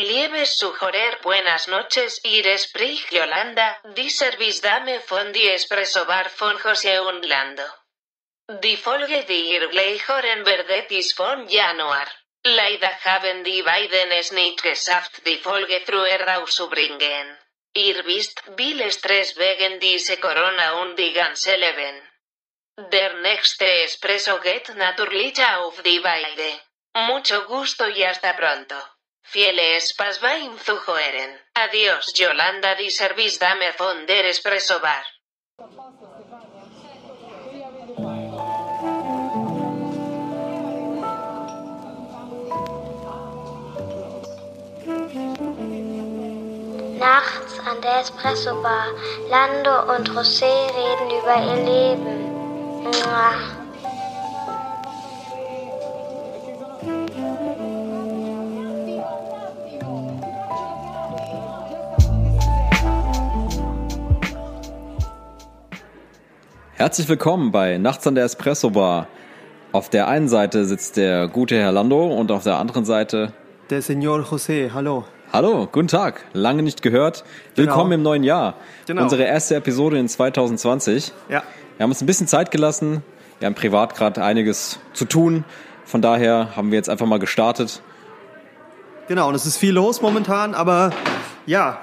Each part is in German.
Liebe sugerer buenas noches ir sprich Yolanda, die Service Dame von die Espresso Bar von José Unlando. Die Folge die ihr gleich hören werdet ist von Januar. Leider haben die beiden es nicht geschafft die Folge früher rauszubringen. Ihr wisst, viel Stress wegen diese Corona und die ganze Leben. Der nächste Espresso geht natürlich auf die beide. Mucho gusto y hasta pronto. Fieles pas zuhören. Adiós Yolanda di Service Dame von der Espresso Bar. Nachts an der Espresso Bar. Lando und José reden über ihr Leben. Mua. Herzlich willkommen bei Nachts an der Espresso Bar. Auf der einen Seite sitzt der gute Herr Lando und auf der anderen Seite. Der Senor José, hallo. Hallo, guten Tag. Lange nicht gehört. Willkommen im neuen Jahr. Genau. Unsere erste Episode in 2020. Ja, Wir haben uns ein bisschen Zeit gelassen. Wir haben privat gerade einiges zu tun. Von daher haben wir jetzt einfach mal gestartet. genau. Und es ist viel los momentan, aber ja.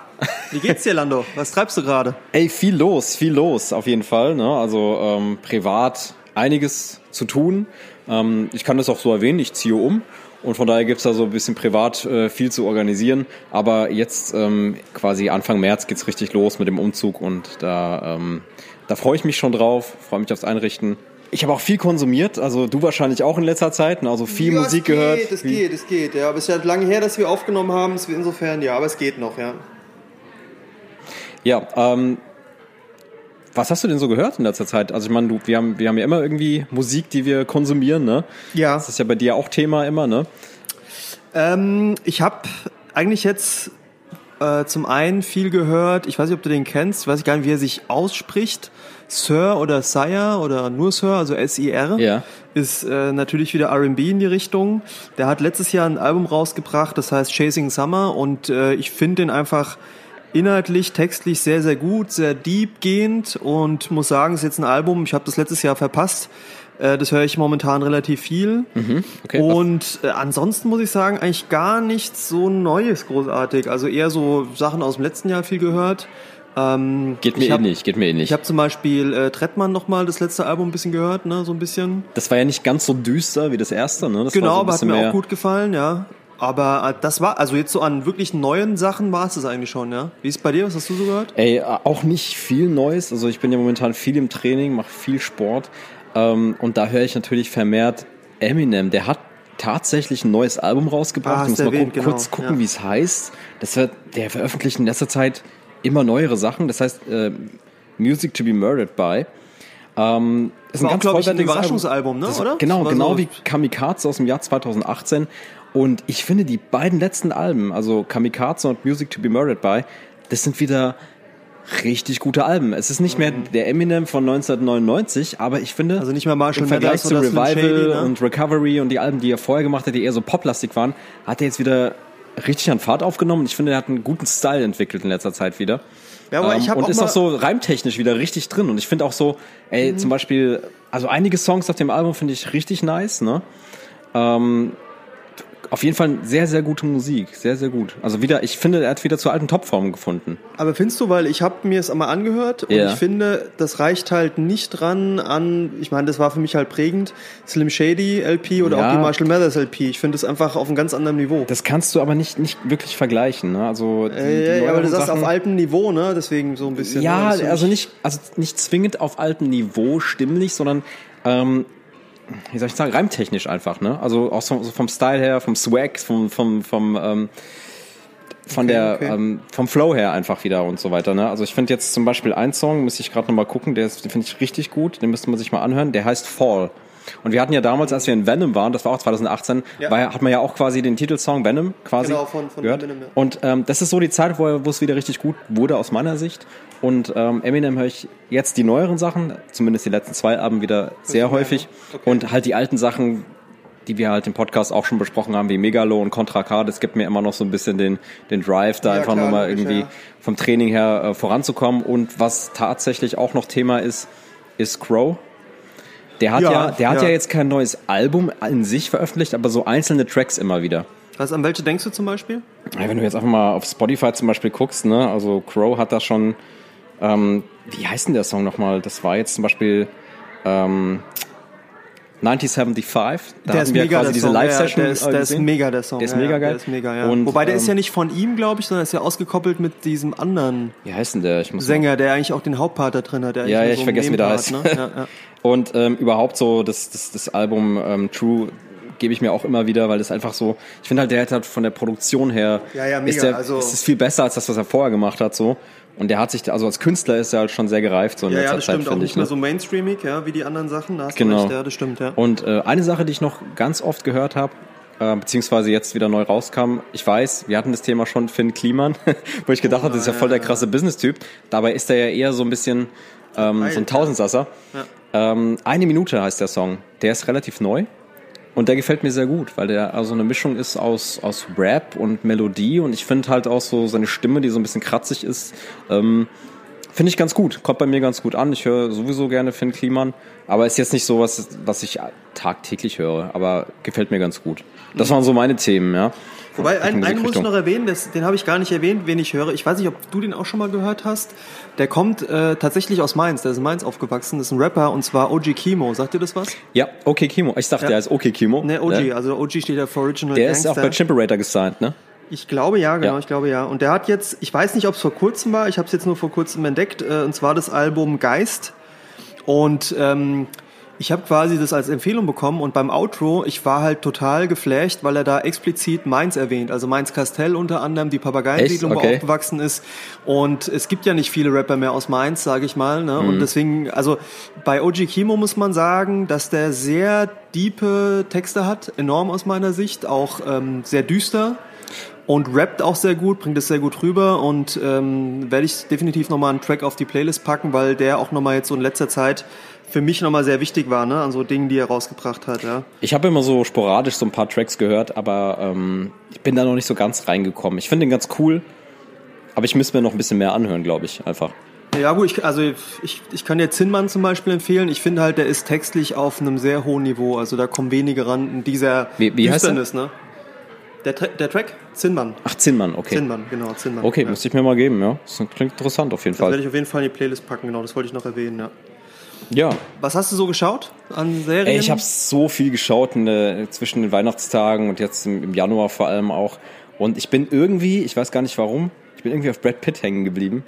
Wie geht's dir, Lando? Was treibst du gerade? Ey, viel los, viel los auf jeden Fall. Ne? Also ähm, privat einiges zu tun. Ähm, ich kann das auch so erwähnen, ich ziehe um. Und von daher gibt's da so ein bisschen privat äh, viel zu organisieren. Aber jetzt ähm, quasi Anfang März geht's richtig los mit dem Umzug und da, ähm, da freue ich mich schon drauf, freue mich aufs Einrichten. Ich habe auch viel konsumiert, also du wahrscheinlich auch in letzter Zeit, ne? also viel ja, Musik es gehört. Geht, es geht, es geht. Ja, aber es ist ja lange her, dass wir aufgenommen haben. Es- Insofern ja, aber es geht noch, ja. Ja, ähm, was hast du denn so gehört in letzter Zeit? Also ich meine, du, wir haben, wir haben ja immer irgendwie Musik, die wir konsumieren, ne? Ja. Das ist ja bei dir auch Thema immer, ne? Ähm, ich habe eigentlich jetzt äh, zum einen viel gehört. Ich weiß nicht, ob du den kennst. Ich weiß gar nicht, wie er sich ausspricht. Sir oder Sire oder nur Sir, also S-I-R. Ja. Ist äh, natürlich wieder R&B in die Richtung. Der hat letztes Jahr ein Album rausgebracht, das heißt Chasing Summer und äh, ich finde den einfach inhaltlich, textlich sehr, sehr gut, sehr deep gehend und muss sagen, es ist jetzt ein Album, ich habe das letztes Jahr verpasst. Äh, das höre ich momentan relativ viel. Okay, was- Und äh, ansonsten muss ich sagen, eigentlich gar nichts so Neues großartig. Also eher so Sachen aus dem letzten Jahr viel gehört. Ähm, Geht mir hab, ähnlich, geht mir ähnlich. Ich habe zum Beispiel äh, Trettmann nochmal das letzte Album ein bisschen gehört, ne, so ein bisschen. das war ja nicht ganz so düster wie das erste, ne? Das war Genau, so ein aber hat mir mehr, auch gut gefallen, ja. Aber äh, das war, also jetzt so an wirklich neuen Sachen war es das eigentlich schon, ja. Wie ist es bei dir? Was hast du so gehört? Ey, äh, auch nicht viel Neues. Also ich bin ja momentan viel im Training, mache viel Sport. Ähm, und da höre ich natürlich vermehrt Eminem. Der hat tatsächlich ein neues Album rausgebracht. Ah, ich muss hast mal erwähnt, gu- genau, kurz gucken, ja. wie es heißt. Das wird, der veröffentlicht in letzter Zeit immer neuere Sachen. Das heißt äh, Music to be Murdered by. Ähm, ist war auch, glaub ich, ein Überraschungsalbum, ne, Das- oder? Genau, genau so- wie Kamikaze aus dem Jahr 2018. Und ich finde die beiden letzten Alben, also Kamikaze und Music to be Murdered by, das sind wieder richtig gute Alben. Es ist nicht mehr der Eminem von 1999, aber ich finde, Mhm. Also nicht mehr Marshall im Vergleich zu Revival Shady, ne? und Recovery und die Alben, die er vorher gemacht hat, die eher so poplastig waren, hat er jetzt wieder richtig an Fahrt aufgenommen. Ich finde, er hat einen guten Style entwickelt in letzter Zeit wieder. Ja, aber Ähm, ich hab und auch ist auch so reimtechnisch wieder richtig drin. Und ich finde auch so, ey, Mhm. zum Beispiel, also einige Songs auf dem Album finde ich richtig nice, ne? Ähm, auf jeden Fall sehr, sehr gute Musik. Sehr, sehr gut. Also wieder, ich finde, er hat wieder zur alten Topform gefunden. Aber findest du, weil ich habe mir es einmal angehört und Ja. ich finde, das reicht halt nicht dran an, ich meine, das war für mich halt prägend, Slim Shady LP oder Ja. auch die Marshall Mathers LP. Ich finde es einfach auf einem ganz anderen Niveau. Das kannst du aber nicht, nicht wirklich vergleichen, ne? Also, die, die Äh, ja, aber du sagst auf altem Niveau, ne? Deswegen so ein bisschen. Ja, ne? Ist also nicht, also nicht zwingend auf altem Niveau stimmlich, sondern ähm, wie soll ich sagen, reimtechnisch einfach, ne? Also auch so, so vom Style her, vom Swag, vom, vom, vom, ähm, von Okay, der, okay. ähm, vom Flow her einfach wieder und so weiter, ne? Also ich finde jetzt zum Beispiel einen Song, müsste ich gerade nochmal gucken, der finde ich richtig gut, den müsste man sich mal anhören, der heißt Fall. Und wir hatten ja damals, als wir in Venom waren, das war auch 2018, Ja. war, hat man ja auch quasi den Titelsong Venom quasi Genau, von- von gehört. Eminem, ja. Und ähm, das ist so die Zeit, wo es wieder richtig gut wurde aus meiner Sicht. Und ähm, Eminem höre ich jetzt die neueren Sachen, zumindest die letzten zwei Alben wieder sehr mehr, häufig. ne? Okay. Und halt die alten Sachen die wir halt im Podcast auch schon besprochen haben, wie Megalo und Contra K, das gibt mir immer noch so ein bisschen den, den Drive, da Ja, einfach klar, nochmal irgendwie ja. vom Training her äh, voranzukommen. Und was tatsächlich auch noch Thema ist, ist Crow. Der hat ja, Ja, der hat ja. jetzt kein neues Album in sich veröffentlicht, aber so einzelne Tracks immer wieder. Was, an welche denkst du zum Beispiel? Wenn du jetzt einfach mal auf Spotify zum Beispiel guckst, ne, also Crow hat da schon, ähm, wie heißt denn der Song nochmal? Das war jetzt zum Beispiel ähm, 1975. Da der ist wir mega, quasi der diese Song. Live-Session. ja, der, ist, äh, der ist mega, der Song. Der ist ja, mega geil. Ist mega, ja. Und, Wobei, der ist ähm, ja nicht von ihm, glaube ich, sondern ist ja ausgekoppelt mit diesem anderen Wie heißt denn der? Sänger, der eigentlich auch den Hauptpart da drin hat. Der Ja, ja, ich so vergesse, wie der heißt. Ne? Und ähm, überhaupt so das, das, das Album ähm, True gebe ich mir auch immer wieder, weil es einfach so, ich finde halt, der hat halt von der Produktion her, Ja, ja, mega, ist der, also- ist es viel besser als das, was er vorher gemacht hat, so. Und der hat sich, also als Künstler ist er halt schon sehr gereift, so in Ja, ja, letzter das Zeit, stimmt. Auch finde nicht ich. mehr Ne? so mainstreamig, ja, wie die anderen Sachen. Da hast Genau. du recht, ja, das stimmt, ja. Und äh, eine Sache, die ich noch ganz oft gehört habe, äh, beziehungsweise jetzt wieder neu rauskam, ich weiß, wir hatten das Thema schon, Finn Kliman, wo ich gedacht habe, das ist ja voll der krasse Business-Typ. Dabei ist er ja eher so ein bisschen ähm, so ein Tausendsasser. Ähm, eine Minute heißt der Song. Der ist relativ neu. Und der gefällt mir sehr gut, weil der also eine Mischung ist aus, aus Rap und Melodie und ich finde halt auch so seine Stimme, die so ein bisschen kratzig ist, ähm, finde ich ganz gut. Kommt bei mir ganz gut an. Ich höre sowieso gerne Finn Kliman, aber ist jetzt nicht so was, was ich tagtäglich höre, aber gefällt mir ganz gut. Das waren so meine Themen, ja. Wobei, einen, einen muss ich noch erwähnen, das, den habe ich gar nicht erwähnt, wen ich höre. Ich weiß nicht, ob du den auch schon mal gehört hast. Der kommt äh, tatsächlich aus Mainz, der ist in Mainz aufgewachsen, das ist ein Rapper und zwar OG Kimo. Sagt dir das was? Ja, okay Kimo. Ich dachte, Ja. der ist okay Kimo. Ne, OG, Ne? also OG steht ja für Original Der ist Gangster. auch bei Chimperator gesigned, ne? Ich glaube ja, genau, Ja. ich glaube ja. Und der hat jetzt, ich weiß nicht, ob es vor kurzem war, ich habe es jetzt nur vor kurzem entdeckt, äh, und zwar das Album Geist. Und ähm, ich habe quasi das als Empfehlung bekommen und beim Outro, ich war halt total geflasht, weil er da explizit Mainz erwähnt. Also Mainz Castell unter anderem, die Papageiensiedlung, Echt? wo Okay. aufgewachsen ist. Und es gibt ja nicht viele Rapper mehr aus Mainz, sage ich mal. Ne? Und deswegen, also bei OG Kimo muss man sagen, dass der sehr diepe Texte hat, enorm aus meiner Sicht, auch ähm, sehr düster und rappt auch sehr gut, bringt es sehr gut rüber und ähm, werde ich definitiv nochmal einen Track auf die Playlist packen, weil der auch nochmal jetzt so in letzter Zeit für mich nochmal sehr wichtig war, ne, an so Dingen, die er rausgebracht hat, ja. Ich habe immer so sporadisch so ein paar Tracks gehört, aber ähm, ich bin da noch nicht so ganz reingekommen. Ich finde den ganz cool, aber ich müsste mir noch ein bisschen mehr anhören, glaube ich, einfach. Ja gut, ich, also ich, ich kann dir Zinnmann zum Beispiel empfehlen. Ich finde halt, der ist textlich auf einem sehr hohen Niveau. Also da kommen wenige ran in dieser Wie- wie heißt er? Düsternis, ne? Der, Tra- der Track? Zinnmann. Ach, Zinnmann, okay. Zinnmann, genau, Zinnmann. Okay, ja. müsste ich mir mal geben, ja. Das klingt interessant auf jeden Das werde Fall. ich auf jeden Fall in die Playlist packen, genau, das wollte ich noch erwähnen, ja. Ja. Was hast du so geschaut an Serien? Ey, ich habe so viel geschaut der, zwischen den Weihnachtstagen und jetzt im, im Januar vor allem auch. Und ich bin irgendwie, ich weiß gar nicht warum, ich bin irgendwie auf Brad Pitt hängen geblieben.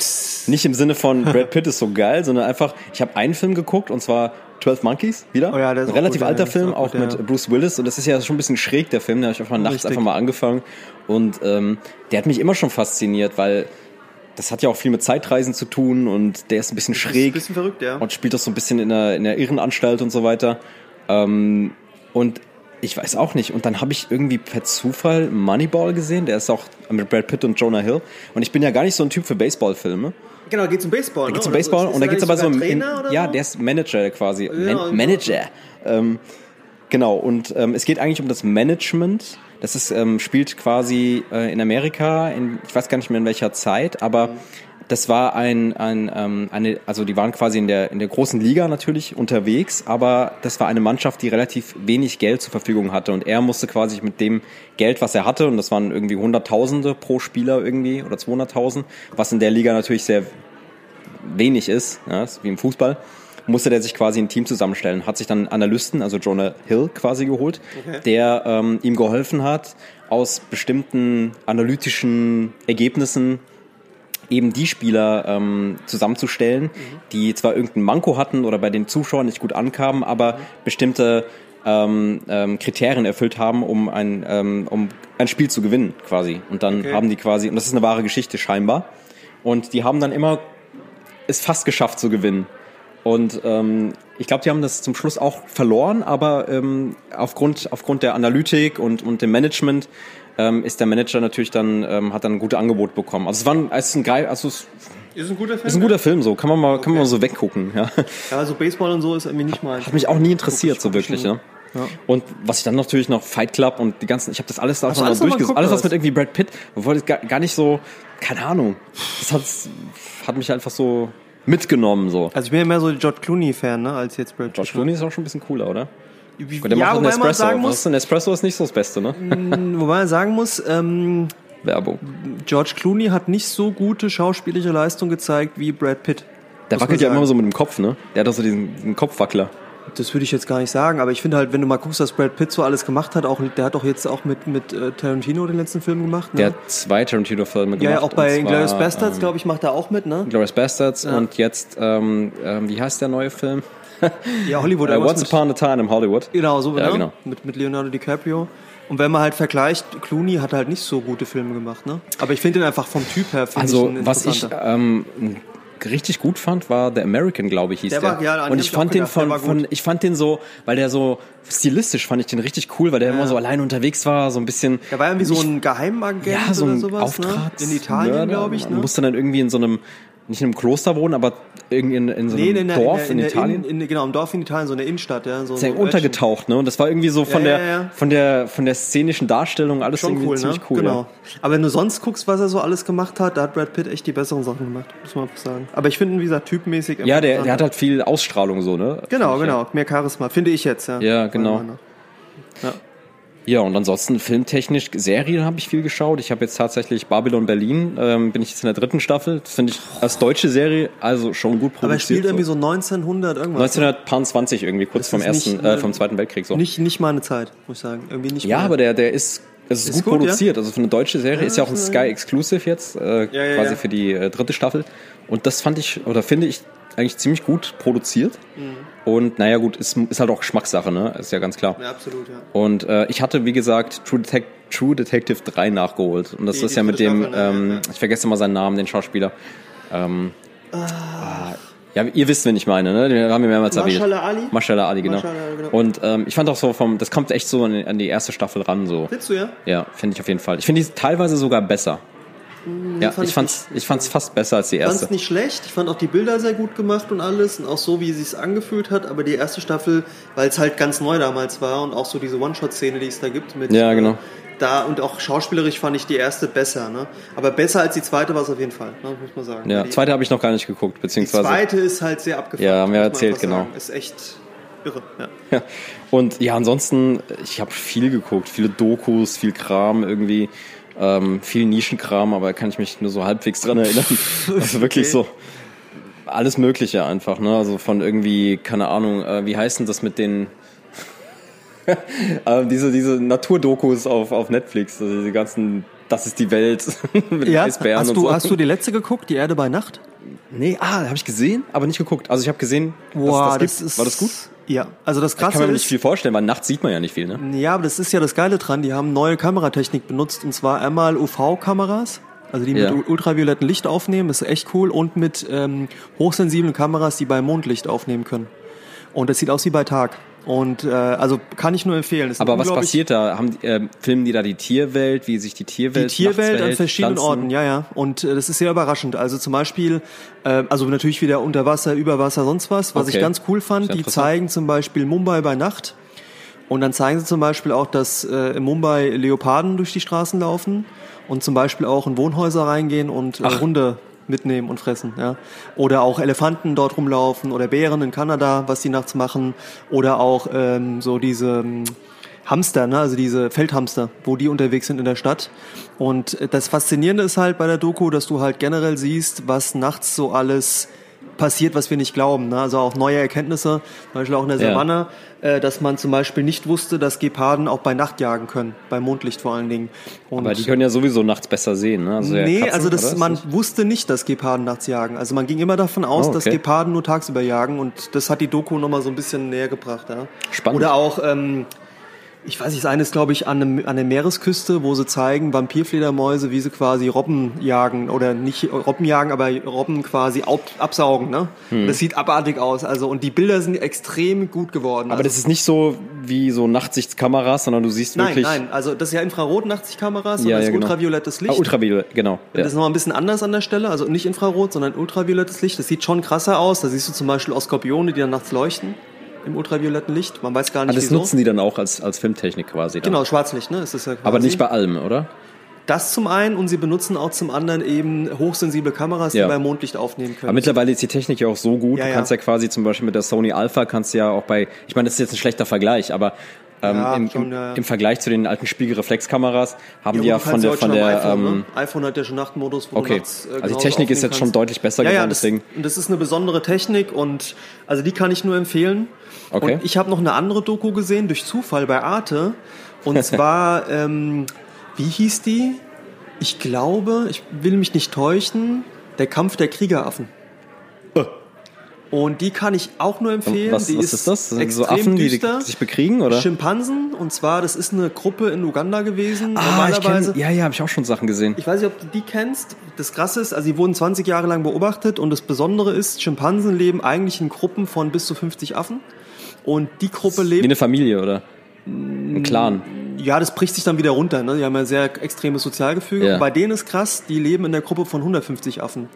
Nicht im Sinne von Brad Pitt ist so geil, sondern einfach, ich habe einen Film geguckt und zwar 12 Monkeys wieder. Oh ja, Ein relativ gut, ja, alter ist Film, auch gut, mit ja. Bruce Willis. Und das ist ja schon ein bisschen schräg, der Film. Den habe ich einfach nachts Richtig. einfach mal angefangen. Und ähm, der hat mich immer schon fasziniert, weil das hat ja auch viel mit Zeitreisen zu tun und der ist ein bisschen schräg ein bisschen verrückt, ja. und spielt das so ein bisschen in der, in der Irrenanstalt und so weiter. Ähm, und ich weiß auch nicht. Und dann habe ich irgendwie per Zufall Moneyball gesehen. Der ist auch mit Brad Pitt und Jonah Hill. Und ich bin ja gar nicht so ein Typ für Baseballfilme. Genau, geht zum Baseball. Da ne? geht's um Oder so. Baseball und da geht's nicht aber so im, in, ja, der ist Manager quasi. Man, irgendwie Manager. Ähm, genau. Und ähm, es geht eigentlich um das Management. Das ist ähm, spielt quasi äh, in Amerika. In, ich weiß gar nicht mehr in welcher Zeit, aber das war ein, ein ähm, eine, also die waren quasi in der in der großen Liga natürlich unterwegs, aber das war eine Mannschaft, die relativ wenig Geld zur Verfügung hatte und er musste quasi mit dem Geld, was er hatte, und das waren irgendwie Hunderttausende pro Spieler irgendwie oder 200.000, was in der Liga natürlich sehr wenig ist, ja, ist wie im Fußball, musste der sich quasi ein Team zusammenstellen. Hat sich dann Analysten, also Jonah Hill quasi geholt, der ähm, ihm geholfen hat, aus bestimmten analytischen Ergebnissen eben die Spieler ähm, zusammenzustellen, die zwar irgendein Manko hatten oder bei den Zuschauern nicht gut ankamen, aber bestimmte ähm, ähm, Kriterien erfüllt haben, um ein, ähm, um ein Spiel zu gewinnen quasi. Und dann Okay. haben die quasi, und das ist eine wahre Geschichte scheinbar, und die haben dann immer es fast geschafft zu gewinnen. Und ähm, ich glaube, die haben das zum Schluss auch verloren, aber ähm, aufgrund, aufgrund der Analytik und, und dem Management ähm, ist der Manager natürlich dann, ähm, hat dann ein gutes Angebot bekommen. Also es war ein, es ist ein geil, also es Ist ein guter Film. ist ein guter Film, so kann man mal, kann man mal so weggucken. Ja. Ja, also Baseball und so ist irgendwie nicht mal. Hat mich auch nie interessiert, so wirklich. Ja. Und was ich dann natürlich noch Fight Club und die ganzen, ich habe das alles, einfach mal alles durchgesucht. Alles, was mit irgendwie Brad Pitt, es gar, gar nicht so, keine Ahnung. Das hat, hat mich einfach so mitgenommen, so. Also ich bin ja mehr so George Clooney-Fan, ne, als jetzt Brad George Pitt. Clooney ist auch schon ein bisschen cooler, oder? Wie- Der ja, macht wobei man sagen muss, ein Espresso ist nicht so das Beste, ne? wobei man sagen muss, ähm, Werbung. George Clooney hat nicht so gute schauspielerische Leistung gezeigt wie Brad Pitt. Der wackelt ja immer so mit dem Kopf, ne? Der hat doch so diesen, diesen Kopfwackler. Das würde ich jetzt gar nicht sagen, aber ich finde halt, wenn du mal guckst, was Brad Pitt so alles gemacht hat, auch der hat doch jetzt auch mit mit äh, Tarantino den letzten Film gemacht, ne? Der hat zwei Tarantino-Filme gemacht. ja, ja, auch bei Inglourious Bastards, ähm, glaube ich, macht er auch mit, ne? Glorious Bastards und jetzt, ähm, ähm, wie heißt der neue Film? Ja, Hollywood. Äh, irgendwas Once Upon a Time in Hollywood. Genau, so Ja, ne? genau. Mit, mit Leonardo DiCaprio. Und wenn man halt vergleicht, Clooney hat halt nicht so gute Filme gemacht, ne? Aber ich finde ihn einfach vom Typ her, Also, was ich ähm, richtig gut fand, war The American, glaube ich, hieß Der der. war- ja, den und ich fand den gedacht, der von, von, ich fand den so, weil der so stilistisch fand ich den richtig cool, weil der immer so allein unterwegs war, so ein bisschen. Der war irgendwie so ein Geheimagent ja, so oder ein sowas, Auftrag. ne? In Italien, glaube ich, ne? Musste dann irgendwie in so einem, nicht in einem Kloster wohnen, aber irgendwie in, in so einem Nee, in Dorf in, in, der, Italien. In, in, genau, im Dorf in Italien, so in der Innenstadt, ja. So, ist ja so untergetaucht, ne? Und das war irgendwie so von Ja, der, ja, ja. von der, von der szenischen Darstellung alles Schon irgendwie cool, ziemlich ne? cool. Genau. Ja. Aber wenn du sonst guckst, was er so alles gemacht hat, da hat Brad Pitt echt die besseren Sachen gemacht, muss man einfach sagen. Aber ich finde ihn, wie gesagt, typmäßig. Ja, der, der hat halt viel Ausstrahlung so, ne? Genau, genau. Mehr Charisma, finde ich jetzt, ja. Ja, genau. Nach. Ja, und ansonsten filmtechnisch, Serien habe ich viel geschaut. Ich habe jetzt tatsächlich Babylon Berlin, ähm, bin ich jetzt in der dritten Staffel. Das finde ich als deutsche Serie also schon gut produziert. Aber er spielt irgendwie so. so 1900 irgendwas. 1920 irgendwie, kurz Das vom ersten, nicht, äh, äh, vom Zweiten Weltkrieg so. Nicht, nicht meine Zeit, muss ich sagen. Irgendwie nicht ja, aber der, der ist, es ist, Ist gut, gut, ja? produziert. Also für eine deutsche Serie ist ja auch ein Sky Exclusive jetzt, äh, Ja, ja, quasi ja. für die äh, dritte Staffel. Und das fand ich, oder finde ich eigentlich ziemlich gut produziert. Mhm. Und naja, gut, ist, ist halt auch Geschmackssache, ne? Ist ja ganz klar. Ja, absolut, ja. Und äh, ich hatte, wie gesagt, True, Detec True Detective 3 nachgeholt. Und das Die- ist die ja mit dem, Staffel, ne? ähm, Ja. ich vergesse mal seinen Namen, den Schauspieler. Ähm, ah, ja, ihr wisst, wen ich meine, ne? Den haben wir mehrmals erwähnt. Mahershala Ali? Mahershala Ali, genau. Ali, genau. Und ähm, ich fand auch so vom, das kommt echt so an die, an die erste Staffel ran, so. Findest du, ja? Ja, finde ich auf jeden Fall. Ich finde die teilweise sogar besser. Ja, fand ich ich fand's, ich fand's fast besser als die Ich fand es erste. nicht schlecht. Ich fand auch die Bilder sehr gut gemacht und alles und auch so, wie es sich angefühlt hat. Aber die erste Staffel, weil es halt ganz neu damals war und auch so diese One-Shot-Szene, die es da gibt mit Ja, genau. äh, da und auch schauspielerisch fand ich die erste besser. Ne? Aber besser als die zweite war es auf jeden Fall, ne? muss man sagen. Ja, die, zweite habe ich noch gar nicht geguckt, die beziehungsweise. zweite ist halt sehr abgefahren. Ja, haben wir erzählt, genau. sagen. Ist echt irre. Ja. Ja. Und ja, ansonsten, ich habe viel geguckt, viele Dokus, viel Kram irgendwie, ähm, viel Nischenkram, aber kann ich mich nur so halbwegs dran erinnern. Also wirklich Okay. so alles Mögliche einfach, ne? Also von irgendwie, keine Ahnung, äh, wie heißt denn das mit den äh, diese, diese Naturdokus auf, auf Netflix, also diese ganzen, das ist die Welt mit Ja, Eisbären hast und du, so. hast du die letzte geguckt, die Erde bei Nacht? Nee, ah, habe ich gesehen, aber nicht geguckt. Also ich habe gesehen, dass Boah, das, das gibt. War das gut? Ja, also das Kann Krasse man mir ist, nicht viel vorstellen, weil nachts sieht man ja nicht viel, ne? Ja, aber das ist ja das Geile dran. Die haben neue Kameratechnik benutzt und zwar einmal UV-Kameras, also die Ja. mit ultraviolettem Licht aufnehmen, ist echt cool, und mit ähm, hochsensiblen Kameras, die bei Mondlicht aufnehmen können. Und das sieht aus wie bei Tag. Und äh, also kann ich nur empfehlen. Aber was passiert da? Haben, die- äh, filmen die da die Tierwelt, wie sich die Die Tierwelt nachts Tierwelt an verschiedenen Pflanzen? Orten, ja, ja. Und äh, das ist sehr überraschend. Also zum Beispiel, äh, also natürlich wieder unter Wasser, über Wasser, sonst was. Was Okay. ich ganz cool fand, die zeigen zum Beispiel Mumbai bei Nacht. Und dann zeigen sie zum Beispiel auch, dass äh, in Mumbai Leoparden durch die Straßen laufen und zum Beispiel auch in Wohnhäuser reingehen und äh. Hunde mitnehmen und fressen. Ja. Oder auch Elefanten dort rumlaufen oder Bären in Kanada, was die nachts machen. Oder auch ähm, so diese ähm, Hamster, ne? also diese Feldhamster, wo die unterwegs sind in der Stadt. Und äh, das Faszinierende ist halt bei der Doku, dass du halt generell siehst, was nachts so alles passiert, was wir nicht glauben. Ne? Also auch neue Erkenntnisse, zum Beispiel auch in der Ja. Savanne, äh, dass man zum Beispiel nicht wusste, dass Geparden auch bei Nacht jagen können, bei Mondlicht vor allen Dingen. Und Aber die können ja sowieso nachts besser sehen, ne? Also ja, nee, Katzen, also das, man das- wusste nicht, dass Geparden nachts jagen. Also man ging immer davon aus, Oh, dass okay. Geparden nur tagsüber jagen und das hat die Doku nochmal so ein bisschen näher gebracht. Ja. Spannend. Oder auch, ähm, ich weiß nicht, das eine ist glaube ich an, einem, an der Meeresküste, wo sie zeigen Vampirfledermäuse, wie sie quasi Robben jagen oder nicht Robben jagen, aber Robben quasi ab, absaugen. Ne? Das sieht abartig aus. Also und die Bilder sind extrem gut geworden. Aber also, das ist nicht so wie so Nachtsichtskameras, sondern du siehst Nein, wirklich. nein, also das ist ja Infrarot-Nachtsichtkameras, Ja, das ja, ist genau. ultraviolettes Licht. Ah, Ultraviolett, genau. Ja. Das ist nochmal ein bisschen anders an der Stelle, also nicht Infrarot, sondern ultraviolettes Licht. Das sieht schon krasser aus. Da siehst du zum Beispiel auch Skorpione, die dann nachts leuchten. Im ultravioletten Licht. Man weiß gar nicht, Ah, das wieso. nutzen die dann auch als, als Filmtechnik quasi. Dann. Genau, Schwarzlicht, ne? Ist das ja quasi. Aber nicht bei allem, oder? Das zum einen und sie benutzen auch zum anderen eben hochsensible Kameras, Ja. die bei Mondlicht aufnehmen können. Aber mittlerweile ist die Technik ja auch so gut. Ja, du ja. kannst ja quasi zum Beispiel mit der Sony Alpha kannst ja auch bei, ich meine, das ist jetzt ein schlechter Vergleich, aber ähm, Ja, im, schon, ja. im Vergleich zu den alten Spiegelreflexkameras haben die ja du kannst von der von schon der iPhone, ähm, ne? iPhone hat ja schon Nachtmodus, wo Okay. nachts, äh, Also die genauso Technik ist jetzt schon kannst. deutlich besser ja, ja, geworden, das, deswegen- Und das ist eine besondere Technik und also die kann ich nur empfehlen. Okay. Und ich habe noch eine andere Doku gesehen durch Zufall bei Arte und zwar ähm, wie hieß die? Ich glaube, ich will mich nicht täuschen, der Kampf der Kriegeraffen. Und die kann ich auch nur empfehlen. Was, die was ist das? Sind so extrem Affen, die düster. sich bekriegen, oder? Schimpansen. Und zwar, das ist eine Gruppe in Uganda gewesen. Ah, ich Normalerweise. kenn, ja, ja, habe ich auch schon Sachen gesehen. Ich weiß nicht, ob du die kennst. Das Krasse ist, also sie wurden 20 Jahre lang beobachtet und das Besondere ist, Schimpansen leben eigentlich in Gruppen von bis zu 50 Affen. Und die Gruppe Wie lebt, eine Familie, oder? Ein Clan. ja, das bricht sich dann wieder runter. Ne? Die haben ja sehr extremes Sozialgefüge. Ja. Und bei denen ist krass, die leben in der Gruppe von 150 Affen.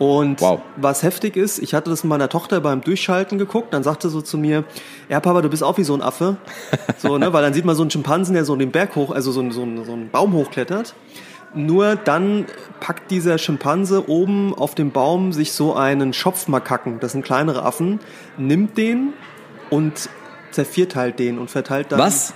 Und Wow. was heftig ist, ich hatte das mit meiner Tochter beim Durchschalten geguckt, dann sagte so zu mir, ja Papa, du bist auch wie so ein Affe. So, ne, weil dann sieht man so einen Schimpansen, der so den Berg hoch, also so, einen- so, so einen Baum hochklettert. Nur dann packt dieser Schimpanse oben auf dem Baum sich so einen Schopfmakaken, das sind kleinere Affen, nimmt den und zervierteilt den und verteilt dann. Was?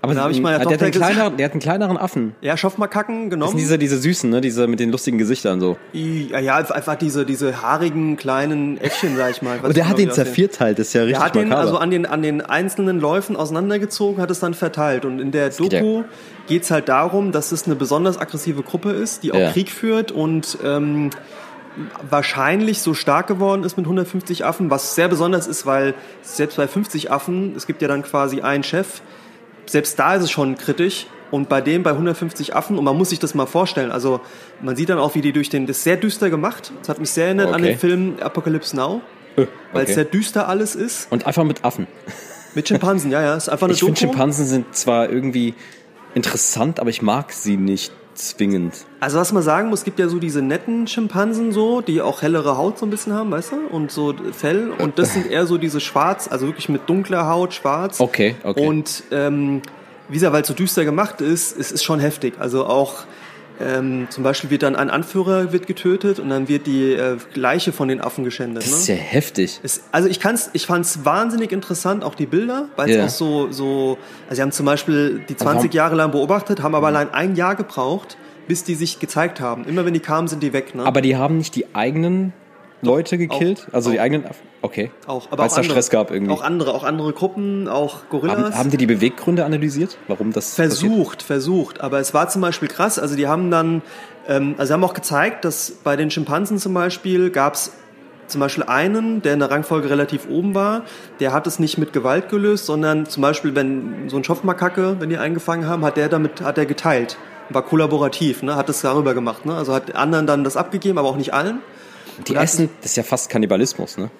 Aber Da hab ich meiner der, hat Tochter einen gesagt- kleineren, der hat einen kleineren Affen. Ja, Schopfmakaken Das genommen. sind diese, diese süßen, ne? Diese mit den lustigen Gesichtern so. Ja, ja, einfach diese, diese haarigen kleinen Äffchen, sag ich mal. Und der hat genau, den zervierteilt, das ist ja richtig Der hat den makaber. also an den, an den einzelnen Läufen auseinandergezogen, hat es dann verteilt. Und in der geht ja- Doku geht's halt darum, dass es eine besonders aggressive Gruppe ist, die auch Ja. Krieg führt und ähm, wahrscheinlich so stark geworden ist mit 150 Affen, was sehr besonders ist, weil selbst bei 50 Affen, es gibt ja dann quasi einen Chef, selbst da ist es schon kritisch. Und bei dem, bei 150 Affen, und man muss sich das mal vorstellen, also man sieht dann auch, wie die durch den, das ist sehr düster gemacht. Das hat mich sehr erinnert an Okay. den Film Apocalypse Now, Äh, weil es okay. sehr düster alles ist. Und einfach mit Affen. Mit Schimpansen, ja, ja, ist einfach eine Ich finde. Schimpansen sind zwar irgendwie interessant, aber ich mag sie nicht zwingend. Also was man sagen muss, es gibt ja so diese netten Schimpansen so, die auch hellere Haut so ein bisschen haben, weißt du? Und so Fell. Und das sind eher so diese schwarz, also wirklich mit dunkler Haut, schwarz. Okay, okay. Und ähm, wie gesagt, weil es so düster gemacht ist, es ist schon heftig. Also auch ähm, zum Beispiel wird dann ein Anführer wird getötet und dann wird die äh, Leiche von den Affen geschändet. Das ne? ist ja heftig. Es, also ich kann's, ich fand's wahnsinnig interessant, auch die Bilder, weil es Ja. auch so, so, also sie haben zum Beispiel die 20 warum- Jahre lang beobachtet, haben aber allein ein Jahr gebraucht, bis die sich gezeigt haben. Immer wenn die kamen, sind die weg, ne? Aber die haben nicht die eigenen Leute gekillt? also die auch. eigenen? Okay. auch, aber Weil auch es da andere, Stress gab irgendwie. Auch andere, auch andere Gruppen, auch Gorillas. haben, haben die die Beweggründe analysiert? Warum das passiert? Versucht, versucht. Aber es war zum Beispiel krass. Also die haben dann, ähm, also sie haben auch gezeigt, dass bei den Schimpansen zum Beispiel gab es zum Beispiel einen, der in der Rangfolge relativ oben war, der hat es nicht mit Gewalt gelöst, sondern zum Beispiel, wenn so ein Schopfmakake, wenn die eingefangen haben, hat der damit, hat er geteilt. War kollaborativ, ne? hat es darüber gemacht. Ne? Also hat anderen dann das abgegeben, aber auch nicht allen. Die hat- essen, das ist ja fast Kannibalismus, ne?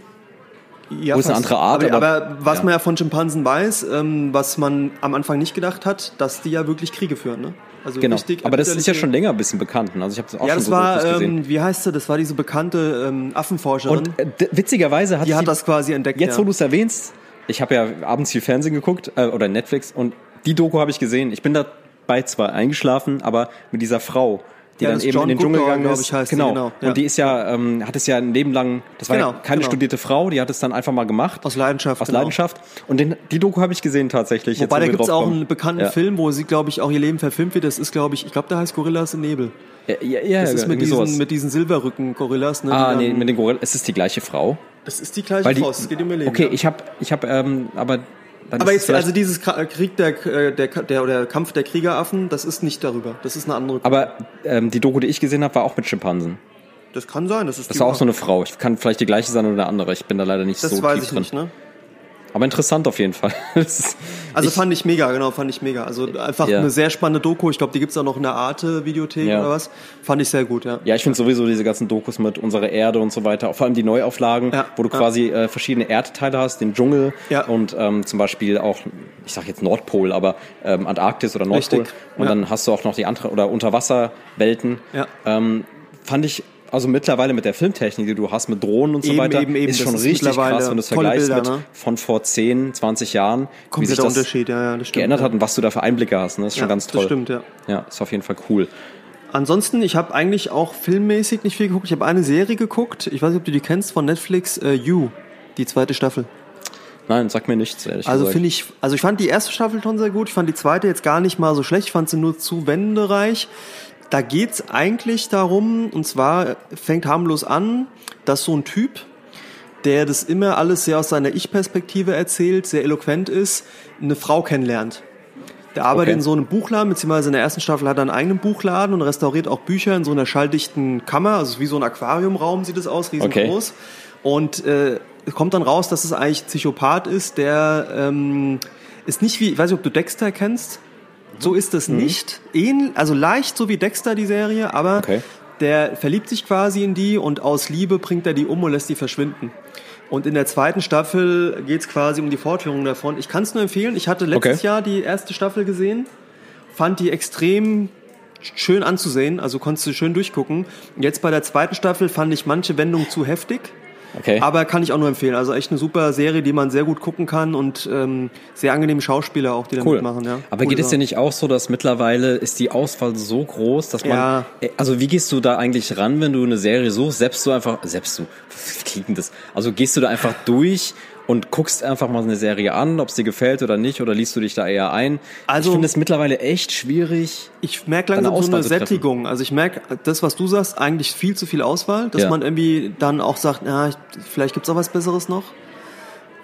Ja, Wo ist eine andere Art, Aber, aber- aber was ja. man ja von Schimpansen weiß, ähm, was man am Anfang nicht gedacht hat, dass die ja wirklich Kriege führen. Ne? Also Genau. richtig Aber das ist ja schon länger ein bisschen bekannt. ne? Also ich habe das auch Ja, schon das so war, ähm, wie heißt sie? Das war diese bekannte ähm, Affenforscherin. Und äh, witzigerweise hat die sie, hat das quasi entdeckt. jetzt, ja. wo du es erwähnst, ich habe ja abends viel Fernsehen geguckt äh, oder Netflix und die Doku habe ich gesehen. Ich bin dabei zwar eingeschlafen, aber mit dieser Frau, die Ja, dann eben John in den Dschungel gegangen ist. ich, heißt die, genau. genau, ja. Und die ist ja, ähm, hat es ja ein Leben lang, das war Genau, ja keine genau. studierte Frau, die hat es dann einfach mal gemacht. Aus Leidenschaft, Aus genau. Leidenschaft. Und den, die Doku habe ich gesehen tatsächlich. Wobei, da gibt es auch einen bekannten ja. Film, wo sie, glaube ich, auch ihr Leben verfilmt wird. Das ist, glaube ich, ich glaube, der heißt Gorillas im Nebel. Ja, ja, ja Das ist mit sowas. diesen, mit diesen Silberrücken-Gorillas. Ne, ah, nee, mit den Gorillas. Es ist die gleiche Frau. Das ist die gleiche Weil die, Faust, es geht um ihr Leben. okay, ich habe, ich habe, ähm, aber dann Aber ist jetzt, also dieses Kra- Krieg der, äh, der, der, oder Kampf der Kriegeraffen, das ist nicht darüber. Das ist eine andere. Aber ähm, die Doku, die ich gesehen habe, war auch mit Schimpansen. Das kann sein, das ist Das war auch so eine Frau. Ich kann vielleicht die gleiche sein oder eine andere. Ich bin da leider nicht Das so weiß tief ich drin. nicht, ne? Aber interessant auf jeden Fall. Also ich, fand ich mega, genau, fand ich mega. Also einfach Ja. eine sehr spannende Doku. Ich glaube, die gibt's auch noch in der Arte-Videothek Ja. oder was. Fand ich sehr gut, ja. ja, ich finde sowieso diese ganzen Dokus mit unserer Erde und so weiter, vor allem die Neuauflagen, Ja, wo du quasi äh, verschiedene Erdteile hast, den Dschungel und ähm, zum Beispiel auch, ich sag jetzt Nordpol, aber ähm, Antarktis oder Nordpol. Richtig, Und dann hast du auch noch die andere oder Unterwasserwelten. Ja. Ähm, fand ich also mittlerweile mit der Filmtechnik, die du hast, mit Drohnen und so Eben, weiter, eben, eben. ist schon ist richtig krass, wenn du es vergleichst Bilder, mit ne? von vor 10, 20 Jahren, wie sich Kompletter das Unterschied, ja, ja, das stimmt. geändert ja. hat und was du da für Einblicke hast. Ne? Das ist schon ganz toll. Das stimmt, ja. Ja, ist auf jeden Fall cool. Ansonsten, ich habe eigentlich auch filmmäßig nicht viel geguckt. Ich habe eine Serie geguckt, ich weiß nicht, ob du die kennst, von Netflix, äh, You, die zweite Staffel. Nein, sag mir nichts, ehrlich Also gesagt. finde ich, also ich fand die erste Staffel schon sehr gut, ich fand die zweite jetzt gar nicht mal so schlecht, ich fand sie nur zu wendereich. Da geht's eigentlich darum, und zwar fängt harmlos an, dass so ein Typ, der das immer alles sehr aus seiner Ich-Perspektive erzählt, sehr eloquent ist, eine Frau kennenlernt. Der arbeitet Okay. in so einem Buchladen, beziehungsweise in der ersten Staffel hat er einen eigenen Buchladen und restauriert auch Bücher in so einer schalldichten Kammer, also wie so ein Aquariumraum sieht es aus, riesengroß. Und äh, es kommt dann raus, dass es eigentlich ein Psychopath ist, der ähm, ist nicht wie, ich weiß nicht, ob du Dexter kennst. So ist es nicht. Ähn, also leicht so wie Dexter die Serie, aber Okay. der verliebt sich quasi in die und aus Liebe bringt er die um und lässt die verschwinden. Und in der zweiten Staffel geht's quasi um die Fortführung davon. Ich kann es nur empfehlen. Ich hatte letztes Okay. Jahr die erste Staffel gesehen, fand die extrem schön anzusehen, also konntest du schön durchgucken. Jetzt bei der zweiten Staffel fand ich manche Wendungen zu heftig. Okay. Aber kann ich auch nur empfehlen. Also echt eine super Serie, die man sehr gut gucken kann und ähm, sehr angenehme Schauspieler auch, die da Cool. mitmachen. Ja. Aber Coole geht es dir nicht auch so, dass mittlerweile ist die Auswahl so groß, dass man, Ja. Äh, also wie gehst du da eigentlich ran, wenn du eine Serie suchst? Selbst du einfach, selbst du, wie klingt das? Also gehst du da einfach durch und guckst einfach mal eine Serie an, ob es dir gefällt oder nicht, oder liest du dich da eher ein? Also- ich finde es mittlerweile echt schwierig. Ich merke langsam so eine zu treffen. Sättigung. Also ich merke, das, was du sagst, eigentlich viel zu viel Auswahl, dass Ja. man irgendwie dann auch sagt, ja, ich, vielleicht gibt's auch was Besseres noch.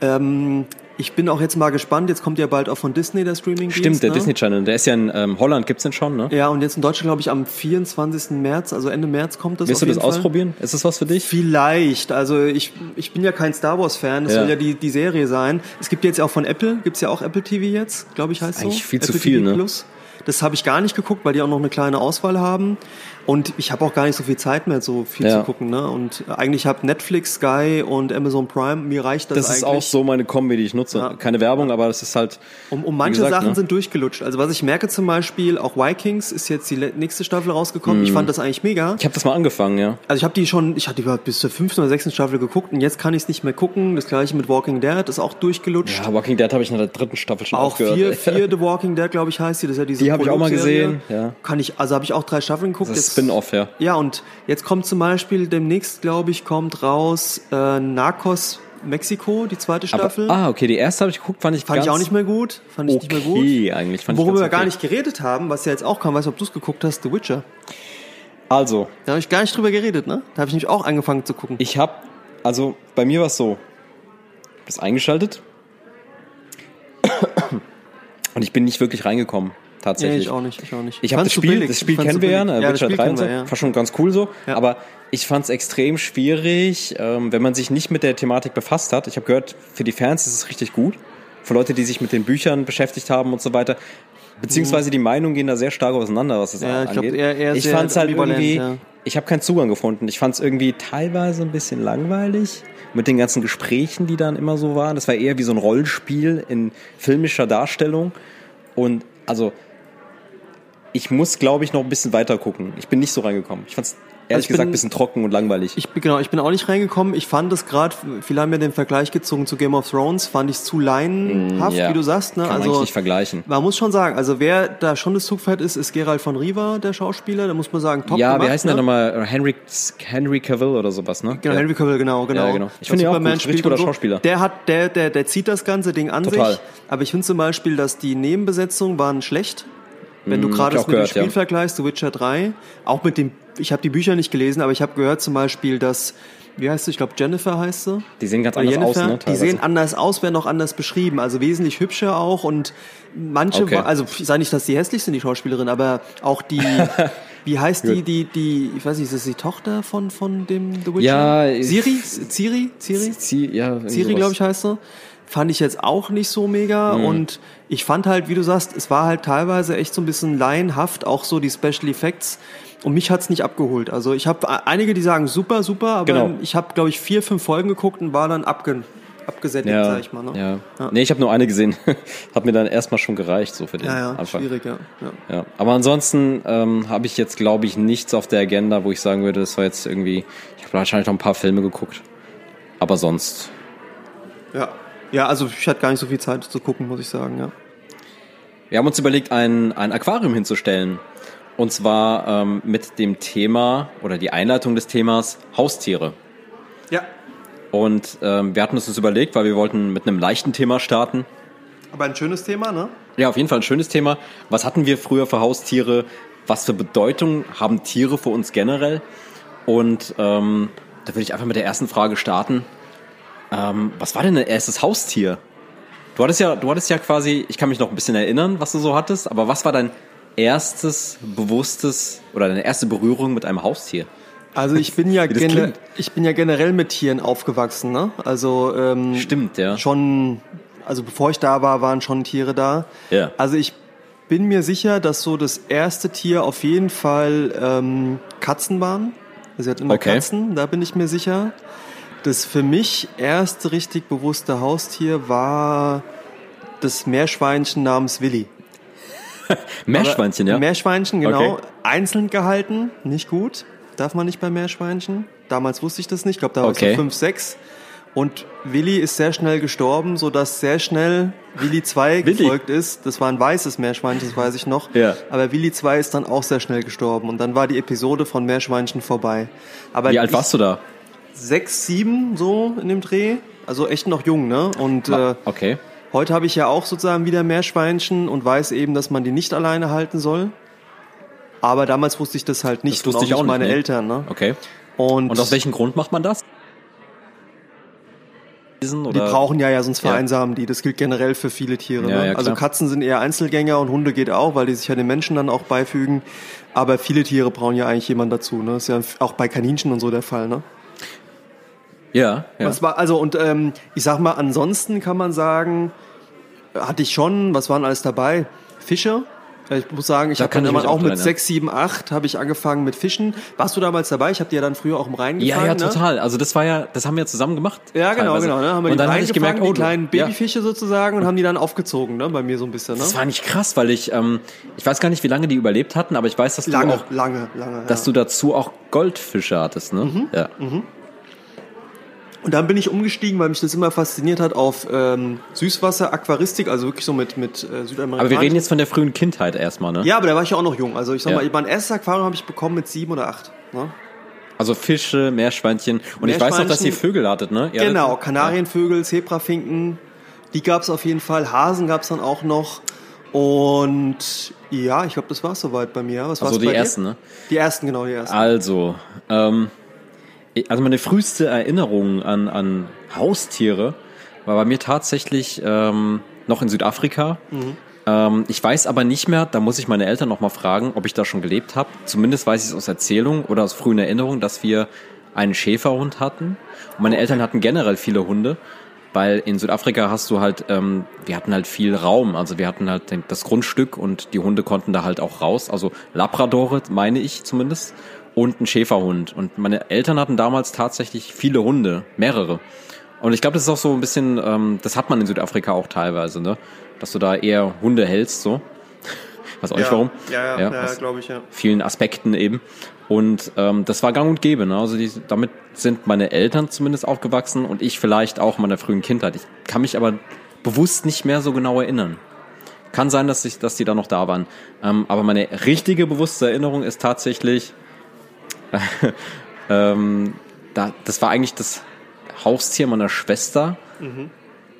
Ähm, ich bin auch jetzt mal gespannt. Jetzt kommt ja bald auch von Disney der streaming Stimmt, der ne? Disney Channel, der ist ja in ähm, Holland, gibt's den schon, ne? Ja, und jetzt in Deutschland, glaube ich, am 24. März, also Ende März kommt das Willst du das Fall. ausprobieren? Ist das was für dich? Vielleicht. Also ich, ich bin ja kein Star Wars Fan. Das Ja. soll ja die, die Serie sein. Es gibt jetzt ja auch von Apple, gibt's ja auch Apple TV jetzt, glaube ich, heißt so. Eigentlich viel zu Apple viel, TV ne? Plus. Das habe ich gar nicht geguckt, weil die auch noch eine kleine Auswahl haben. Und ich habe auch gar nicht so viel Zeit mehr, so viel Ja. zu gucken. Ne? Und eigentlich habe Netflix, Sky und Amazon Prime, mir reicht das, Das ist eigentlich. auch so meine Kombi, die ich nutze. Ja. Keine Werbung, aber das ist halt. Um, um wie manche gesagt, Sachen ne? sind durchgelutscht. Also was ich merke zum Beispiel, auch Vikings ist jetzt die nächste Staffel rausgekommen. Ich fand das eigentlich mega. Mhm. Ich habe das mal angefangen, ja. Also ich habe die schon, ich hatte die bis zur fünften oder sechsten Staffel geguckt und jetzt kann ich es nicht mehr gucken. Das gleiche mit Walking Dead ist auch durchgelutscht. Ja, Walking Dead habe ich in der dritten Staffel schon Auch aufgehört. vier, vier The Walking Dead, glaube ich, heißt die. Das ist ja diese Die habe ich auch mal gesehen, ja. Kann ich, also habe ich auch drei Staffeln geguckt. Das ist Jetzt- Spin-off, ja. Ja, und jetzt kommt zum Beispiel demnächst, glaube ich, kommt raus äh, Narcos Mexiko, die zweite Aber, Staffel. ah, okay, die erste habe ich geguckt, fand ich Fand ich auch nicht mehr gut. Fand ich okay nicht mehr gut. eigentlich. Fand ich Worüber wir ganz gar okay. nicht geredet haben, was ja jetzt auch kam, weiß nicht, ob du es geguckt hast, The Witcher. Also, Da habe ich gar nicht drüber geredet, ne? Da habe ich nämlich auch angefangen zu gucken. ich habe, also bei mir war es so, ich das eingeschaltet und ich bin nicht wirklich reingekommen, nee, tatsächlich. ich auch nicht, ich auch nicht. Ich habe das Spiel, billig. das Spiel kennen wir ja, ne? ja, das Witcher Spiel 3 und so, wir, ja. war schon ganz cool so, Ja. aber ich fand es extrem schwierig, ähm, wenn man sich nicht mit der Thematik befasst hat. Ich habe gehört, für die Fans ist es richtig gut, für Leute, die sich mit den Büchern beschäftigt haben und so weiter. Beziehungsweise die Meinungen gehen da sehr stark auseinander, was es Ja, ich glaub, angeht. eher- eher ich fand es halt irgendwie, ja. ich habe keinen Zugang gefunden. Ich fand es irgendwie teilweise ein bisschen langweilig mit den ganzen Gesprächen, die dann immer so waren. Das war eher wie so ein Rollenspiel in filmischer Darstellung. Und also, ich muss, glaube ich, noch ein bisschen weiter gucken. Ich bin nicht so reingekommen. Ich fand es ehrlich ich gesagt bin- ein bisschen trocken und langweilig. Ich bin, genau, ich bin auch nicht reingekommen. Ich fand es gerade, viele haben ja den Vergleich gezogen zu Game of Thrones, fand ich es zu laienhaft, Mm, ja. wie du sagst. Ne? Kann man also eigentlich nicht vergleichen. Man muss schon sagen, also wer da schon das Zugpferd ist, ist Gerald von Riva, der Schauspieler. Da muss man sagen, top ja, gemacht. wie heißt denn ne? der nochmal? Henry, Henry Cavill oder sowas, ne? Genau, Ja. Henry Cavill, genau, genau. Ja, genau. Ich Der finde auch gut, richtig guter so. Schauspieler. Der hat, der, der, der zieht das ganze Ding an Total. sich. Aber ich finde zum Beispiel, dass die Nebenbesetzungen waren schlecht. Wenn du Hm, gerade das mit dem gehört, Spiel ja. vergleichst, The Witcher 3, auch mit dem, ich habe die Bücher nicht gelesen, aber ich habe gehört zum Beispiel, dass, wie heißt sie, ich glaube Jennifer heißt sie. Die sehen ganz Oder anders aus, Jennifer, ne? die sehen anders aus, werden auch anders beschrieben, also wesentlich hübscher auch und manche, Okay. also ich sage nicht, dass die hässlich sind, die Schauspielerin, aber auch die, wie heißt die, die, die, ich weiß nicht, ist das die Tochter von, von dem The Witcher? Ja, Siri? Ciri? Ciri? Sie, ja, Siri, glaube ich, heißt sie. Fand ich jetzt auch nicht so mega Mhm. und ich fand halt, wie du sagst, es war halt teilweise echt so ein bisschen laienhaft, auch so die Special Effects und mich hat's nicht abgeholt. Also ich habe einige, die sagen super, super, aber Genau. ich habe, glaube ich, vier, fünf Folgen geguckt und war dann abge abgesättigt, Ja, sag ich mal. Ne? ja. Ja. Nee, ich habe nur eine gesehen. Hat mir dann erstmal schon gereicht, so für den ja, ja Anfang. schwierig, ja. ja. Ja. Aber ansonsten ähm, habe ich jetzt, glaube ich, nichts auf der Agenda, wo ich sagen würde, das war jetzt irgendwie. Ich habe wahrscheinlich noch ein paar Filme geguckt. Aber sonst. Ja. ja, also ich hatte gar nicht so viel Zeit zu gucken, muss ich sagen, ja. Wir haben uns überlegt, ein, ein Aquarium hinzustellen. Und zwar ähm, mit dem Thema oder die Einleitung des Themas Haustiere. Ja. Und ähm, wir hatten uns das überlegt, weil wir wollten mit einem leichten Thema starten. Aber ein schönes Thema, ne? Ja, auf jeden Fall ein schönes Thema. Was hatten wir früher für Haustiere? Was für Bedeutung haben Tiere für uns generell? Und ähm, da würde ich einfach mit der ersten Frage starten. Ähm, was war denn dein erstes Haustier? Du hattest ja, du hattest ja quasi, ich kann mich noch ein bisschen erinnern, was du so hattest, aber was war dein erstes bewusstes oder deine erste Berührung mit einem Haustier? Also ich bin ja, Wie das gene klingt. ich bin ja generell mit Tieren aufgewachsen, ne? Also ähm, Stimmt, ja. schon, also bevor ich da war, waren schon Tiere da. Ja. Also ich bin mir sicher, dass so das erste Tier auf jeden Fall ähm, Katzen waren. Sie hat immer Okay. Katzen, da bin ich mir sicher. Das für mich erste richtig bewusste Haustier war das Meerschweinchen namens Willi. Meerschweinchen, ja? Meerschweinchen, genau. Okay. Einzeln gehalten, nicht gut. Darf man nicht bei Meerschweinchen. Damals wusste ich das nicht. Ich glaube, da war Okay. ich so 5, 6. Und Willi ist sehr schnell gestorben, sodass sehr schnell Willi 2 Willi? gefolgt ist. Das war ein weißes Meerschweinchen, das weiß ich noch. Ja. Aber Willi 2 ist dann auch sehr schnell gestorben. Und dann war die Episode von Meerschweinchen vorbei. Aber Wie alt warst du da? Sechs, sieben so in dem Dreh. Also echt noch jung, ne? Und äh, Okay. Heute habe ich ja auch sozusagen wieder Meerschweinchen und weiß eben, dass man die nicht alleine halten soll. Aber damals wusste ich das halt nicht. Das wusste und ich auch nicht meine nee. Eltern. Ne? Okay. Und, Und aus welchem Grund macht man das? die brauchen ja, ja sonst Ja. vereinsamen die. Das gilt generell für viele Tiere. Ja, ne? ja, also. Katzen sind eher Einzelgänger und Hunde geht auch, weil die sich ja den Menschen dann auch beifügen. Aber viele Tiere brauchen ja eigentlich jemand dazu. Ne? Das ist ja auch bei Kaninchen und so der Fall. Ne? Ja, ja. Was war, also und ähm, ich sag mal, ansonsten kann man sagen, hatte ich schon, was waren alles dabei? Fische. Ich muss sagen, ich Da habe dann auch auch mit dran erinnern. 6, 7, 8 habe ich angefangen mit Fischen. Warst du damals dabei? Ich habe die ja dann früher auch im Rhein Ja, gefangen. ja, ne? total. Also das war ja, das haben wir zusammen gemacht. Ja, genau, teilweise. genau. Ne? Haben wir und dann habe ich gemerkt, oh, die kleinen ja, Babyfische sozusagen und haben die dann aufgezogen, ne? Bei mir so ein bisschen, ne? das war nicht krass, weil ich, ähm, ich weiß gar nicht, wie lange die überlebt hatten, aber ich weiß, dass lange, du auch, lange, lange. dass ja. du dazu auch Goldfische hattest, ne? Mhm. Ja. Und dann bin ich umgestiegen, weil mich das immer fasziniert hat auf ähm, Süßwasser, Aquaristik, also wirklich so mit mit äh, Südamerika. Aber wir reden jetzt von der frühen Kindheit erstmal, ne? Ja, aber da war ich ja auch noch jung. Also ich sag Ja. mal, mein erstes Aquarium habe ich bekommen mit sieben oder acht. Ne? Also Fische, Meerschweinchen. Und ich weiß auch, dass ihr Meerschweinchen- Vögel hattet, ne? Ihr Genau, hattet- Kanarienvögel, Zebrafinken, die gab's auf jeden Fall. Hasen gab's dann auch noch. Und ja, ich glaube, das war's soweit bei mir. Was Also war's die bei dir? ersten, ne? Die ersten, genau, die ersten. Also, ähm, also meine früheste Erinnerung an, an Haustiere war bei mir tatsächlich ähm, noch in Südafrika. Ähm, ich weiß aber nicht mehr, da muss ich meine Eltern noch mal fragen, ob ich da schon gelebt habe. Zumindest weiß ich es aus Erzählung oder aus frühen Erinnerungen, dass wir einen Schäferhund hatten. Und meine Eltern hatten generell viele Hunde, weil in Südafrika hast du halt, ähm, wir hatten halt viel Raum. Also wir hatten halt den, das Grundstück und die Hunde konnten da halt auch raus. Also Labradore, meine ich zumindest, und ein Schäferhund. Und meine Eltern hatten damals tatsächlich viele Hunde, mehrere. Und ich glaube, das ist auch so ein bisschen, ähm, das hat man in Südafrika auch teilweise, ne? Dass du da eher Hunde hältst, so. Weiß auch nicht warum. Ja, ja, ja, aus glaube ich, ja. vielen Aspekten eben. Und ähm, das war gang und gäbe. Ne? Also die, damit sind meine Eltern zumindest aufgewachsen und ich vielleicht auch in meiner frühen Kindheit. Ich kann mich aber bewusst nicht mehr so genau erinnern. Kann sein, dass, ich, dass die da noch da waren. Ähm, aber meine richtige bewusste Erinnerung ist tatsächlich, ähm, da, das war eigentlich das Haustier meiner Schwester.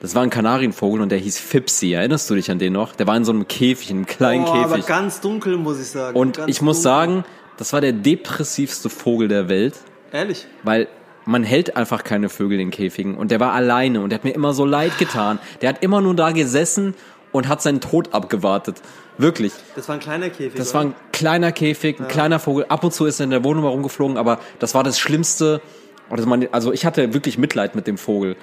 Das war ein Kanarienvogel und der hieß Fipsi. Erinnerst du dich an den noch? Der war in so einem Käfig, in einem kleinen Oh, aber Käfig. ganz dunkel, muss ich sagen. Und ganz ich muss dunkel. sagen, das war der depressivste Vogel der Welt, Ehrlich? weil man hält einfach keine Vögel in Käfigen. Und der war alleine und der hat mir immer so leid getan. Der hat immer nur da gesessen und hat seinen Tod abgewartet. Wirklich. Das war ein kleiner Käfig. Das war ein kleiner Käfig, ein kleiner Vogel. Ab und zu ist er in der Wohnung herumgeflogen, aber das war das Schlimmste. Also, man, also ich hatte wirklich Mitleid mit dem Vogel.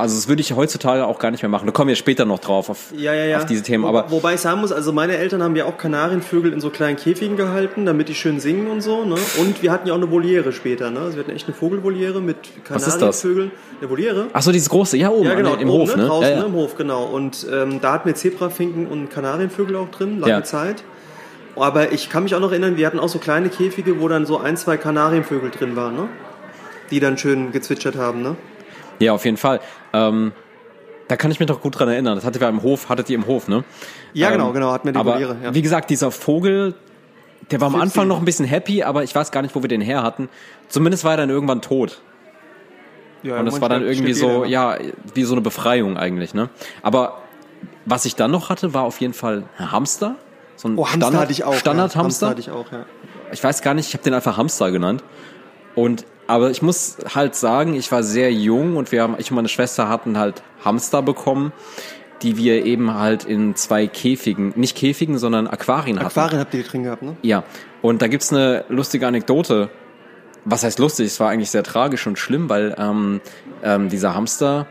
Also das würde ich heutzutage auch gar nicht mehr machen. Da kommen wir später noch drauf auf, Ja, ja, ja. auf diese Themen. Wo, Aber wobei ich sagen muss, also meine Eltern haben ja auch Kanarienvögel in so kleinen Käfigen gehalten, damit die schön singen und so. Ne? Und wir hatten ja auch eine Voliere später. Ne? Also wir hatten echt eine Vogelvoliere mit? Kanarienvögeln. Eine Voliere? ach so, dieses große, ja oben Ja, genau, an, im oben, Hof, ne? Draußen ja. Ne, im Hof, genau. Und ähm, da hatten wir Zebrafinken und Kanarienvögel auch drin, lange. Zeit. Aber ich kann mich auch noch erinnern, wir hatten auch so kleine Käfige, wo dann so ein, zwei Kanarienvögel drin waren, ne? Die dann schön gezwitschert haben, ne? ja, auf jeden Fall. Ähm, da kann ich mich doch gut dran erinnern. Das hatte wir im Hof, hattet ihr im Hof, ne? Ja, Ähm, genau, genau, hatten wir die aber Voliere. Ja. wie gesagt, dieser Vogel, der war am. Anfang noch ein bisschen happy, aber ich weiß gar nicht, wo wir den her hatten. Zumindest war er dann irgendwann tot. ja, Und das war dann irgendwie so, ja, wie so eine Befreiung eigentlich, ne? Aber was ich dann noch hatte, war auf jeden Fall ein Hamster. So ein Oh, Hamster Standard, hatte ich auch. Standard-Hamster. Ja. Hamster hatte ich auch, ja. ich weiß gar nicht, ich habe den einfach Hamster genannt. Und aber ich muss halt sagen, ich war sehr jung und wir haben, ich und meine Schwester hatten halt Hamster bekommen, die wir eben halt in zwei Käfigen, nicht Käfigen, sondern Aquarien hatten. Aquarien habt ihr drin gehabt, ne? Ja. Und da gibt's eine lustige Anekdote. Was heißt lustig? Es war eigentlich sehr tragisch und schlimm, weil ähm, ähm, dieser Hamster,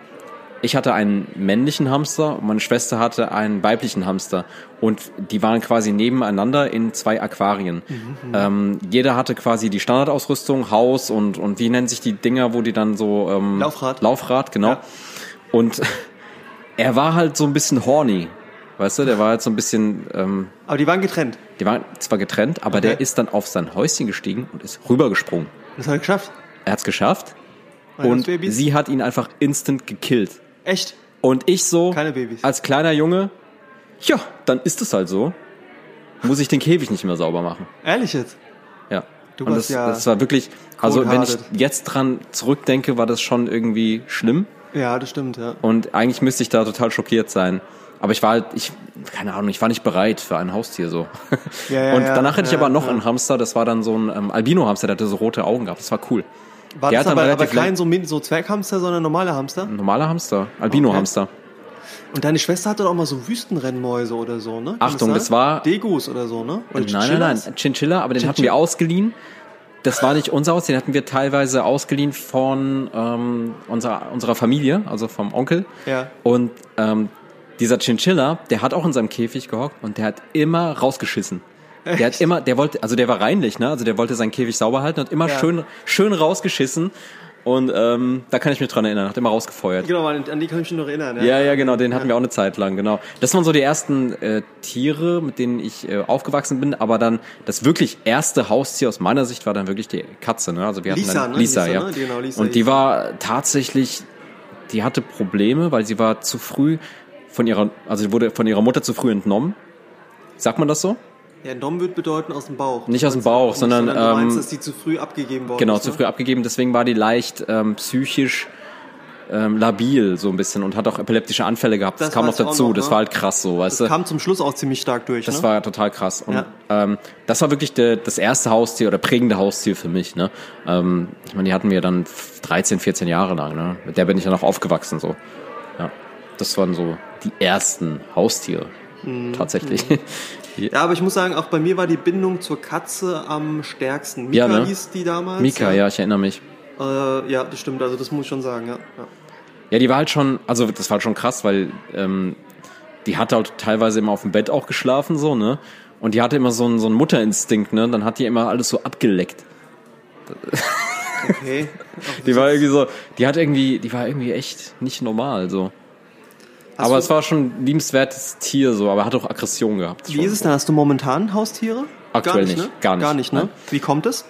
ich hatte einen männlichen Hamster und meine Schwester hatte einen weiblichen Hamster. Und die waren quasi nebeneinander in zwei Aquarien. Ähm, jeder hatte quasi die Standardausrüstung, Haus und, und wie nennen sich die Dinger, wo die dann so... Ähm, Laufrad. Laufrad, genau. Ja. Und er war halt so ein bisschen horny. Weißt du, der war halt so ein bisschen... Ähm, Aber die waren getrennt. die waren zwar getrennt, aber Okay. der ist dann auf sein Häuschen gestiegen und ist rübergesprungen. Das hat er geschafft. Er hat's geschafft und sie hat ihn einfach instant gekillt. Echt? Und ich so, Keine Babys. als kleiner Junge, ja, dann ist es halt so. Muss ich den Käfig nicht mehr sauber machen. Ehrlich jetzt? Ja. Du und warst das, ja das war wirklich, also wenn ich jetzt dran zurückdenke, war das schon irgendwie schlimm. Ja, das stimmt, ja. Und eigentlich müsste ich da total schockiert sein. Aber ich war halt, ich, keine Ahnung, ich war nicht bereit für ein Haustier so. Ja, ja, und ja, danach hatte ich ja, aber noch ja. einen Hamster, das war dann so ein ähm, Albino-Hamster, der hatte so rote Augen gehabt. Das war cool. War Der das aber, aber kein so, so Zwerghamster, sondern normaler Hamster? Normaler Hamster, Albino-Hamster. Und deine Schwester hatte doch auch mal so Wüstenrennmäuse oder so, ne? Kann Achtung, sein? das war- Degus oder so, ne? Oder Nein, nein, Chinchillas? nein, Chinchilla, aber den hatten wir ausgeliehen. Das war nicht unser Haus, den hatten wir teilweise ausgeliehen von ähm, unserer, unserer Familie, also vom Onkel. Ja. Und ähm, dieser Chinchilla, der hat auch in seinem Käfig gehockt und der hat immer rausgeschissen. Der hat immer, der wollte, also der war reinlich, ne? Also der wollte seinen Käfig sauber halten und hat immer Ja. schön, schön rausgeschissen. Und ähm, da kann ich mich dran erinnern, hat immer rausgefeuert. Genau, an an die kann ich mich noch erinnern. Ja. Ja, ja, genau, den hatten wir auch eine Zeit lang, genau. Das waren so die ersten äh, Tiere, mit denen ich äh, aufgewachsen bin, aber dann das wirklich erste Haustier aus meiner Sicht war dann wirklich die Katze, ne? Also wir hatten Lisa, dann ne? Lisa, Lisa, ja. ne? Genau, Lisa Und die war tatsächlich, die hatte Probleme, weil sie war zu früh von ihrer, also sie wurde von ihrer Mutter zu früh entnommen. Sagt man das so? Ja, Dom wird bedeuten aus dem Bauch. Nicht aus dem Bauch, sondern, du meinst, ähm, dass die zu früh abgegeben worden Genau, ist, zu ne? früh abgegeben, deswegen war die leicht ähm, psychisch ähm, labil so ein bisschen und hat auch epileptische Anfälle gehabt. Das, Das kam noch dazu, noch, das ne? war halt krass so, weißt du? Das kam zum Schluss auch ziemlich stark durch, Das ne? war total krass. Und Ja. ähm, das war wirklich de, das erste Haustier oder prägende Haustier für mich. Ne? Ähm, ich meine, die hatten wir dann 13, 14 Jahre lang. Ne? Mit der bin ich dann auch aufgewachsen. So. Ja. Das waren so die ersten Haustiere. Mhm. Tatsächlich. Ja, aber ich muss sagen, auch bei mir war die Bindung zur Katze am stärksten. Mika Ja, ne? hieß die damals. Mika, ja, ich erinnere mich. Äh, ja, das stimmt, also das muss ich schon sagen, ja. ja. Ja, die war halt schon, also das war halt schon krass, weil ähm, die hat halt teilweise immer auf dem Bett auch geschlafen, so, ne? Und die hatte immer so einen, so einen Mutterinstinkt, ne? Dann hat die immer alles so abgeleckt. Okay. Die war irgendwie so, die hat irgendwie, die war irgendwie echt nicht normal, so. Hast aber es war schon ein liebenswertes Tier, so, aber hat auch Aggression gehabt. Wie ist es denn? Hast du momentan Haustiere? Aktuell nicht, ne? gar nicht. Gar nicht, ne? Nein. Wie kommt es?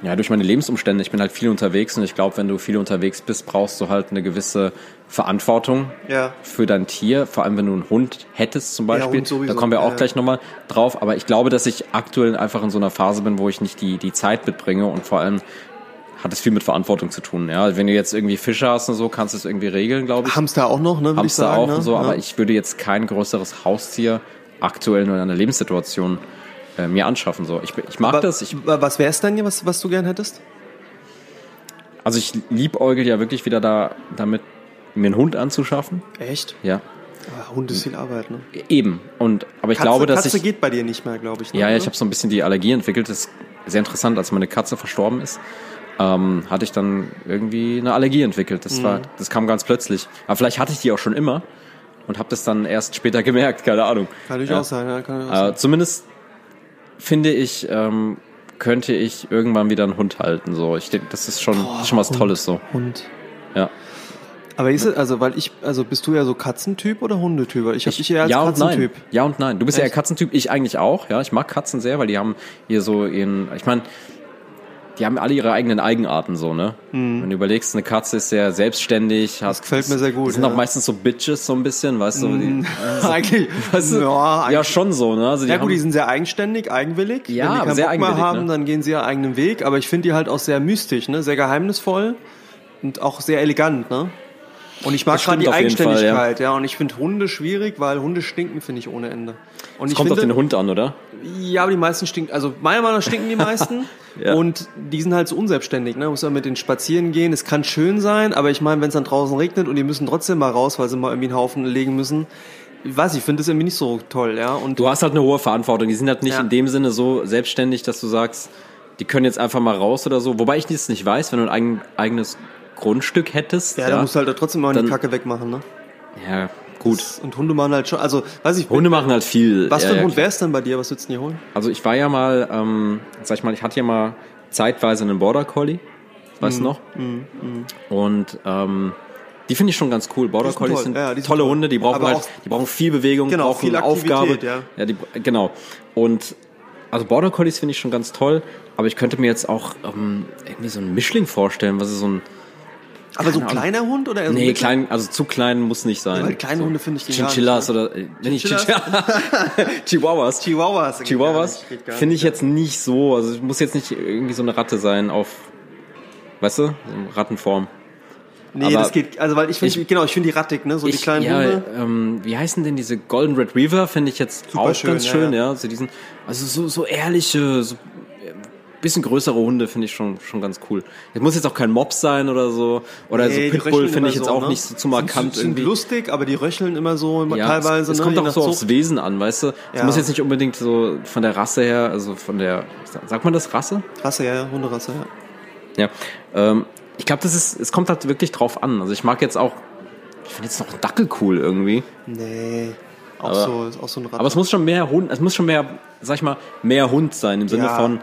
Ja, durch meine Lebensumstände. Ich bin halt viel unterwegs und ich glaube, wenn du viel unterwegs bist, brauchst du halt eine gewisse Verantwortung Ja. für dein Tier. Vor allem, wenn du einen Hund hättest zum Beispiel. Sowieso, da kommen wir auch ja. gleich nochmal drauf. Aber ich glaube, dass ich aktuell einfach in so einer Phase bin, wo ich nicht die, die Zeit mitbringe und vor allem hat es viel mit Verantwortung zu tun. Ja, wenn du jetzt irgendwie Fische hast und so, kannst du es irgendwie regeln, glaube ich. Hamster auch noch, ne? Würde ich Hamster sagen, auch ne? und so, ja. aber ich würde jetzt kein größeres Haustier aktuell nur in einer Lebenssituation äh, mir anschaffen. So, ich, ich mag Aber das. Ich, was wäre es denn, was, was du gern hättest? also ich liebäugel ja wirklich wieder da damit, mir einen Hund anzuschaffen. Echt? Ja, Ah, Hund ist viel Arbeit, ne? eben. Und aber ich Katze, glaube, dass Katze ich geht bei dir nicht mehr, glaube ich. Ne? ja, ja, ich habe so ein bisschen die Allergie entwickelt. Das ist sehr interessant, als meine Katze verstorben ist. Ähm, hatte ich dann irgendwie eine Allergie entwickelt. Das, war, das kam ganz plötzlich. Aber vielleicht hatte ich die auch schon immer und habe das dann erst später gemerkt, keine Ahnung. Kann natürlich Ja. auch sein, ja, kann auch sein. Äh, zumindest finde ich, ähm, könnte ich irgendwann wieder einen Hund halten. So, ich denke, das ist schon, ist schon was Hund. Tolles so. Hund. Ja. Aber ist es, also, weil ich, also bist du ja so Katzentyp oder Hundetyp? Weil Ich habe dich eher als ja und nein. Katzentyp. Ja und nein. Du bist ja eher Echt? Katzentyp, ich eigentlich auch. Ja, ich mag Katzen sehr, weil die haben hier so ihren, ich meine, die haben alle ihre eigenen Eigenarten so, ne? Wenn du überlegst, eine Katze ist sehr selbstständig. Hat, Mhm. gefällt mir sehr gut, sind ja. Mhm. auch meistens so Bitches so ein bisschen, weißt du? Die, eigentlich, weißt du? ja, ja, schon so, ne? Also die Ja gut, haben, die sind sehr eigenständig, eigenwillig. Ja, Wenn die keinen sehr Bock mehr haben, ne? dann gehen sie ihren eigenen Weg. Aber ich finde die halt auch sehr mystisch, ne? sehr geheimnisvoll und auch sehr elegant. Ne? Und ich mag Das gerade die auf jeden Fall, Eigenständigkeit. ja. Und ich finde Hunde schwierig, weil Hunde stinken, finde ich, ohne Ende. Und ich kommt auf finde, den Hund an, oder? Ja, aber die meisten stinken, also meiner Meinung nach stinken die meisten. Ja. Und die sind halt so unselbstständig, ne? Muss ja mit den spazieren gehen. Es kann schön sein, aber ich meine, wenn es dann draußen regnet und die müssen trotzdem mal raus, weil sie mal irgendwie einen Haufen legen müssen. Ich weiß, ich finde das irgendwie nicht so toll, ja. Und Du hast halt eine hohe Verantwortung. Die sind halt nicht Ja. in dem Sinne so selbstständig, dass du sagst, die können jetzt einfach mal raus oder so. Wobei ich das nicht weiß, wenn du ein eigen, eigenes Grundstück hättest. ja, da musst du halt trotzdem mal die Dann- Kacke wegmachen, ne? ja, gut. Und Hunde machen halt schon, also, weiß ich, Hunde machen halt viel. was für ein Hund klar. wär's denn bei dir? Was würdest du denn hier holen? Also ich war ja mal, ähm, sag ich mal, ich hatte ja mal zeitweise einen Border Collie, weißt du noch? Und ähm, die finde ich schon ganz cool. Border Die sind Collies toll, sind ja, tolle toll. Hunde, die brauchen Aber halt, die brauchen viel Bewegung, Genau, brauchen viel Aktivität, Aufgabe. ja. ja die, genau. Und also Border Collies finde ich schon ganz toll, aber ich könnte mir jetzt auch ähm, irgendwie so einen Mischling vorstellen, was ist so ein Aber so ein kleiner Hund oder so Nee, klein, also zu klein muss nicht sein. weil kleine Hunde finde ich die Chinchillas oder äh, nee. Chihuahuas. Chihuahuas. Chihuahuas finde ich jetzt nicht so, also es muss jetzt nicht irgendwie so eine Ratte sein auf, weißt du, so Rattenform. Nee, aber das geht, also weil ich finde, genau, ich finde die rattig, ne? So die Ich, kleinen ja, Hunde. ähm, wie heißen denn diese Golden Retriever? Finde ich jetzt Super auch schön, ganz schön, ja. ja. So diesen, also so, so ehrliche, so bisschen größere Hunde finde ich schon, schon ganz cool. Es muss jetzt auch kein Mops sein oder so. Oder Nee, so Pitbull finde ich jetzt so, auch ne? nicht so zu markant sind, sind irgendwie. lustig, aber die röcheln immer so immer Ja, teilweise. es, es ne, kommt je auch so Zucht. aufs Wesen an, weißt du? Es Ja. muss jetzt nicht unbedingt so von der Rasse her, also von der, sagt man das Rasse? Rasse, ja, ja, Hunderasse, ja. Ja. Ähm, ich glaube, das ist, es kommt halt wirklich drauf an. Also ich mag jetzt auch, ich finde jetzt noch einen Dackel cool irgendwie. Nee, auch Aber- so, ist auch so ein Rad. Aber es muss schon mehr Hund, es muss schon mehr, sag ich mal, mehr Hund sein im Sinne Ja. von,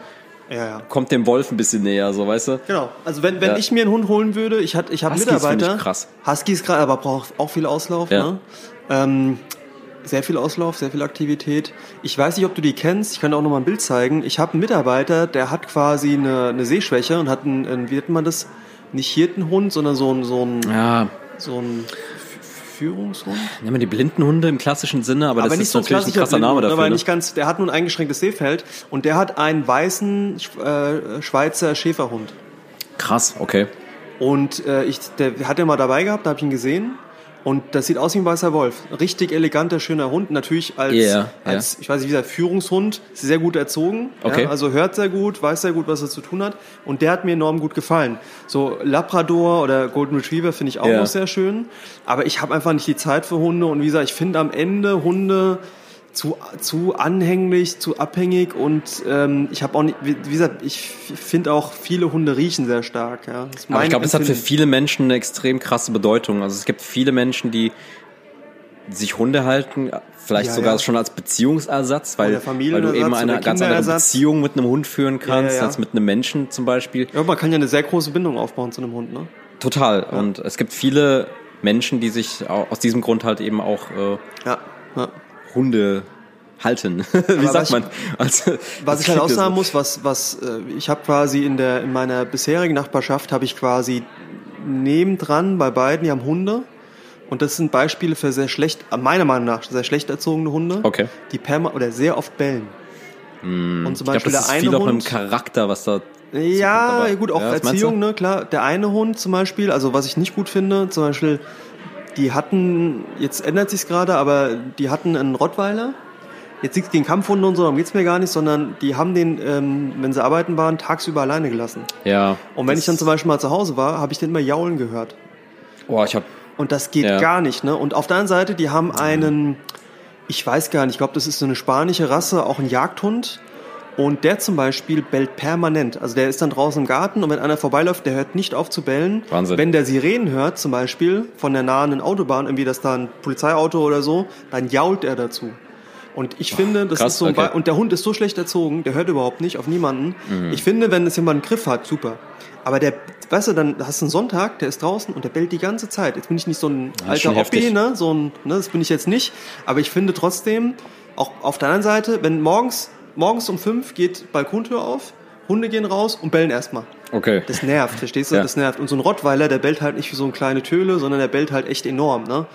ja, ja. kommt dem Wolf ein bisschen näher, so weißt du? Genau. Also wenn, wenn Ja. ich mir einen Hund holen würde, ich hat, ich habe Huskies Mitarbeiter. ich krass. Husky ist gerade, aber braucht auch viel Auslauf. Ja. Ne? Ähm, sehr viel Auslauf, sehr viel Aktivität. Ich weiß nicht, ob du die kennst. Ich kann dir auch noch mal ein Bild zeigen. Ich habe einen Mitarbeiter, der hat quasi eine, eine Sehschwäche und hat einen, einen, wie nennt man das? Nicht Hirtenhund, sondern so ein, so ein, Ja, so ein Führungshund. nennen wir die blinden Hunde im klassischen Sinne, aber, das ist natürlich ein krasser Name dafür. Aber Ne? nicht ganz, der hat nur ein eingeschränktes Sehfeld und der hat einen weißen äh, Schweizer Schäferhund. Krass, okay. Und äh, ich, der hat er mal dabei gehabt, da habe ich ihn gesehen. Und das sieht aus wie ein weißer Wolf. Richtig eleganter, schöner Hund. Natürlich als, Ja, als ich weiß nicht, wie gesagt, Führungshund. Sehr gut erzogen. Okay. Ja, also hört sehr gut, weiß sehr gut, was er zu tun hat. Und der hat mir enorm gut gefallen. So Labrador oder Golden Retriever finde ich auch Ja. noch sehr schön. Aber ich habe einfach nicht die Zeit für Hunde. Und wie gesagt, ich finde am Ende Hunde zu, zu anhänglich, zu abhängig und ähm, ich habe auch nicht, wie gesagt, ich finde auch viele Hunde riechen sehr stark. Ja. Aber ich glaube, das hat für viele Menschen eine extrem krasse Bedeutung. Also es gibt viele Menschen, die sich Hunde halten, vielleicht Ja, sogar ja. schon als Beziehungsersatz, weil, weil du eben eine ganz andere. Beziehung mit einem Hund führen kannst, als mit einem Menschen zum Beispiel. Ja, man kann ja eine sehr große Bindung aufbauen zu einem Hund, ne? Total. Und es gibt viele Menschen, die sich au- aus diesem Grund halt eben auch äh, Ja. ja. Hunde halten. Wie was sagt ich- man? Also, Was ich halt auch klingt ja sagen so. muss, was, was äh, ich habe quasi in der in meiner bisherigen Nachbarschaft habe ich quasi nebendran bei beiden, die haben Hunde. Und das sind Beispiele für sehr schlecht, äh, meiner Meinung nach, sehr schlecht erzogene Hunde, Okay. die perma oder sehr oft bellen. Und zum Beispiel ist der viel eine auch mit dem Hund. Charakter, was da. Ja, aber- ja, gut, auch Ja, Erziehung, ne, klar. Der eine Hund zum Beispiel, also was ich nicht gut finde, zum Beispiel, die hatten, jetzt ändert sich's gerade, aber die hatten einen Rottweiler. Jetzt nichts gegen Kampfhunde und so, darum geht's mir gar nicht, sondern die haben den, ähm, wenn sie arbeiten waren, tagsüber alleine gelassen. Ja. Und wenn ich dann zum Beispiel mal zu Hause war, habe ich den immer jaulen gehört. Oh, ich habe Und das geht Ja. gar nicht, ne? Und auf der anderen Seite, die haben einen, ich weiß gar nicht, ich glaube, das ist so eine spanische Rasse, auch ein Jagdhund. Und der zum Beispiel bellt permanent. Also der ist dann draußen im Garten und wenn einer vorbeiläuft, der hört nicht auf zu bellen. Wahnsinn. Wenn der Sirenen hört, zum Beispiel von der nahen Autobahn, irgendwie das da ein Polizeiauto oder so, dann jault er dazu. Und ich finde, das krass, ist so ein okay. Und der Hund ist so schlecht erzogen, der hört überhaupt nicht auf niemanden. Mhm. Ich finde, wenn es jemand einen Griff hat, super. Aber der, weißt du, dann hast du einen Sonntag, der ist draußen und der bellt die ganze Zeit. Jetzt bin ich nicht so ein alter Oppi, ne, so ein, ne, das bin ich jetzt nicht. Aber ich finde trotzdem, auch auf der anderen Seite, wenn morgens, morgens um fünf geht Balkontür auf, Hunde gehen raus und bellen erstmal. Okay. Das nervt, verstehst du? Ja. Das nervt. Und so ein Rottweiler, der bellt halt nicht wie so eine kleine Töle, sondern der bellt halt echt enorm, ne?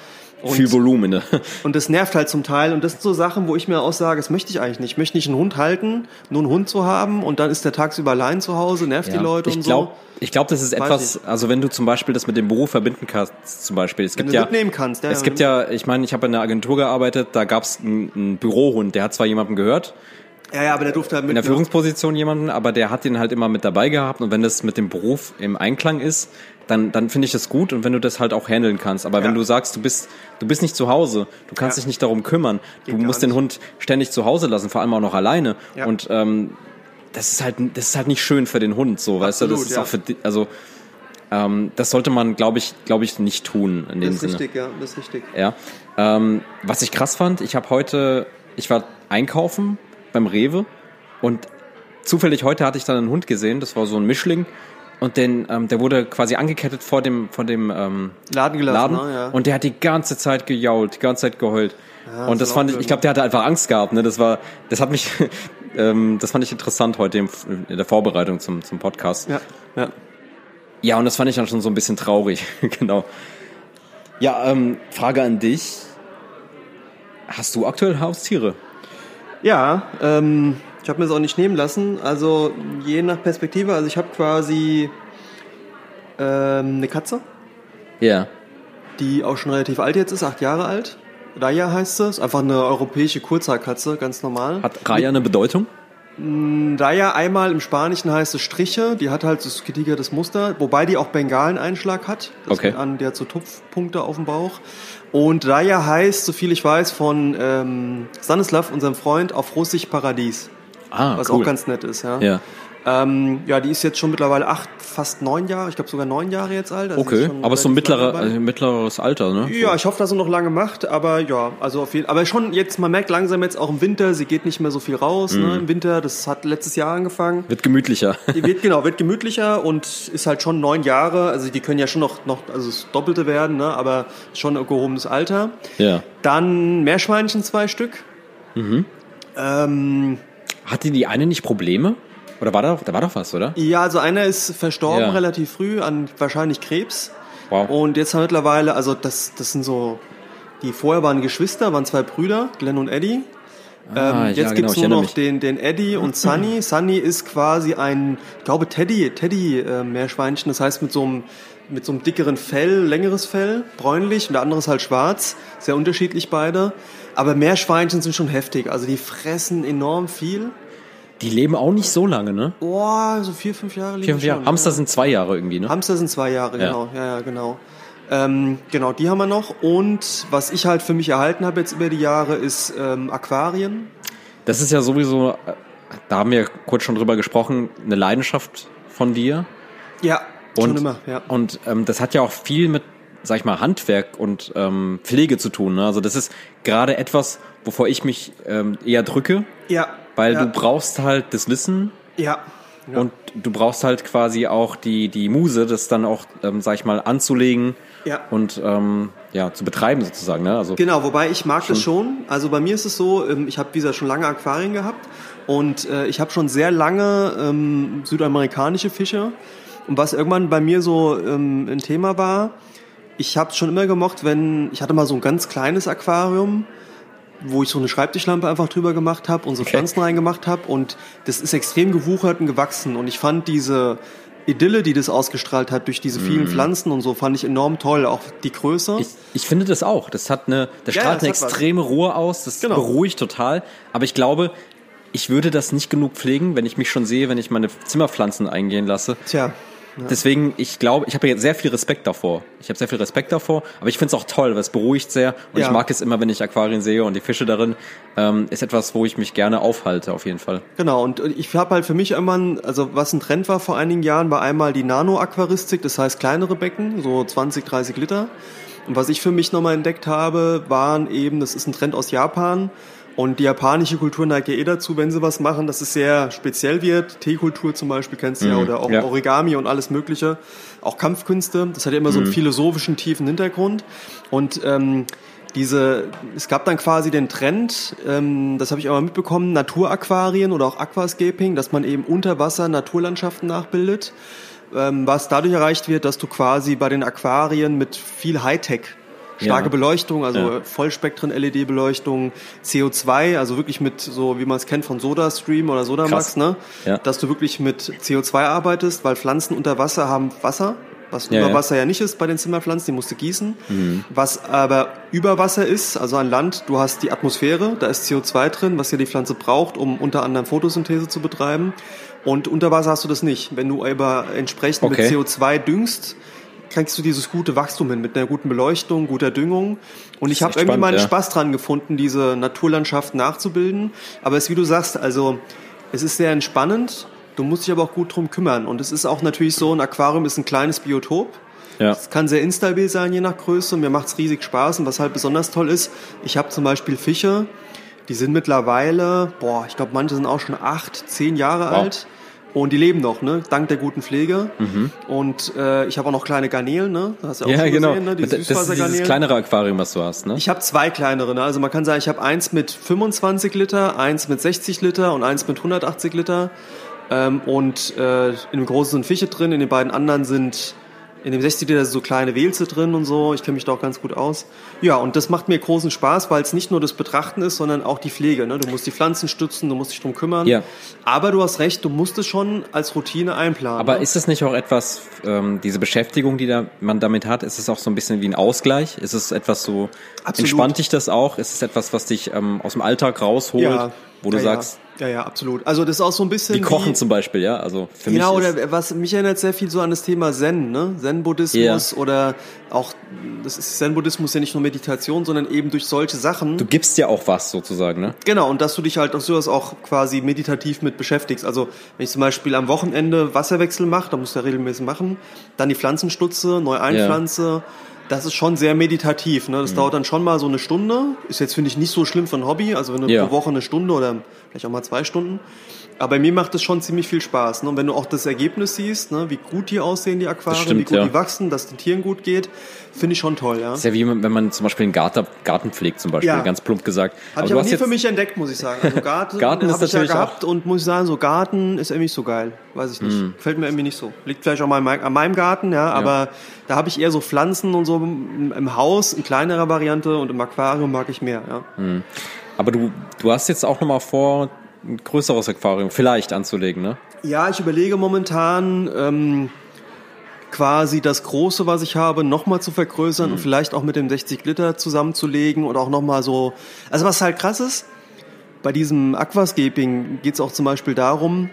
Und, Viel Volumen, ne? und das nervt halt zum Teil. Und das sind so Sachen, wo ich mir auch sage, das möchte ich eigentlich nicht. Ich möchte nicht einen Hund halten, nur einen Hund zu haben und dann ist der tagsüber allein zu Hause, nervt die Leute ich und glaub, so. Ich glaube, das ist Weiß etwas, also wenn du zum Beispiel das mit dem Beruf verbinden kannst, zum Beispiel. Es Wenn gibt du ja, mitnehmen kannst, ja, es ja, gibt ja, ich meine, ich habe in einer Agentur gearbeitet, da gab es einen, einen Bürohund, der hat zwar jemandem gehört, Ja, ja, aber der durfte halt mit. in der Führungsposition jemanden, aber der hat den halt immer mit dabei gehabt und wenn das mit dem Beruf im Einklang ist, dann, dann finde ich das gut und wenn du das halt auch handeln kannst. Aber wenn Ja. du sagst, du bist, du bist nicht zu Hause, du kannst Ja. dich nicht darum kümmern, du gar musst den. Hund ständig zu Hause lassen, vor allem auch noch alleine. Ja. Und ähm, das ist halt, das ist halt nicht schön für den Hund, so, weißt du, das Absolut, ist auch für, also, ähm, das sollte man, glaube ich, glaube ich, nicht tun in dem Das ist Sinne. richtig, ja, das ist richtig. Ja. Ähm, was ich krass fand, ich habe heute, ich war einkaufen beim Rewe und zufällig heute hatte ich dann einen Hund gesehen, das war so ein Mischling und den, ähm, der wurde quasi angekettet vor dem, vor dem ähm, Laden gelassen, Laden ne, ja. und der hat die ganze Zeit gejault, die ganze Zeit geheult. und das das fand ich, ich glaube, der hatte einfach Angst gehabt. Ne? Das war, das hat mich, ähm, das fand ich interessant heute in der Vorbereitung zum, zum Podcast. Ja, ja. Ja, und das fand ich dann schon so ein bisschen traurig, genau. Ja, ähm, Frage an dich. Hast du aktuell Haustiere? Ja, ähm, ich habe mir das auch nicht nehmen lassen. Also je nach Perspektive. Also ich habe quasi ähm, eine Katze, Ja. die auch schon relativ alt jetzt ist, acht Jahre alt. Raya heißt es, einfach eine europäische Kurzhaarkatze, ganz normal. Hat Raya eine Bedeutung? Raya einmal im Spanischen heißt es Striche, die hat halt das getigertes Muster, wobei die auch Bengaleneinschlag hat. Das Okay. An, die hat so Tupfpunkte auf dem Bauch. Und Raya heißt, so viel ich weiß, von ähm, Stanislav, unserem Freund, auf Russisch Paradies. Ah, was cool. auch ganz nett ist, ja. Ja. Ähm, ja, die ist jetzt schon mittlerweile acht, fast neun Jahre, ich glaube sogar neun Jahre jetzt alt. also Okay, aber so ein mittlerer, also mittleres Alter, ne? Ja, ich hoffe, dass sie noch lange macht, aber ja, also auf jeden aber schon jetzt, man merkt langsam jetzt auch im Winter, sie geht nicht mehr so viel raus, Mhm. ne, im Winter, das hat letztes Jahr angefangen. Wird gemütlicher. Die wird, genau, wird gemütlicher und ist halt schon neun Jahre, also die können ja schon noch, noch also das Doppelte werden, ne, aber schon ein gehobenes Alter. ja. Dann Meerschweinchen zwei Stück. Mhm. Ähm, Hatte die eine nicht Probleme? Oder war da, da war doch was, oder? Ja, also einer ist verstorben Ja. relativ früh an wahrscheinlich Krebs. Wow. Und jetzt haben mittlerweile, also das, das sind so, die vorher waren Geschwister, waren zwei Brüder, Glenn und Eddie. Ah, ähm, jetzt ja, genau, gibt's ich nur noch mich. den, den Eddie und Sunny. Sunny ist quasi ein, ich glaube, Teddy, Teddy äh, Meerschweinchen. Das heißt mit so einem mit so einem dickeren Fell, längeres Fell, bräunlich und der andere ist halt schwarz. Sehr unterschiedlich beide. Aber Meerschweinchen sind schon heftig. Also die fressen enorm viel. Die leben auch nicht so lange, ne? Boah, so vier, fünf Jahre leben Vier, fünf Jahre. schon, Hamster ja. sind zwei Jahre irgendwie, ne? Hamster sind zwei Jahre, Ja. genau. Ja, ja, genau. Ähm, genau, die haben wir noch. Und was ich halt für mich erhalten habe jetzt über die Jahre, ist ähm, Aquarien. Das ist ja sowieso, äh, da haben wir kurz schon drüber gesprochen, eine Leidenschaft von dir. Ja, Und, schon immer. Ja. und ähm, das hat ja auch viel mit, sag ich mal, Handwerk und ähm, Pflege zu tun. Ne? Also das ist gerade etwas, wovor ich mich ähm, eher drücke, ja. Weil ja. du brauchst halt das Wissen Ja. ja. und du brauchst halt quasi auch die, die Muse, das dann auch, ähm, sag ich mal, anzulegen Ja. und ähm, ja, zu betreiben sozusagen. Ne? Also Genau, wobei ich mag das schon. Also bei mir ist es so, ähm, ich habe wie gesagt schon lange Aquarien gehabt und äh, ich habe schon sehr lange ähm, südamerikanische Fische. Und was irgendwann bei mir so ähm, ein Thema war, ich habe es schon immer gemocht, wenn ich hatte mal so ein ganz kleines Aquarium, wo ich so eine Schreibtischlampe einfach drüber gemacht habe und so Okay. Pflanzen reingemacht habe und das ist extrem gewuchert und gewachsen und ich fand diese Idylle, die das ausgestrahlt hat durch diese vielen Pflanzen und so, fand ich enorm toll, auch die Größe. Ich, ich finde das auch. Das hat eine, das Ja, strahlt das eine hat was. extreme Ruhe aus. Das Genau. beruhigt total. Aber ich glaube, ich würde das nicht genug pflegen, wenn ich mich schon sehe, wenn ich meine Zimmerpflanzen eingehen lasse. Tja, deswegen, ich glaube, ich habe jetzt sehr viel Respekt davor. Ich habe sehr viel Respekt davor, aber ich finde es auch toll, weil es beruhigt sehr und Ja. ich mag es immer, wenn ich Aquarien sehe und die Fische darin, ähm, ist etwas, wo ich mich gerne aufhalte, auf jeden Fall. Genau, und ich habe halt für mich immer, ein- also was ein Trend war vor einigen Jahren, war einmal die Nano-Aquaristik, das heißt kleinere Becken, so 20, 30 Liter. Und was ich für mich nochmal entdeckt habe, waren eben, das ist ein Trend aus Japan. Und die japanische Kultur neigt ja eh dazu, wenn sie was machen, dass es sehr speziell wird. Teekultur zum Beispiel kennst du ja, oder auch ja. Origami und alles Mögliche. Auch Kampfkünste. Das hat ja immer so einen philosophischen, tiefen Hintergrund. Und ähm, diese, es gab dann quasi den Trend, ähm, das habe ich auch mal mitbekommen, Naturaquarien oder auch Aquascaping, dass man eben unter Wasser Naturlandschaften nachbildet. Ähm, was dadurch erreicht wird, dass du quasi bei den Aquarien mit viel Hightech starke Ja. Beleuchtung, also Ja. Vollspektren-LED-Beleuchtung, CO2, also wirklich mit so, wie man es kennt von SodaStream oder Sodamax, Krass. ne? Ja. Dass du wirklich mit CO2 arbeitest, weil Pflanzen unter Wasser haben Wasser, was Ja, über ja. Wasser ja nicht ist bei den Zimmerpflanzen, die musst du gießen. Was aber über Wasser ist, also an Land, du hast die Atmosphäre, da ist CO2 drin, was ja die Pflanze braucht, um unter anderem Photosynthese zu betreiben. Und unter Wasser hast du das nicht. Wenn du aber entsprechend Okay. mit CO2 düngst, kriegst du dieses gute Wachstum hin mit einer guten Beleuchtung, guter Düngung. Und ich habe irgendwie spannend, meinen ja. Spaß dran gefunden, diese Naturlandschaft nachzubilden. Aber es ist wie du sagst, also es ist sehr entspannend. Du musst dich aber auch gut drum kümmern. Und es ist auch natürlich so, ein Aquarium ist ein kleines Biotop. Ja. Es kann sehr instabil sein, je nach Größe. Mir macht's riesig Spaß. Und was halt besonders toll ist, ich habe zum Beispiel Fische, die sind mittlerweile, boah, ich glaube, manche sind auch schon acht, zehn Jahre Wow. alt. Und die leben noch, ne? Dank der guten Pflege. Und äh, ich habe auch noch kleine Garnelen, ne? Das hast du auch Ja, schon genau. gesehen, ne? Die das ist dieses kleinere Aquarium, was du hast, ne? Ich habe zwei kleinere. Ne? Also man kann sagen, ich habe eins mit 25 Liter, eins mit 60 Liter und eins mit 180 Liter. Ähm, und äh, in dem großen sind Fische drin, in den beiden anderen sind in dem 60 Liter sind so kleine Wälze drin und so. Ich kenne mich da auch ganz gut aus. Ja, und das macht mir großen Spaß, weil es nicht nur das Betrachten ist, sondern auch die Pflege. Ne? Du musst die Pflanzen stützen, du musst dich drum kümmern. Ja. Aber du hast recht, du musst es schon als Routine einplanen. Aber ne? ist es nicht auch etwas, ähm, diese Beschäftigung, die da, man damit hat, ist es auch so ein bisschen wie ein Ausgleich? Ist es etwas so, Absolut. entspannt dich das auch? Ist es etwas, was dich ähm, aus dem Alltag rausholt, wo du ja, sagst, Ja, ja, absolut. Also das ist auch so ein bisschen wie Kochen zum Beispiel, ja? Also für Genau, mich oder was mich erinnert sehr viel so an das Thema Zen, ne? Zen-Buddhismus oder auch, das ist Zen-Buddhismus ja nicht nur Meditation, sondern eben durch solche Sachen. du gibst ja auch was sozusagen, ne? Genau, und dass du dich halt auch sowas auch quasi meditativ mit beschäftigst. Also wenn ich zum Beispiel am Wochenende Wasserwechsel mache, da musst du ja regelmäßig machen, dann die Pflanzen stutze, neu einpflanze, das ist schon sehr meditativ. Ne? Mhm. Das dauert dann schon mal so eine Stunde. Ist jetzt, finde ich, nicht so schlimm für ein Hobby. Also wenn du Ja. pro Woche eine Stunde oder vielleicht auch mal zwei Stunden. Aber mir macht es schon ziemlich viel Spaß. Ne? Und wenn du auch das Ergebnis siehst, ne? wie gut die aussehen, die Aquarien, stimmt, wie gut ja. die wachsen, dass den Tieren gut geht, finde ich schon toll. Ja? ist ja wie wenn man zum Beispiel einen Garten, Garten pflegt, zum Beispiel, Ja. ganz plump gesagt. Habe ich aber nie für mich entdeckt, muss ich sagen. Also Garten, Garten ist habe ich ja gehabt und muss ich sagen, so Garten ist irgendwie nicht so geil. Weiß ich nicht. Hm. Gefällt mir irgendwie nicht so. Liegt vielleicht auch mal an meinem- Garten, ja, aber da habe ich eher so Pflanzen und so im, Haus, in kleinerer Variante und im Aquarium mag ich mehr, ja. aber du, du hast jetzt auch nochmal vor, ein größeres Aquarium vielleicht anzulegen, ne? Ja, ich überlege momentan ähm, quasi das Große, was ich habe, nochmal zu vergrößern und vielleicht auch mit dem 60 Liter zusammenzulegen und auch nochmal so. Also was halt krass ist, bei diesem Aquascaping geht es auch zum Beispiel darum,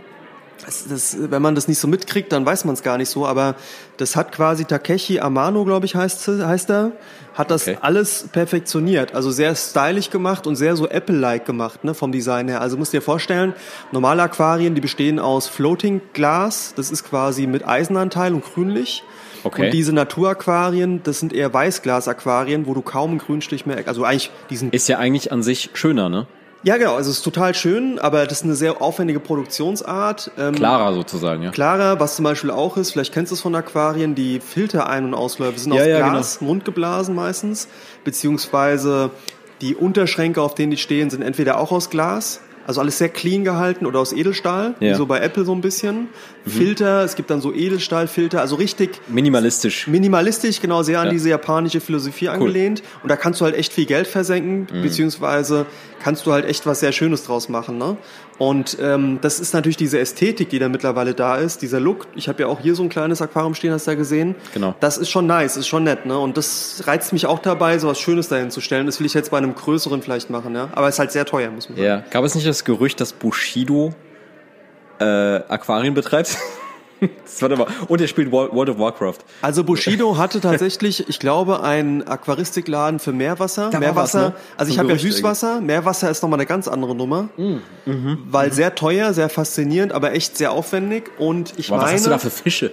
das, das, wenn man das nicht so mitkriegt, dann weiß man es gar nicht so, aber das hat quasi Takeshi Amano, glaube ich, heißt, heißt er, hat das Okay. alles perfektioniert, also sehr stylisch gemacht und sehr so Apple-like gemacht, ne, vom Design her. Also musst dir vorstellen, normale Aquarien, die bestehen aus Floating Glas, das ist quasi mit Eisenanteil und grünlich. Okay. Und diese Naturaquarien, das sind eher Weißglas-Aquarien, wo du kaum einen Grünstich mehr, also eigentlich diesen Ist ja eigentlich an sich schöner, ne? Ja, genau. Also es ist total schön, aber das ist eine sehr aufwendige Produktionsart. Ähm, Klarer sozusagen, ja. Klarer, was zum Beispiel auch ist, vielleicht kennst du es von Aquarien, die Filterein- und Ausläufe sind Ja, aus ja, genau. Glas, mundgeblasen meistens, beziehungsweise die Unterschränke, auf denen die stehen, sind entweder auch aus Glas, also alles sehr clean gehalten oder aus Edelstahl, wie Ja. So bei Apple so ein bisschen. Filter, es gibt dann so Edelstahlfilter, also richtig Minimalistisch. minimalistisch, genau sehr an Ja. diese japanische Philosophie angelehnt. Und da kannst du halt echt viel Geld versenken, Mhm. beziehungsweise kannst du halt echt was sehr Schönes draus machen. Ne? Und ähm, das ist natürlich diese Ästhetik, die da mittlerweile da ist, dieser Look. Ich habe ja auch hier so ein kleines Aquarium stehen, hast du ja gesehen. Genau. Das ist schon nice, ist schon nett. Ne? Und das reizt mich auch dabei, so was Schönes dahin zu stellen. Das will ich jetzt bei einem größeren vielleicht machen. Ja? Aber es ist halt sehr teuer, muss man sagen. Ja. Gab es nicht das Gerücht, dass Bushido äh, Aquarien betreibt? Das war aber, und er spielt World of Warcraft. Also Bushido hatte tatsächlich, ich glaube, einen Aquaristikladen für Meerwasser. Da Meerwasser, was, ne? also ich habe ja Süßwasser, Meerwasser ist nochmal eine ganz andere Nummer. Mhm. Weil sehr teuer, sehr faszinierend, aber echt sehr aufwendig. Und ich Aber was meine, hast du da für Fische?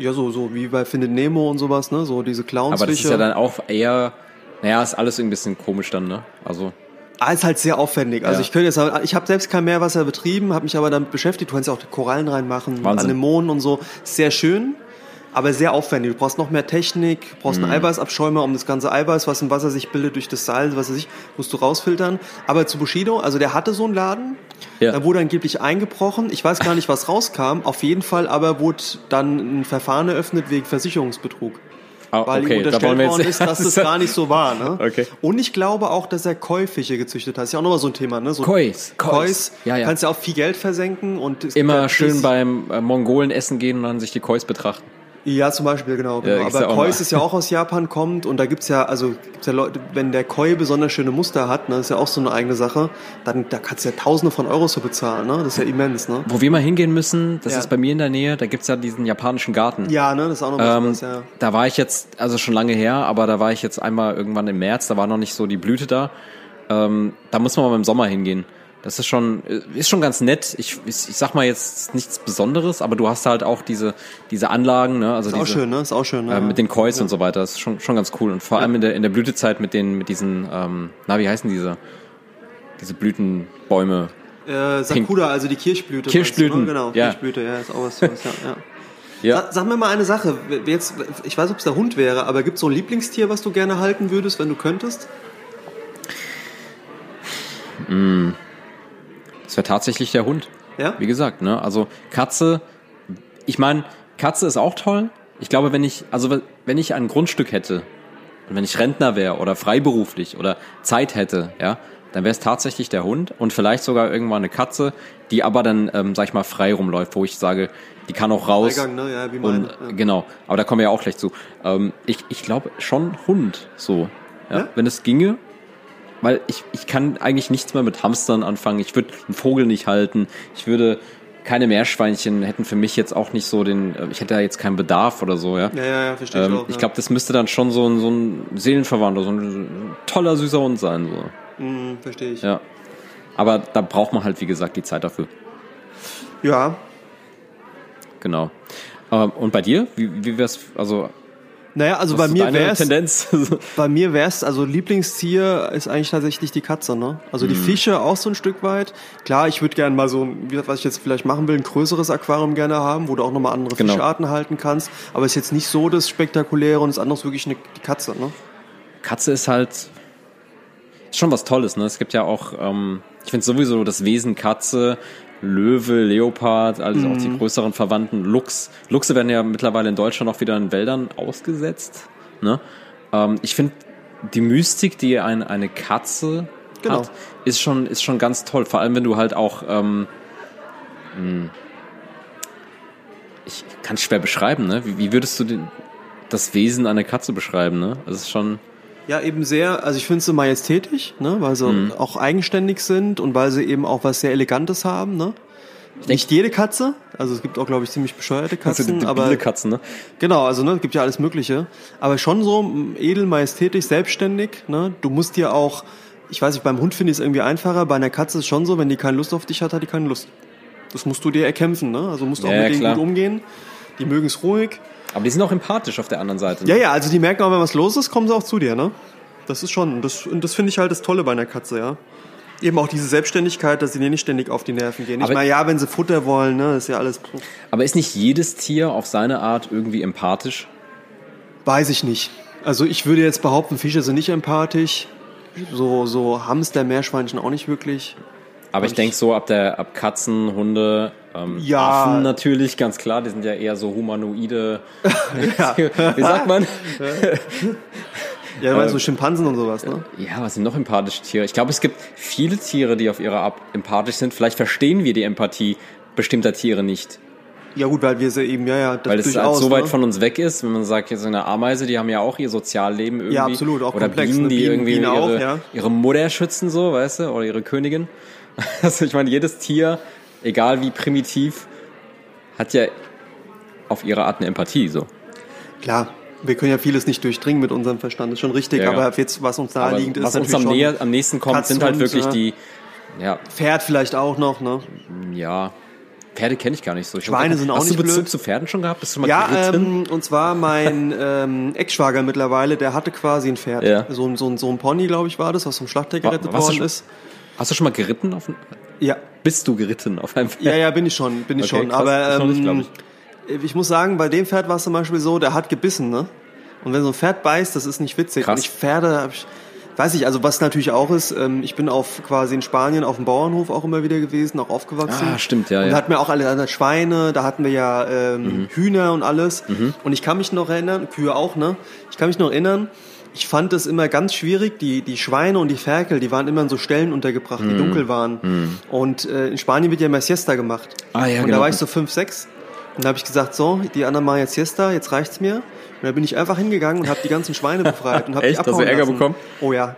ja so so wie bei Findet Nemo und sowas, ne, so diese Clownsfische. Aber das ist ja dann auch eher, naja, ist alles irgendwie ein bisschen komisch dann, ne? Also, Ah, ist halt sehr aufwendig. Also Ja. ich könnte jetzt, ich habe selbst kein Meerwasser betrieben, habe mich aber damit beschäftigt. Du kannst ja auch Korallen reinmachen, Wahnsinn. Anemonen und so. Sehr schön, aber sehr aufwendig. Du brauchst noch mehr Technik, du brauchst Mhm. einen Eiweißabschäumer, um das ganze Eiweiß, was im Wasser sich bildet durch das Salz, was weiß ich, musst du rausfiltern. Aber zu Bushido, also der hatte so einen Laden, Ja. da wurde angeblich eingebrochen. Ich weiß gar nicht, was rauskam. Auf jeden Fall aber wurde dann ein Verfahren eröffnet wegen Versicherungsbetrug. Ah, Weil ihm okay, da unterstellt wir worden ist, dass das gar nicht so war. Ne? Okay. Und ich glaube auch, dass er Koi-Fische gezüchtet hat. Ist ja auch nochmal so ein Thema. Ne? So Kois, Kois. Kois. Ja, ja. Kannst ja auch viel Geld versenken. und es Immer schön beim äh, Mongolen essen gehen und dann sich die Kois betrachten. Ja, zum Beispiel, genau. genau. Aber ja auch Kois mal. ist ja auch aus Japan kommt und da gibt's ja, also gibt's ja Leute, wenn der Koi besonders schöne Muster hat, ne, ist ja auch so eine eigene Sache, dann da kannst du ja Tausende von Euros für bezahlen, ne? Das ist ja immens, ne? Wo wir mal hingehen müssen, das Ja. ist bei mir in der Nähe, da gibt's ja diesen japanischen Garten. Ja, ne, das ist auch noch Ähm, was ja. Da war ich jetzt, also schon lange her, aber da war ich jetzt einmal irgendwann im März, da war noch nicht so die Blüte da. Ähm, da muss man mal im Sommer hingehen. Das ist schon, ist schon ganz nett. Ich, ich, ich sag mal jetzt nichts Besonderes, aber du hast halt auch diese, diese Anlagen, ne? Also Ist auch diese, schön, ne? Ist auch schön, ne? äh, mit den Kois und so weiter. Das ist schon, schon ganz cool. Und vor allem in der, in der Blütezeit mit den, mit diesen, ähm, na, wie heißen diese? Diese Blütenbäume. Äh, Sakura, also die Kirschblüte. Kirschblüten, du, ne? Genau, ja. Kirschblüte, ja, ist auch was. was ja, ja. Ja. Sa- Sag mir mal eine Sache. Jetzt, ich weiß, ob es der Hund wäre, aber gibt es so ein Lieblingstier, was du gerne halten würdest, wenn du könntest? Das wäre tatsächlich der Hund. Ja? Wie gesagt, ne? Also Katze, ich meine, Katze ist auch toll. Ich glaube, wenn ich, also wenn ich ein Grundstück hätte und wenn ich Rentner wäre oder freiberuflich oder Zeit hätte, ja, dann wäre es tatsächlich der Hund und vielleicht sogar irgendwann eine Katze, die aber dann, ähm, sag ich mal, frei rumläuft, wo ich sage, die kann auch raus. Freigang, ne? Ja, wie meine, Und, ja. Genau, aber da kommen wir ja auch gleich zu. Ähm, ich ich glaube schon Hund, so. Ja? Ja? Wenn es ginge, weil ich, ich kann eigentlich nichts mehr mit Hamstern anfangen. Ich würde einen Vogel nicht halten. Ich würde keine Meerschweinchen hätten für mich jetzt auch nicht so den. äh, Ich hätte da jetzt keinen Bedarf oder so, ja. Ja, ja, ja, verstehe Ähm, ich auch. ich ja. glaube, das müsste dann schon so ein, so ein Seelenverwandter, so ein toller, süßer Hund sein. So. Hm, verstehe ich. Ja. Aber da braucht man halt, wie gesagt, die Zeit dafür. ja, Genau. Ähm, und bei dir? Wie, wie wär's, also, Naja, also bei mir wäre es, Tendenz? bei mir wär's, also Lieblingstier ist eigentlich tatsächlich die Katze, ne? Also Mhm. die Fische auch so ein Stück weit. Klar, ich würde gerne mal so, was ich jetzt vielleicht machen will, ein größeres Aquarium gerne haben, wo du auch nochmal andere Genau. Fischarten halten kannst. Aber ist jetzt nicht so das Spektakuläre und das andere ist wirklich eine, die Katze, ne? Katze ist halt ist schon was Tolles, ne? Es gibt ja auch, ähm, ich finde sowieso das Wesen Katze, Löwe, Leopard, also auch die größeren Verwandten, Luchs. Luchse werden ja mittlerweile in Deutschland auch wieder in Wäldern ausgesetzt. Ne? Ähm, ich finde die Mystik, die ein, eine Katze Genau. hat, ist schon, ist schon ganz toll. Vor allem, wenn du halt auch ähm, mh, ich kann es schwer beschreiben, ne? Wie, wie würdest du den, das Wesen einer Katze beschreiben, ne? Das ist schon. Ja, eben sehr, also ich finde sie majestätisch, ne? Weil sie Mhm. auch eigenständig sind und weil sie eben auch was sehr Elegantes haben, ne? Nicht jede Katze, also es gibt auch, glaube ich, ziemlich bescheuerte Katzen, aber Katzen, ne? Genau, also ne, gibt ja alles Mögliche. Aber schon so edel, majestätisch, selbstständig. Ne? Du musst dir auch, ich weiß nicht, beim Hund finde ich es irgendwie einfacher. Bei einer Katze ist es schon so, wenn die keine Lust auf dich hat, hat die keine Lust. Das musst du dir erkämpfen. Ne? Also musst du auch Ja, ja, mit denen klar. gut umgehen. Die mögen es ruhig. Aber die sind auch empathisch auf der anderen Seite. Ja, ja, also die merken auch, wenn was los ist, kommen sie auch zu dir. Ne? Das ist schon, das, und das finde ich halt das Tolle bei einer Katze, ja. Eben auch diese Selbstständigkeit, dass sie dir nicht ständig auf die Nerven gehen. Ich Aber- meine, ja, wenn sie Futter wollen, ne, ist ja alles, Aber ist nicht jedes Tier auf seine Art irgendwie empathisch? Weiß ich nicht. Also ich würde jetzt behaupten, Fische sind nicht empathisch. So, so Hamster, Meerschweinchen auch nicht wirklich. Aber ich denke so ab der ab Katzen, Hunde, ähm, Ja. Affen natürlich, ganz klar, die sind ja eher so humanoide. Wie sagt man? Ja, du meinst so Schimpansen und sowas, ne? Ja, was sind noch empathische Tiere? Ich glaube, es gibt viele Tiere, die auf ihre Art empathisch sind. Vielleicht verstehen wir die Empathie bestimmter Tiere nicht. Ja gut, weil wir sie eben, ja, ja, das Weil es halt so weit ne? von uns weg ist, wenn man sagt, jetzt eine Ameise, die haben ja auch ihr Sozialleben irgendwie. Ja, absolut, auch Oder komplex, Bienen, ne? die Bienen- irgendwie Bienen auch, ihre, ja. ihre Mutter schützen, so, weißt du, oder ihre Königin. Also ich meine, jedes Tier, egal wie primitiv, hat ja auf ihre Art eine Empathie. So. Klar, wir können ja vieles nicht durchdringen mit unserem Verstand, ist schon richtig, Ja, ja. aber jetzt, was uns Aber naheliegend ist, was uns am, näher, am nächsten kommt, Katz, sind halt wirklich ja. die, ja, Pferd vielleicht auch noch, ne? ja, Pferde kenne ich gar nicht so. Ich Schweine sind auch Hast nicht du Bezug blöd. zu Pferden schon gehabt? Bist du mal Ja, ähm, und zwar mein ähm, Ex-Schwager mittlerweile, der hatte quasi ein Pferd. Ja. So, ein- so, so ein Pony, glaube ich, war das, was vom Schlachter gerettet du worden ist. Hast du schon mal geritten? Auf, Ja, bist du geritten auf einem Pferd? ja, ja, bin ich schon, bin ich Okay, schon. krass. Aber Ich noch nicht, glaub ähm, ich muss sagen, bei dem Pferd war es zum Beispiel so, der hat gebissen, ne? Und wenn so ein Pferd beißt, das ist nicht witzig. Krass. Und ich Pferde, ich, weiß ich, also was natürlich auch ist, ähm, ich bin auf quasi in Spanien auf dem Bauernhof auch immer wieder gewesen, auch aufgewachsen. Ah, stimmt, ja, Und ja. da hatten wir auch alle andere Schweine, da hatten wir ja ähm, Mhm. Hühner und alles. Und ich kann mich noch erinnern, Kühe auch, ne? Ich kann mich noch erinnern, ich fand es immer ganz schwierig, die, die Schweine und die Ferkel, die waren immer an so Stellen untergebracht, Mhm. die dunkel waren. Und äh, in Spanien wird ja immer Siesta gemacht. Ah, ja, und genau. da war ich so fünf, sechs. Und da habe ich gesagt, so, die anderen machen jetzt Siesta, jetzt reicht's mir. Und da bin ich einfach hingegangen und habe die ganzen Schweine befreit und habe die Echt? Hast du abhauen Ärger lassen. bekommen? Oh ja.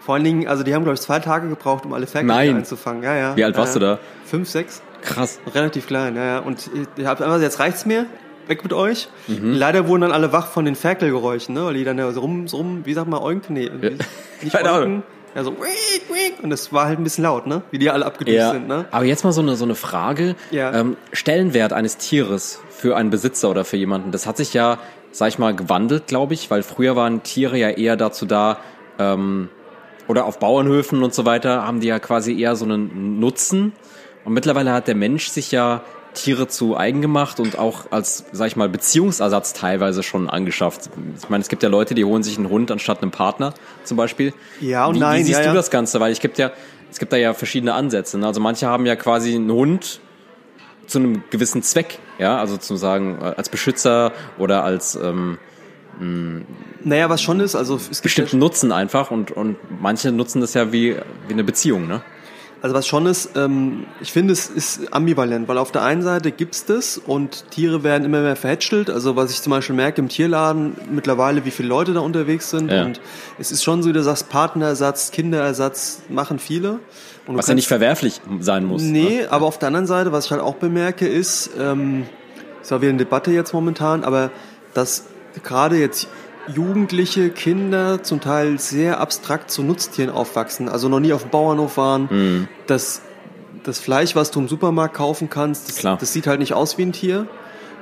Vor allen Dingen, also die haben, glaube ich, zwei Tage gebraucht, um alle Ferkel Nein. einzufangen. Ja, ja. Wie alt warst ja, du da? Fünf, sechs. Krass. Relativ klein, ja, ja. Und ich habe einfach, jetzt reicht's mir, weg mit euch. Mhm. Leider wurden dann alle wach von den Ferkelgeräuschen, ne? Weil die dann ja so rum, so rum, wie sagt man, oinken? Nee, wie- nicht Keine Ahnung. oinken. Ja, so, wiek, wiek. und das war halt ein bisschen laut, ne? Wie die alle abgedüst Ja. sind, ne? Aber jetzt mal so eine, so eine Frage. Ja. Ähm, Stellenwert eines Tieres für einen Besitzer oder für jemanden, das hat sich ja, sag ich mal, gewandelt, glaube ich, weil früher waren Tiere ja eher dazu da, ähm, oder auf Bauernhöfen und so weiter, haben die ja quasi eher so einen Nutzen. Und mittlerweile hat der Mensch sich ja Tiere zu eigen gemacht und auch als, sag ich mal, Beziehungsersatz teilweise schon angeschafft. Ich meine, es gibt ja Leute, die holen sich einen Hund anstatt einem Partner zum Beispiel. Ja und wie, nein, Wie siehst ja, du ja. das Ganze? Weil ich gibt ja, es gibt da ja verschiedene Ansätze. Ne? Also manche haben ja quasi einen Hund zu einem gewissen Zweck, ja, also zu sagen, äh, als Beschützer oder als ähm, Naja, was schon ist, also es gibt ja bestimmten Nutzen einfach und, und manche nutzen das ja wie, wie eine Beziehung, ne? Also was schon ist, ähm, ich finde, es ist ambivalent, weil auf der einen Seite gibt's das und Tiere werden immer mehr verhätschelt. Also was ich zum Beispiel merke im Tierladen mittlerweile, wie viele Leute da unterwegs sind. Ja. Und es ist schon so, wie du sagst, Partnerersatz, Kinderersatz machen viele. Und Was ja nicht verwerflich sein muss. Nee, Ne? aber auf der anderen Seite, was ich halt auch bemerke, ist, ähm, ist auch wieder eine Debatte jetzt momentan, aber dass gerade jetzt Jugendliche, Kinder zum Teil sehr abstrakt zu Nutztieren aufwachsen, also noch nie auf dem Bauernhof waren, Mhm. das, das Fleisch, was du im Supermarkt kaufen kannst, das, Klar. das sieht halt nicht aus wie ein Tier.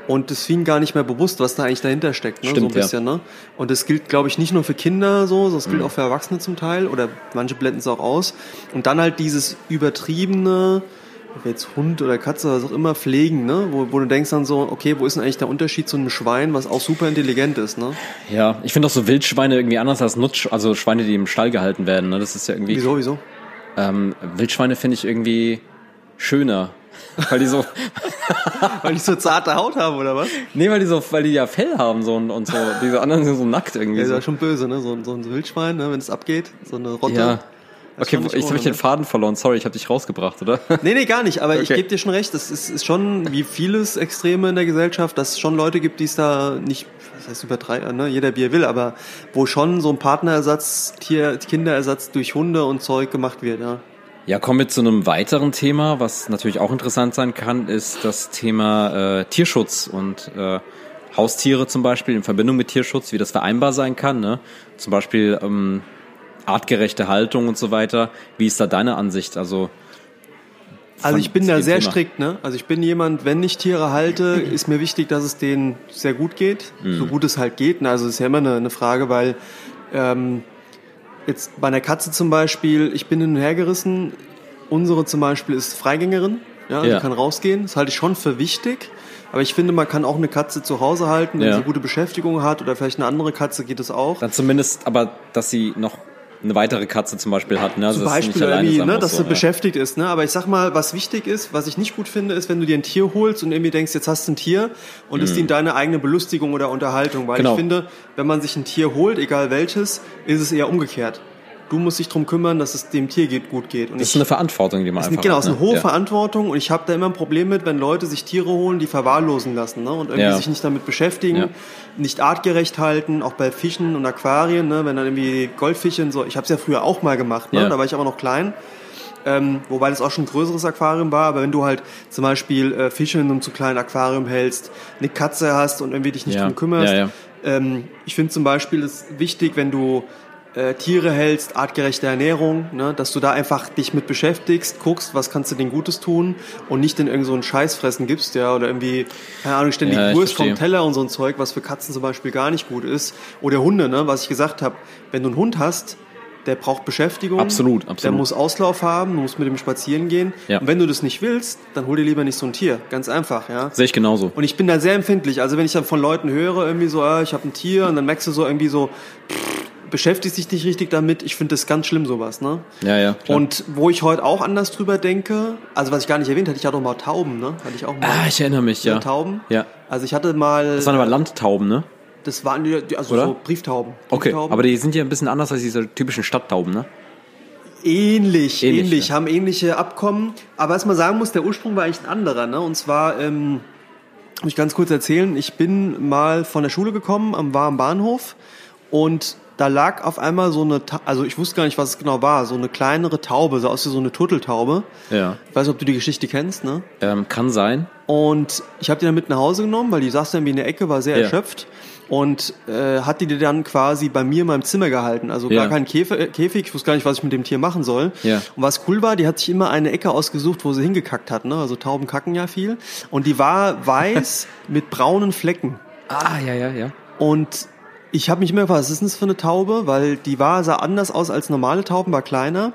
Und das vielen gar nicht mehr bewusst, was da eigentlich dahinter steckt, ne? so ein Stimmt, ja. bisschen. Ne? Und das gilt, glaube ich, nicht nur für Kinder so, sondern es Mhm. gilt auch für Erwachsene zum Teil oder manche blenden es auch aus. Und dann halt dieses übertriebene, ob jetzt Hund oder Katze, was auch immer, pflegen, ne? wo, wo du denkst dann so, okay, wo ist denn eigentlich der Unterschied zu einem Schwein, was auch super intelligent ist? Ne? Ja, ich finde auch so Wildschweine irgendwie anders als Nutsch, also Schweine, die im Stall gehalten werden. Ne? Das ist ja irgendwie. Wieso, wieso? Ähm, Wildschweine finde ich irgendwie schöner. Weil die so, Weil ich so zarte Haut habe, oder was? nee, weil die so, weil die ja Fell haben so und, und so. Diese anderen sind so nackt irgendwie. Ja, ist so. ja schon böse, ne? So, ein- so ein Wildschwein, ne? wenn es abgeht, so eine Rotte. Ja. Das Okay, nicht jetzt habe ich den ne? Faden verloren. Sorry, ich habe dich rausgebracht, oder? Nee, nee, gar nicht. Aber ich Okay. gebe dir schon recht. Es ist, ist schon wie vieles Extreme in der Gesellschaft, dass es schon Leute gibt, die es da nicht, was heißt übertreiben, ne? jeder wie er will, aber wo schon so ein Partnerersatz, Tier, Kinderersatz durch Hunde und Zeug gemacht wird. Ja. Ja, kommen wir zu einem weiteren Thema, was natürlich auch interessant sein kann, ist das Thema äh, Tierschutz und äh, Haustiere zum Beispiel in Verbindung mit Tierschutz, wie das vereinbar sein kann. Ne? Zum Beispiel ähm, artgerechte Haltung und so weiter. Wie ist da deine Ansicht? Also Also ich bin da sehr Thema? strikt, ne? Also ich bin jemand, wenn ich Tiere halte, ist mir wichtig, dass es denen sehr gut geht, Mhm. so gut es halt geht. Also es ist ja immer eine, eine Frage, weil ähm, jetzt bei einer Katze zum Beispiel, ich bin hin und her gerissen. Unsere zum Beispiel ist Freigängerin, ja, Ja. die kann rausgehen. Das halte ich schon für wichtig. Aber ich finde, man kann auch eine Katze zu Hause halten, wenn Ja. sie gute Beschäftigung hat oder vielleicht eine andere Katze geht es auch. dann zumindest, aber dass sie noch eine weitere Katze zum Beispiel hat. Ne? Also Zum Beispiel irgendwie, ne, dass so, sie ja. beschäftigt ist. Ne? Aber ich sag mal, was wichtig ist, was ich nicht gut finde, ist, wenn du dir ein Tier holst und irgendwie denkst, jetzt hast du ein Tier und es dient deine eigene Belustigung oder Unterhaltung. Weil Mhm. Genau. ich finde, wenn man sich ein Tier holt, egal welches, ist es eher umgekehrt. Du musst dich drum kümmern, dass es dem Tier geht, gut geht. Und Das ist ich, eine Verantwortung, die man ist einfach eine, genau, es ist eine ne? hohe ja. Verantwortung und ich habe da immer ein Problem mit, wenn Leute sich Tiere holen, die verwahrlosen lassen ne? und irgendwie Ja. sich nicht damit beschäftigen, Ja. nicht artgerecht halten, auch bei Fischen und Aquarien, ne? wenn dann irgendwie Goldfische und so. Ich habe es ja früher auch mal gemacht, ne? Da war ich aber noch klein. Ähm, wobei das auch schon ein größeres Aquarium war, aber wenn du halt zum Beispiel äh, Fische in einem zu kleinen Aquarium hältst, eine Katze hast und irgendwie dich nicht drum kümmerst. Ähm, ich finde zum Beispiel es wichtig, wenn du äh, Tiere hältst, artgerechte Ernährung, ne, dass du da einfach dich mit beschäftigst, guckst, was kannst du denen Gutes tun und nicht in irgend so einen Scheiß fressen gibst, ja, oder irgendwie, keine Ahnung, ständig Ja, Wurst vom. Teller und so ein Zeug, was für Katzen zum Beispiel gar nicht gut ist. Oder Hunde, ne, was ich gesagt habe, wenn du einen Hund hast, der braucht Beschäftigung. Absolut, Der absolut. muss Auslauf haben, du musst mit ihm spazieren gehen. Ja. Und wenn du das nicht willst, dann hol dir lieber nicht so ein Tier. Ganz einfach, ja. Sehe ich genauso. Und ich bin da sehr empfindlich. Also wenn ich dann von Leuten höre, irgendwie so, äh, ich habe ein Tier und dann merkst du so irgendwie so, pff, beschäftigst dich nicht richtig damit. Ich finde das ganz schlimm, sowas, ne? Ja, ja. Klar. Und wo ich heute auch anders drüber denke, also was ich gar nicht erwähnt hatte, ich hatte auch mal Tauben, ne? Hatte ich auch mal. ah, ich erinnere mich, ja. Tauben. Ja. Also ich hatte mal, Das waren aber Landtauben, ne? das waren die, also Oder? so Brieftauben. Okay, Brieftauben. aber die sind ja ein bisschen anders als diese typischen Stadttauben, ne? Ähnlich, Ähnlich, ähnlich, ja. haben ähnliche Abkommen. Aber was man sagen muss, der Ursprung war eigentlich ein anderer. Ne? Und zwar, ähm, muss ich ganz kurz erzählen, ich bin mal von der Schule gekommen, am war am Bahnhof und da lag auf einmal so eine, also ich wusste gar nicht, was es genau war, so eine kleinere Taube, so aus wie so eine Turteltaube. Ja. Ich weiß nicht, ob du die Geschichte kennst, ne? Ähm, kann sein. Und ich habe die dann mit nach Hause genommen, weil die saß dann wie in der Ecke, war sehr Ja. erschöpft. Und äh, hat die dann quasi bei mir in meinem Zimmer gehalten. Also Ja. gar kein Käfer, äh, Käfig, ich wusste gar nicht, was ich mit dem Tier machen soll. Ja. Und was cool war, die hat sich immer eine Ecke ausgesucht, wo sie hingekackt hat. Ne? Also Tauben kacken ja viel. Und die war weiß mit braunen Flecken. Ah, ja, ja, ja. Und ich habe mich immer gefragt, was ist denn das für eine Taube? Weil die war, sah anders aus als normale Tauben, war kleiner.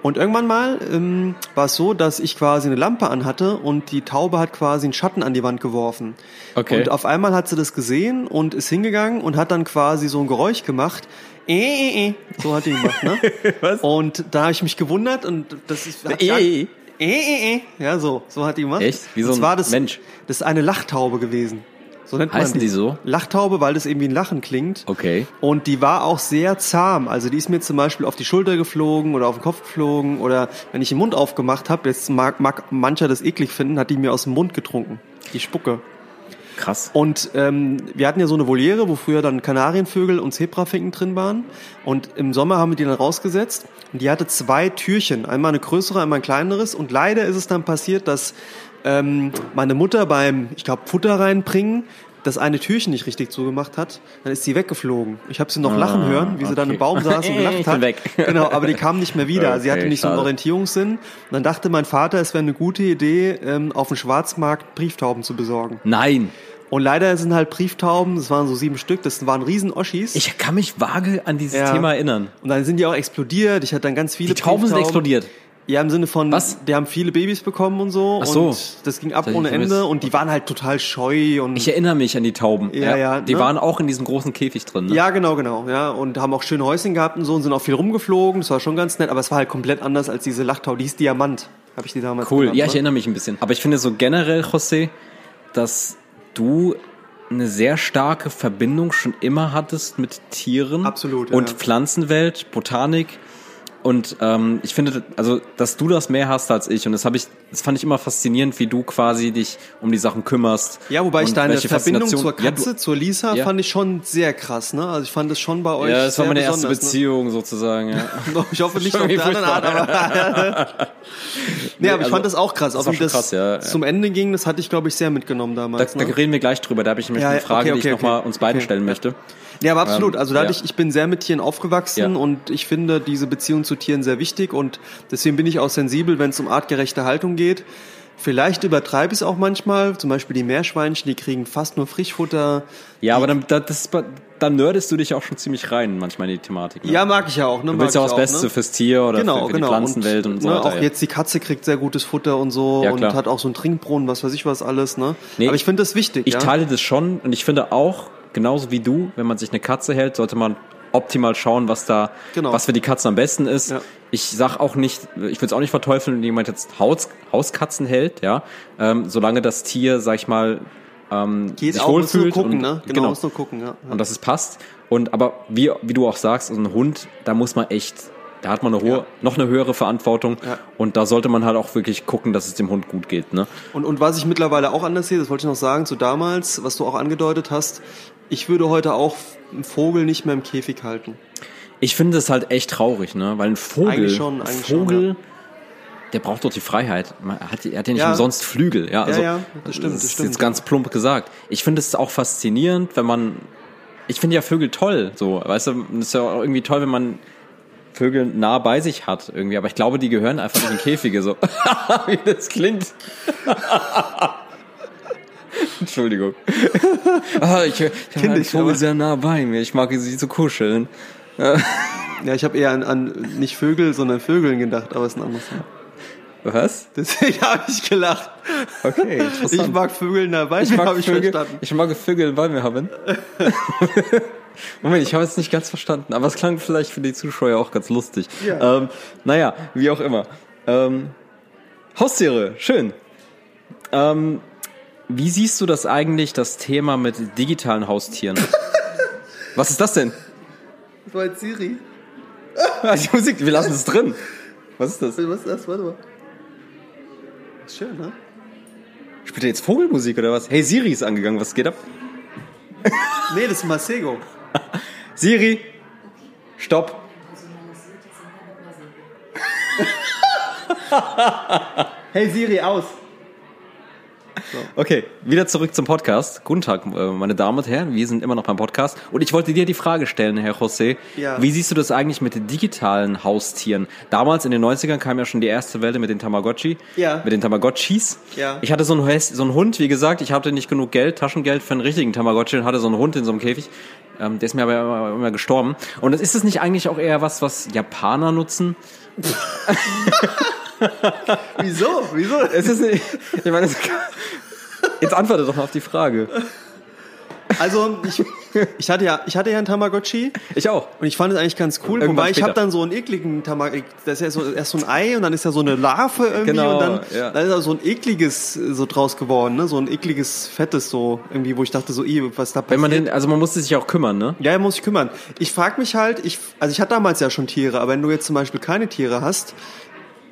Und irgendwann mal ähm, war es so, dass ich quasi eine Lampe anhatte und die Taube hat quasi einen Schatten an die Wand geworfen. Okay. Und auf einmal hat sie das gesehen und ist hingegangen und hat dann quasi so ein Geräusch gemacht. Äh, äh, äh. So hat die gemacht, ne? Was? Und da habe ich mich gewundert und das ist... Äh, gar- äh. äh, äh, äh. Ja, so. So hat die gemacht. Echt? Wie so ein zwar das, Mensch. Das ist eine Lachtaube gewesen. So nennt man Heißen die so? Lachtaube, weil das irgendwie ein Lachen klingt. Okay. Und die war auch sehr zahm. Also die ist mir zum Beispiel auf die Schulter geflogen oder auf den Kopf geflogen oder wenn ich den Mund aufgemacht habe, jetzt mag, mag mancher das eklig finden, hat die mir aus dem Mund getrunken. Die Spucke. Krass. Und ähm, wir hatten ja so eine Voliere, wo früher dann Kanarienvögel und Zebrafinken drin waren. Und im Sommer haben wir die dann rausgesetzt. Und die hatte zwei Türchen. Einmal eine größere, einmal ein kleineres. Und leider ist es dann passiert, dass ähm, meine Mutter beim, ich glaube, Futter reinbringen, das eine Türchen nicht richtig zugemacht hat. Dann ist sie weggeflogen. Ich habe sie noch lachen hören, wie sie dann im okay. Baum saß und gelacht hat. weg. Genau, aber die kam nicht mehr wieder. sie hatte Okay, nicht so einen schade. Orientierungssinn. Und dann dachte mein Vater, es wäre eine gute Idee, ähm, auf dem Schwarzmarkt Brieftauben zu besorgen. Nein. Und leider sind halt Brieftauben, das waren so sieben Stück, das waren riesen Oschis. Ich kann mich vage an dieses Ja. Thema erinnern. und dann sind die auch explodiert. Ich hatte dann ganz viele Die Tauben sind explodiert. Ja, im Sinne von, Was? die haben viele Babys bekommen und so. Ach so. Und das ging ab Das ohne. Ende. Und die waren halt total scheu. Und Ich erinnere mich an die Tauben. Ja, ja, Die ne? waren auch in diesem großen Käfig drin. Ne? ja, genau, genau. Ja, und haben auch schöne Häuschen gehabt und so und sind auch viel rumgeflogen. Das war schon ganz nett. Aber es war halt komplett anders als diese Lachtaube. Die hieß Diamant. Habe ich die damals Cool. genannt, Ja, ich ne? erinnere mich ein bisschen. Aber ich finde so generell, José, dass du eine sehr starke Verbindung schon immer hattest mit Tieren Absolut, ja. und Pflanzenwelt, Botanik. Und ähm, ich finde, also, dass du das mehr hast als ich. Und das habe ich, das fand ich immer faszinierend, wie du quasi dich um die Sachen kümmerst. Ja, wobei ich deine Verbindung zur Faszination- Ja, Katze, du- zur Lisa, Ja. fand ich schon sehr krass. Ne? Also ich fand das schon bei euch Ja, das war meine erste ne? Beziehung sozusagen. Ja. Ich hoffe nicht auf der anderen Art, aber. nee, aber ich also, fand das auch krass. das Auch wie das krass, ja, zum Ende ging, das hatte ich, glaube ich, sehr mitgenommen Da, damals. da ne? reden wir gleich drüber. Da habe ich nämlich eine Frage, okay, die ich okay, nochmal okay. uns beiden Okay, stellen möchte. Ja, aber absolut. Ähm, Also dadurch, ja. ich bin sehr mit Tieren aufgewachsen Ja. und ich finde diese Beziehung zu Tieren sehr wichtig und deswegen bin ich auch sensibel, wenn es um artgerechte Haltung geht. Vielleicht übertreibe ich es auch manchmal. Zum Beispiel die Meerschweinchen, die kriegen fast nur Frischfutter. Ja, aber dann, da- das, dann nerdest du dich auch schon ziemlich rein manchmal in die Thematik. Ne? Ja, mag ich ja auch. Ne? du willst ja auch das Beste ne? fürs Tier oder genau, für, für genau. die Pflanzenwelt und, so ne, weiter. Auch ja. jetzt die Katze kriegt sehr gutes Futter und so Ja, und hat auch so einen Trinkbrunnen, was weiß ich was alles. Ne? Nee, Aber ich finde das wichtig. Ich ja? teile das schon und ich finde auch, genauso wie du, wenn man sich eine Katze hält, sollte man optimal schauen, was da, Genau. was für die Katzen am besten ist. Ja. Ich sag auch nicht, ich würde es auch nicht verteufeln, wenn jemand jetzt Haus, Hauskatzen hält, ja, ähm, solange das Tier, sag ich mal, ähm, Geht sich auch, wohlfühlt gucken, und, ne? Genau, nur gucken, ja. und dass es passt. Und aber wie, wie du auch sagst, also ein Hund, da muss man echt, da hat man eine hohe, Ja. noch eine höhere Verantwortung Ja. und da sollte man halt auch wirklich gucken, dass es dem Hund gut geht. Ne? Und, und was ich mittlerweile auch anders sehe, das wollte ich noch sagen, zu damals, was du auch angedeutet hast, ich würde heute auch einen Vogel nicht mehr im Käfig halten. Ich finde es halt echt traurig, ne? Weil ein Vogel, Eigentlich schon, eigentlich schon, Vogel, ja. der braucht doch die Freiheit. Man hat, er hat ja nicht umsonst Flügel. Ja, also, ja, das stimmt, Das das ist stimmt. jetzt ganz plump gesagt. Ich finde es auch faszinierend, wenn man. Ich finde ja Vögel toll, so. Weißt du, es ist ja auch irgendwie toll, wenn man Vögel nah bei sich hat, irgendwie. Aber ich glaube, die gehören einfach nicht in Käfige, so. Wie das klingt. Entschuldigung. ah, ich ich habe einen Kindisch, Vogel aber- sehr nah bei mir. Ich mag sie zu kuscheln. Ja, ich habe eher an, an nicht Vögel, sondern Vögeln gedacht, aber es ist ein anderes. Was? Deswegen habe ich gelacht. Okay, Ich mag Vögel dabei, Ich mag, habe ich Vögel, verstanden. ich mag Vögel bei mir haben. Moment, ich habe es nicht ganz verstanden, aber es klang vielleicht für die Zuschauer auch ganz lustig. Ja. Ähm, naja, wie auch immer. Ähm, Haustiere, schön. Ähm, wie siehst du das eigentlich, das Thema mit digitalen Haustieren? Was ist das denn? Das war jetzt Siri. Die Musik, wir lassen es drin. Was ist das? Was ist das? Warte mal. Ist schön, ne? Spielt er jetzt Vogelmusik oder was? Hey, Siri ist angegangen, was geht ab? Nee, das ist Masego. Siri, stopp. Hey Siri, aus. Okay, wieder zurück zum Podcast. Guten Tag, äh, meine Damen und Herren, wir sind immer noch beim Podcast. Und ich wollte dir die Frage stellen, Herr José. Ja. Wie siehst du das eigentlich mit den digitalen Haustieren? Damals in den 90ern kam ja schon die erste Welle mit den Tamagotchi. Ja. Mit den Tamagotchis. Ja. Ich hatte so einen, so einen Hund, wie gesagt, ich hatte nicht genug Geld, Taschengeld für einen richtigen Tamagotchi und hatte so einen Hund in so einem Käfig. Ähm, der ist mir aber immer, immer gestorben. Und ist es nicht eigentlich auch eher was, was Japaner nutzen? Wieso? Wieso? Es ist nicht, ich meine, jetzt antworte doch mal auf die Frage. Also, ich, ich, hatte ja, ich hatte ja einen Tamagotchi Ich auch. und ich fand es eigentlich ganz cool. Irgendwann Wobei ich später. habe dann so einen ekligen Tamagotchi, das ist ja so, erst so ein Ei und dann ist ja so eine Larve irgendwie Genau, und dann, ja. dann ist da so ein ekliges so draus geworden, ne? so ein ekliges, fettes so irgendwie, wo ich dachte so, ih, was da passiert. Wenn man den, also man musste sich auch kümmern, ne? Ja, er muss sich kümmern. Ich frage mich halt, ich, also ich hatte damals ja schon Tiere, aber wenn du jetzt zum Beispiel keine Tiere hast,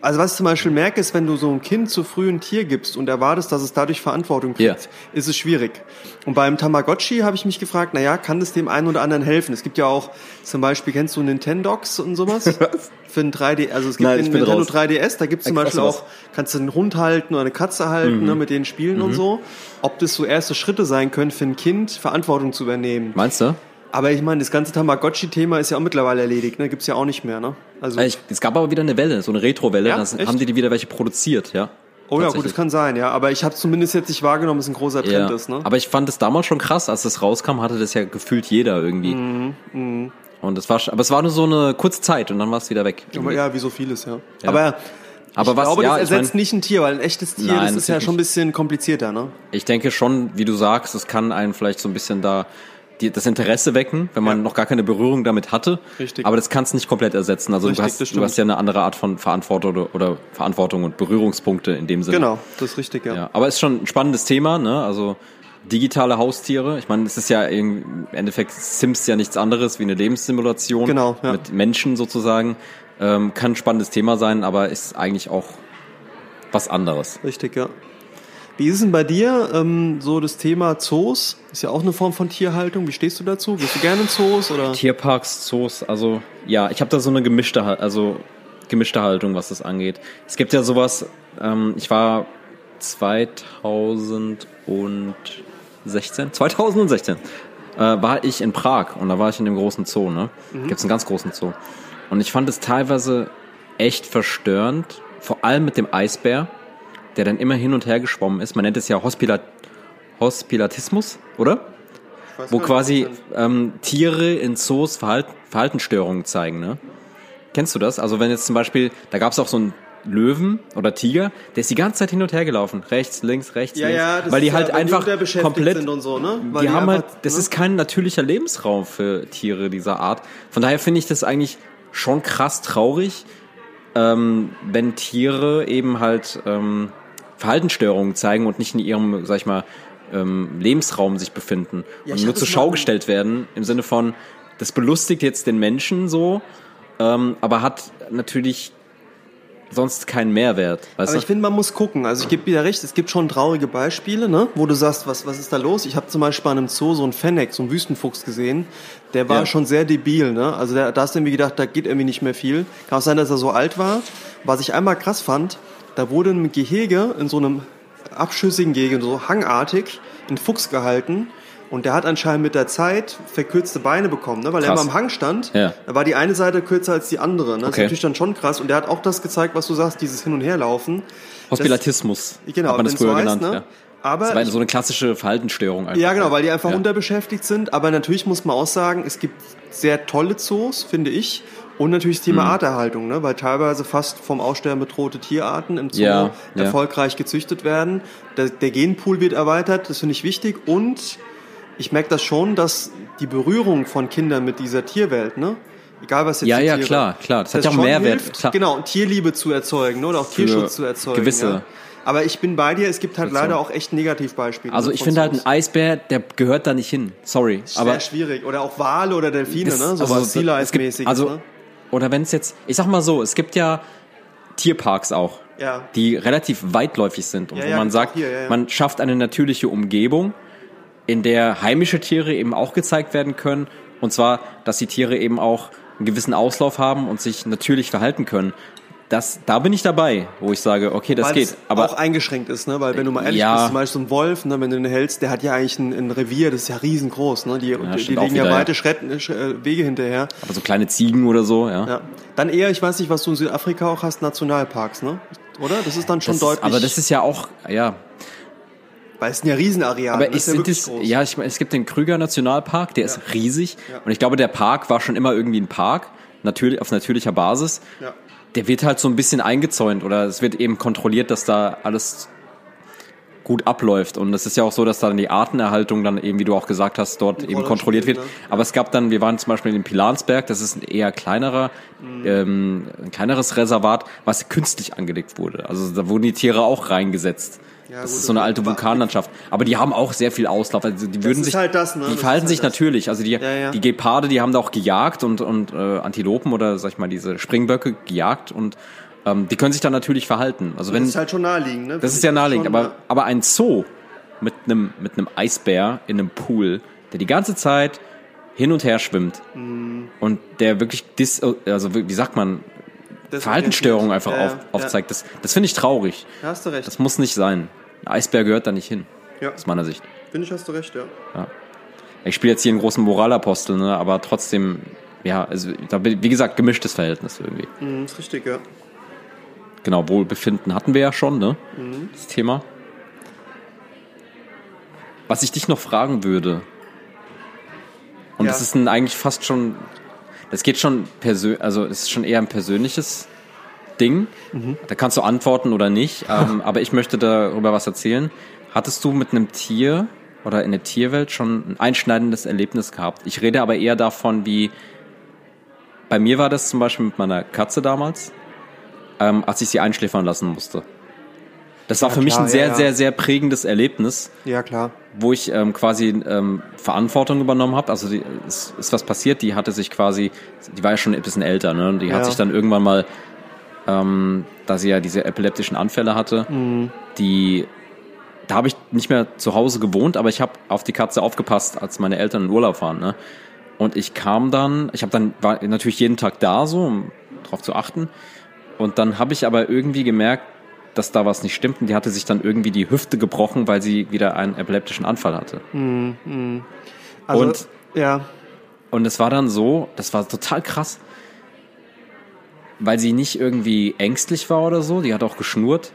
also was ich zum Beispiel merke, ist, wenn du so einem Kind zu früh ein Tier gibst und erwartest, dass es dadurch Verantwortung kriegt, Ja. ist es schwierig. Und beim Tamagotchi habe ich mich gefragt, na ja, kann das dem einen oder anderen helfen? Es gibt ja auch zum Beispiel, kennst du Nintendogs und sowas? Was? Für ein 3D, also es gibt Nein, den Nintendo raus. 3DS, da gibt es zum Beispiel auch, kannst du einen Hund halten oder eine Katze halten, Mhm. ne, mit denen spielen und so. Ob das so erste Schritte sein können für ein Kind, Verantwortung zu übernehmen. Meinst du? Aber ich meine, das ganze Tamagotchi-Thema ist ja auch mittlerweile erledigt, ne? Gibt's ja auch nicht mehr, ne? Also, Ich, es gab aber wieder eine Welle, so eine Retro-Welle. Ja? da haben die die wieder welche produziert, ja. oh ja, gut, das kann sein, ja. Aber ich habe zumindest jetzt nicht wahrgenommen, dass es ein großer Trend Ja. ist, ne? Aber ich fand es damals schon krass, als das rauskam, hatte das ja gefühlt jeder irgendwie. Mhm, Und es war, aber es war nur so eine kurze Zeit und dann war es wieder weg. Aber ja, wie so vieles, ja. Ja. Aber, Aber ich was- glaube, ja, das ich ersetzt mein- nicht ein Tier, weil ein echtes Tier, Nein, das ist ja schon ein bisschen komplizierter, ne? Ich denke schon, wie du sagst, es kann einen vielleicht so ein bisschen da die, das Interesse wecken, wenn man Ja. noch gar keine Berührung damit hatte. Richtig. Aber das kann es nicht komplett ersetzen. Also Richtig, du, hast, du hast ja eine andere Art von Verantwortung oder, oder Verantwortung und Berührungspunkte in dem Sinne. Genau, das ist richtig, ja. Ja, aber ist schon ein spannendes Thema, ne? Also digitale Haustiere. Ich meine, es ist ja im Endeffekt Sims ja nichts anderes wie eine Lebenssimulation Genau, ja. mit Menschen sozusagen. Ähm, kann ein spannendes Thema sein, aber ist eigentlich auch was anderes. Richtig, ja. Wie ist denn bei dir, ähm, so das Thema Zoos? Ist ja auch eine Form von Tierhaltung. Wie stehst du dazu? Gehst du gerne in Zoos oder? Tierparks, Zoos, also ja, ich habe da so eine gemischte, also gemischte Haltung, was das angeht. Es gibt ja sowas. Ähm, ich war 2016, 2016 äh, war ich in Prag und da war ich in dem großen Zoo. Ne, gibt's einen ganz großen Zoo und ich fand es teilweise echt verstörend, vor allem mit dem Eisbär, der dann immer hin und her geschwommen ist. Man nennt es ja Hospila Hospilatismus, oder? wo quasi ähm, Tiere in Zoos Verhalt, Verhaltensstörungen zeigen, ne? Kennst du das? Also wenn jetzt zum Beispiel, da gab es auch so einen Löwen oder Tiger, der ist die ganze Zeit hin und her gelaufen, rechts, links, rechts, Ja, links, ja, das weil die ist halt ja, die einfach komplett sind und so, ne? Weil die, haben halt, das ne? ist kein natürlicher Lebensraum für Tiere dieser Art. Von daher finde ich das eigentlich schon krass traurig, ähm, wenn Tiere eben halt ähm, Verhaltensstörungen zeigen und nicht in ihrem, sag ich mal, ähm, Lebensraum sich befinden Ja, und nur zur Schau gestellt werden, im Sinne von, das belustigt jetzt den Menschen so, ähm, aber hat natürlich sonst keinen Mehrwert. Aber du? ich finde, man muss gucken. Also ich gebe dir recht, es gibt schon traurige Beispiele, ne? wo du sagst, was, was ist da los? Ich habe zum Beispiel an einem Zoo so einen Fennec, so einen Wüstenfuchs gesehen. Der war Ja. schon sehr debil. Ne? Also der, da hast du irgendwie gedacht, da geht irgendwie nicht mehr viel. Kann auch sein, dass er so alt war. Was ich einmal krass fand, da wurde ein Gehege in so einem abschüssigen Gehege, so hangartig, ein Fuchs gehalten. Und der hat anscheinend mit der Zeit verkürzte Beine bekommen, ne? weil er Krass. immer am Hang stand. Ja. Da war die eine Seite kürzer als die andere. Ne? Das ist Okay. natürlich dann schon krass. Und der hat auch das gezeigt, was du sagst, dieses Hin- und Herlaufen. Hospiratismus. Genau, hat man das wenn's so früher heißt, genannt. ne? Ja. Aber Das war ich- so eine klassische Verhaltensstörung einfach. ja, genau, weil die einfach Ja. unterbeschäftigt sind. Aber natürlich muss man auch sagen, es gibt sehr tolle Zoos, finde ich. Und natürlich das Thema Mhm. Arterhaltung, ne? weil teilweise fast vom Aussterben bedrohte Tierarten im Zoo Ja, ja. erfolgreich gezüchtet werden. Der, der Genpool wird erweitert, das finde ich wichtig. Und ich merke das schon, dass die Berührung von Kindern mit dieser Tierwelt, ne? egal was jetzt Ja, ja, Tiere, klar, klar. Das hat ja auch Mehrwert, Hilft, klar. Genau, Tierliebe zu erzeugen ne? oder auch Tierschutz zu erzeugen. gewisse- Ja. Aber ich bin bei dir, es gibt halt leider auch echt Negativbeispiele. Also ne, ich finde halt, ein Eisbär, der gehört da nicht hin. Sorry. Sehr aber schwierig. Oder auch Wale oder Delfine, das- ne? So also, was Sea Life-mäßiges, Also, ne? Oder wenn es jetzt, ich sag mal so, es gibt ja Tierparks auch, Ja. die relativ weitläufig sind und Ja, wo ja, man sagt, hier, man schafft eine natürliche Umgebung, in der heimische Tiere eben auch gezeigt werden können. Und zwar, dass die Tiere eben auch einen gewissen Auslauf haben und sich natürlich verhalten können. Das, da bin ich dabei, wo ich sage, okay, das Weil geht. Aber auch eingeschränkt ist, ne? Weil wenn du mal ehrlich Ja. bist, zum Beispiel so ein Wolf, ne, wenn du den hältst, der hat ja eigentlich ein, ein Revier, das ist ja riesengroß, ne? Die, die, die auch legen ja wieder, ja. weite Schritt, äh, Wege hinterher. aber so kleine Ziegen oder so, ja. Ja. Dann eher, ich weiß nicht, was du in Südafrika auch hast, Nationalparks, ne? Oder? Das ist dann schon Das deutlich. ist, aber das ist ja auch, ja, weil es sind ja Riesenareale. Aber das ist ja es, groß. ja, ich meine, es gibt den Krüger Nationalpark, der ist riesig. Ja. Und ich glaube, der Park war schon immer irgendwie ein Park, natürlich, auf natürlicher Basis. Ja. Der wird halt so ein bisschen eingezäunt oder es wird eben kontrolliert, dass da alles gut abläuft. Und es ist ja auch so, dass dann die Artenerhaltung dann eben, wie du auch gesagt hast, dort eben kontrolliert wird. ne? Aber es gab dann, wir waren zum Beispiel in Pilansberg, das ist ein eher kleinerer, Mhm. ähm, ein kleineres Reservat, was künstlich angelegt wurde. Also da wurden die Tiere auch reingesetzt. Ja, das gut, ist so eine alte Vulkanlandschaft. Aber die haben auch sehr viel Auslauf. Also die würden sich, halt das, ne? die Das verhalten ist sich halt das. natürlich. Also die, ja. die Geparde, die haben da auch gejagt und, und äh, Antilopen oder sag ich mal diese Springböcke gejagt und ähm, die können sich dann natürlich verhalten. Also wenn das ist halt schon naheliegend, ne? das ist ja naheliegend, Schon, aber, ja. aber ein Zoo mit einem, mit einem Eisbär in einem Pool, der die ganze Zeit hin und her schwimmt Mhm. und der wirklich, dis, also wie sagt man, Verhaltensstörungen einfach ja, ja, auf, aufzeigt. Das, das finde ich traurig. Ja, hast du recht. Das muss nicht sein. Ein Eisbär gehört da nicht hin, ja, aus meiner Sicht. finde ich, hast du recht, ja. Ich spiele jetzt hier einen großen Moralapostel, ne, aber trotzdem, ja, also da, wie gesagt, gemischtes Verhältnis irgendwie. Mhm, ist richtig, ja. Genau, Wohlbefinden hatten wir ja schon, ne? Mhm. Das Thema. Was ich dich noch fragen würde, und Ja. das ist ein, eigentlich fast schon, das geht schon persönlich, also es ist schon eher ein persönliches Ding. Mhm. Da kannst du antworten oder nicht, ähm, aber ich möchte darüber was erzählen. Hattest du mit einem Tier oder in der Tierwelt schon ein einschneidendes Erlebnis gehabt? Ich rede aber eher davon, wie bei mir war das zum Beispiel mit meiner Katze damals, ähm, als ich sie einschläfern lassen musste. Das war Ja, für mich klar, ein sehr, ja, sehr, sehr prägendes Erlebnis, Ja, klar. wo ich ähm, quasi ähm, Verantwortung übernommen habe. Also die, es ist was passiert, die hatte sich quasi, die war ja schon ein bisschen älter, ne? Und die hat sich dann irgendwann mal, ähm, da sie ja diese epileptischen Anfälle hatte, Mhm. die da habe ich nicht mehr zu Hause gewohnt, aber ich habe auf die Katze aufgepasst, als meine Eltern in Urlaub waren. Ne? Und ich kam dann, ich habe dann war natürlich jeden Tag da, so um drauf zu achten. Und dann habe ich aber irgendwie gemerkt, dass da was nicht stimmt. Und die hatte sich dann irgendwie die Hüfte gebrochen, weil sie wieder einen epileptischen Anfall hatte. Also, Und- ja, Und es war dann so, das war total krass, weil sie nicht irgendwie ängstlich war oder so, die hat auch geschnurrt.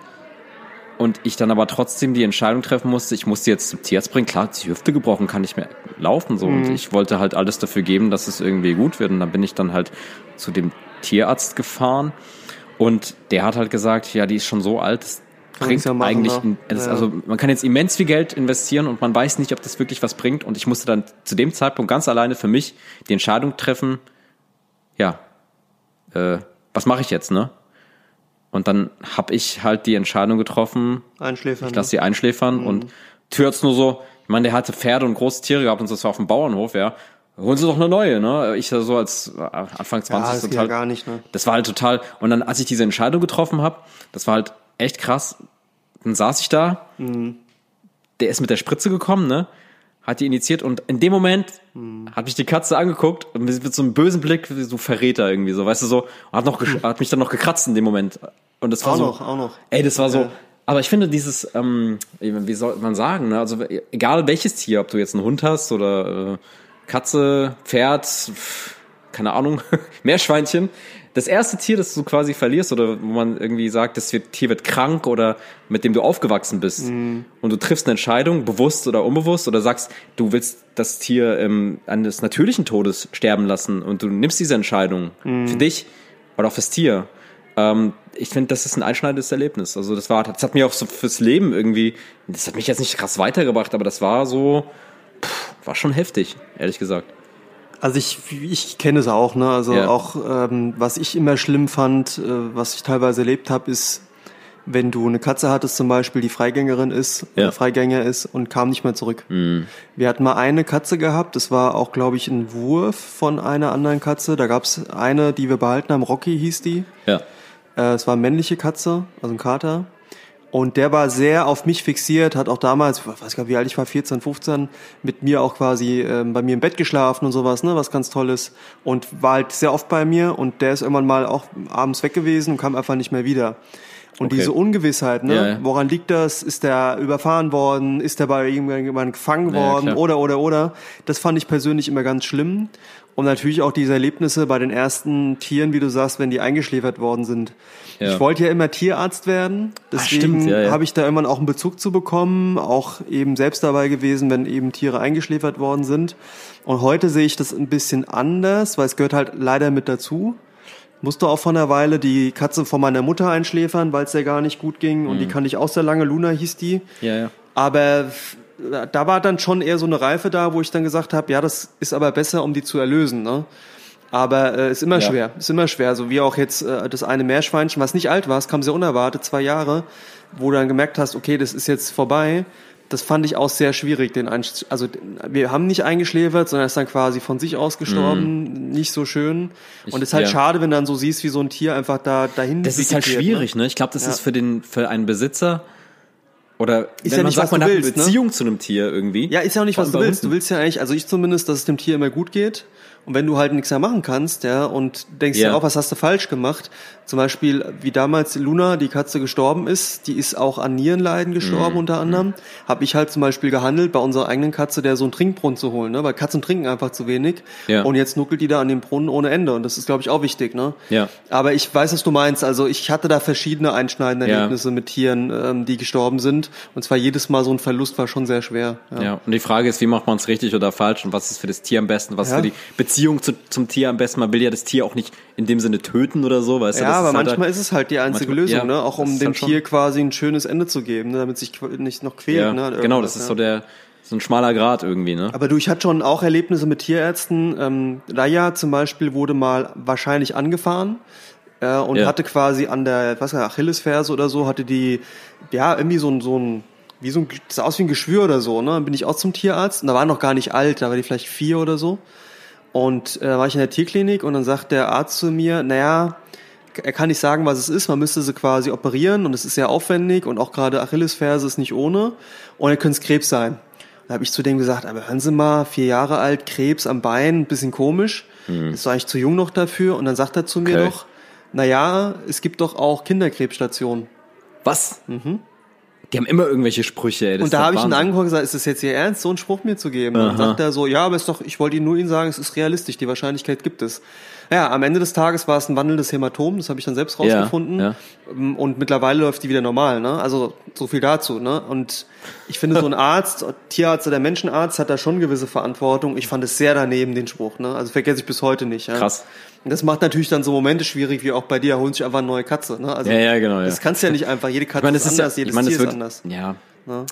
Und ich dann aber trotzdem die Entscheidung treffen musste, ich musste jetzt zum Tierarzt bringen. Klar, hat die Hüfte gebrochen, kann nicht mehr laufen so. Und ich wollte halt alles dafür geben, dass es irgendwie gut wird. Und dann bin ich dann halt zu dem Tierarzt gefahren. Und der hat halt gesagt, ja, die ist schon so alt, das bringt machen, eigentlich, ne? das, Ja. also man kann jetzt immens viel Geld investieren und man weiß nicht, ob das wirklich was bringt. Und ich musste dann zu dem Zeitpunkt ganz alleine für mich die Entscheidung treffen, ja, äh, was mache ich jetzt, ne? Und dann habe ich halt die Entscheidung getroffen, einschläfern. ich lasse sie einschläfern und Tür nur so, ich meine, der hatte Pferde und große Tiere gehabt und das war auf dem Bauernhof, ja. Holen Sie doch eine neue, ne? Ich so als äh, Anfang 20 Ja, das total, ja gar nicht, ne? das war halt total, und dann, als ich diese Entscheidung getroffen habe, das war halt echt krass, dann saß ich da, Mhm. der ist mit der Spritze gekommen, ne? Hat die initiiert und in dem Moment Mhm. hat mich die Katze angeguckt und mit so einem bösen Blick, wie so Verräter irgendwie so, weißt du so, und hat noch, hat mich dann noch gekratzt in dem Moment. Und das war Auch so, noch, auch noch. Ey, das war so. Ja. Aber ich finde dieses, ähm, wie soll man sagen, ne? also egal welches Tier, ob du jetzt einen Hund hast oder äh, Katze, Pferd, pf, keine Ahnung, Meerschweinchen, das erste Tier, das du quasi verlierst oder wo man irgendwie sagt, das Tier wird krank oder mit dem du aufgewachsen bist und du triffst eine Entscheidung, bewusst oder unbewusst oder sagst, du willst das Tier ähm, eines natürlichen Todes sterben lassen und du nimmst diese Entscheidung für dich oder auch fürs Tier. Ähm, ich finde, das ist ein einschneidendes Erlebnis. Also das war, das hat mir auch so fürs Leben irgendwie, das hat mich jetzt nicht krass weitergebracht, aber das war so, war schon heftig, ehrlich gesagt. Also ich, ich kenne es auch, ne? Also Ja. auch ähm, was ich immer schlimm fand, äh, was ich teilweise erlebt habe, ist, wenn du eine Katze hattest zum Beispiel, die Freigängerin ist, Ja. Freigänger ist und kam nicht mehr zurück. Wir hatten mal eine Katze gehabt, das war auch, glaube ich, ein Wurf von einer anderen Katze. Da gab es eine, die wir behalten haben, Rocky hieß die. Ja. Äh, es war eine männliche Katze, also ein Kater. Und der war sehr auf mich fixiert, hat auch damals, ich weiß gar nicht, wie alt ich war, 14, 15, mit mir auch quasi ähm, bei mir im Bett geschlafen und sowas, ne, was ganz Tolles. Und war halt sehr oft bei mir und der ist irgendwann mal auch abends weg gewesen und kam einfach nicht mehr wieder. Und Okay. diese Ungewissheit, ne? Ja, ja. Woran liegt das? Ist der überfahren worden? Ist der bei irgendjemandem gefangen Ja, ja, worden? klar. oder, oder, oder. Das fand ich persönlich immer ganz schlimm. Und natürlich auch diese Erlebnisse bei den ersten Tieren, wie du sagst, wenn die eingeschläfert worden sind. Ja. Ich wollte ja immer Tierarzt werden. Deswegen stimmt, ja, ja. habe ich da immer auch einen Bezug zu bekommen. Auch eben selbst dabei gewesen, wenn eben Tiere eingeschläfert worden sind. Und heute sehe ich das ein bisschen anders, weil es gehört halt leider mit dazu. Musste auch vor einer Weile die Katze von meiner Mutter einschläfern, weil es der gar nicht gut ging. Und die kannte ich auch sehr lange. Luna hieß die. Ja, ja. Aber da war dann schon eher so eine Reife da, wo ich dann gesagt habe, ja, das ist aber besser, um die zu erlösen. Ne? Aber äh, ist immer Ja. schwer, ist immer schwer. So wie auch jetzt äh, das eine Meerschweinchen, was nicht alt war, es kam sehr unerwartet, zwei Jahre, wo du dann gemerkt hast, okay, das ist jetzt vorbei. Das fand ich auch sehr schwierig, den Einsch also wir haben nicht eingeschläfert, sondern er ist dann quasi von sich aus gestorben, nicht so schön. Und es ist halt ja. schade, wenn du dann so siehst, wie so ein Tier einfach da dahin. Das ist halt vegetiert, schwierig, ne? Ich glaube, das Ja. ist für den, für einen Besitzer oder Ist wenn ja man nicht, sagt, was man hat willst, eine ne? Beziehung zu einem Tier irgendwie. Ja, ist ja auch nicht, was du willst. Du willst ja eigentlich, also ich zumindest, dass es dem Tier immer gut geht. Und wenn du halt nichts mehr machen kannst, ja, und denkst Ja. ja auch, was hast du falsch gemacht? Zum Beispiel, wie damals Luna, die Katze gestorben ist, die ist auch an Nierenleiden Mhm. gestorben unter anderem. Habe ich halt zum Beispiel gehandelt, bei unserer eigenen Katze, der so einen Trinkbrunnen zu holen, ne? Weil Katzen trinken einfach zu wenig. Ja. Und jetzt nuckelt die da an dem Brunnen ohne Ende. Und das ist, glaube ich, auch wichtig, ne? Ja. Aber ich weiß, was du meinst. Also ich hatte da verschiedene einschneidende Ja. Erlebnisse mit Tieren, ähm, die gestorben sind. Und zwar jedes Mal so ein Verlust war schon sehr schwer. Ja. und die Frage ist, wie macht man es richtig oder falsch und was ist für das Tier am besten, was Ja. für die Beziehung zu, zum Tier am besten. Man will ja das Tier auch nicht in dem Sinne töten oder so, weißt du? Ja, aber ist halt manchmal ist es halt die einzige manchmal- Lösung, ja, ne? Auch um dem halt Tier quasi ein schönes Ende zu geben, ne? damit sich nicht noch quält. ja, ne? an genau, das ist ja. so der, so ein schmaler Grad irgendwie, ne? Aber du, ich hatte schon auch Erlebnisse mit Tierärzten. Ähm, Raya zum Beispiel wurde mal wahrscheinlich angefahren äh, und Ja. hatte quasi an der, was ich, Achillesferse oder so, hatte die, ja, irgendwie so ein, so ein, wie so ein, das sah aus wie ein Geschwür oder so, ne? Dann bin ich auch zum Tierarzt und da war noch gar nicht alt, da war die vielleicht vier oder so. Und äh, da war ich in der Tierklinik und dann sagt der Arzt zu mir, naja, er kann nicht sagen, was es ist, man müsste sie quasi operieren und es ist sehr aufwendig und auch gerade Achillesferse ist nicht ohne und dann könnte es Krebs sein. Da habe ich zu dem gesagt, aber hören Sie mal, vier Jahre alt, Krebs am Bein, ein bisschen komisch, ist doch eigentlich zu jung noch dafür und dann sagt er zu mir Okay. doch, naja, es gibt doch auch Kinderkrebsstationen. Was? Die haben immer irgendwelche Sprüche, Und da habe ich ihn angeguckt und gesagt, ist das jetzt Ihr Ernst, so einen Spruch mir zu geben? Und dann Aha. sagt er so, ja, aber ist doch, ich wollte Ihnen nur Ihnen sagen, es ist realistisch, die Wahrscheinlichkeit gibt es. Ja, am Ende des Tages war es ein wandelndes Hämatom, das habe ich dann selbst Ja, rausgefunden. ja. Und mittlerweile läuft die wieder normal, ne? Also so viel dazu, ne? Und ich finde, so ein Arzt, Tierarzt oder Menschenarzt hat da schon gewisse Verantwortung. Ich fand es sehr daneben, den Spruch, ne? Also vergesse ich bis heute nicht. Ja? Krass. Und das macht natürlich dann so Momente schwierig, wie auch bei dir, holen sich einfach eine neue Katze, ne? Also Ja, ja, genau, ja. Das kannst du ja nicht einfach, jede Katze Ich meine, ist das ist ja, anders, jedes ich meine, Tier ist anders. ja. Ne?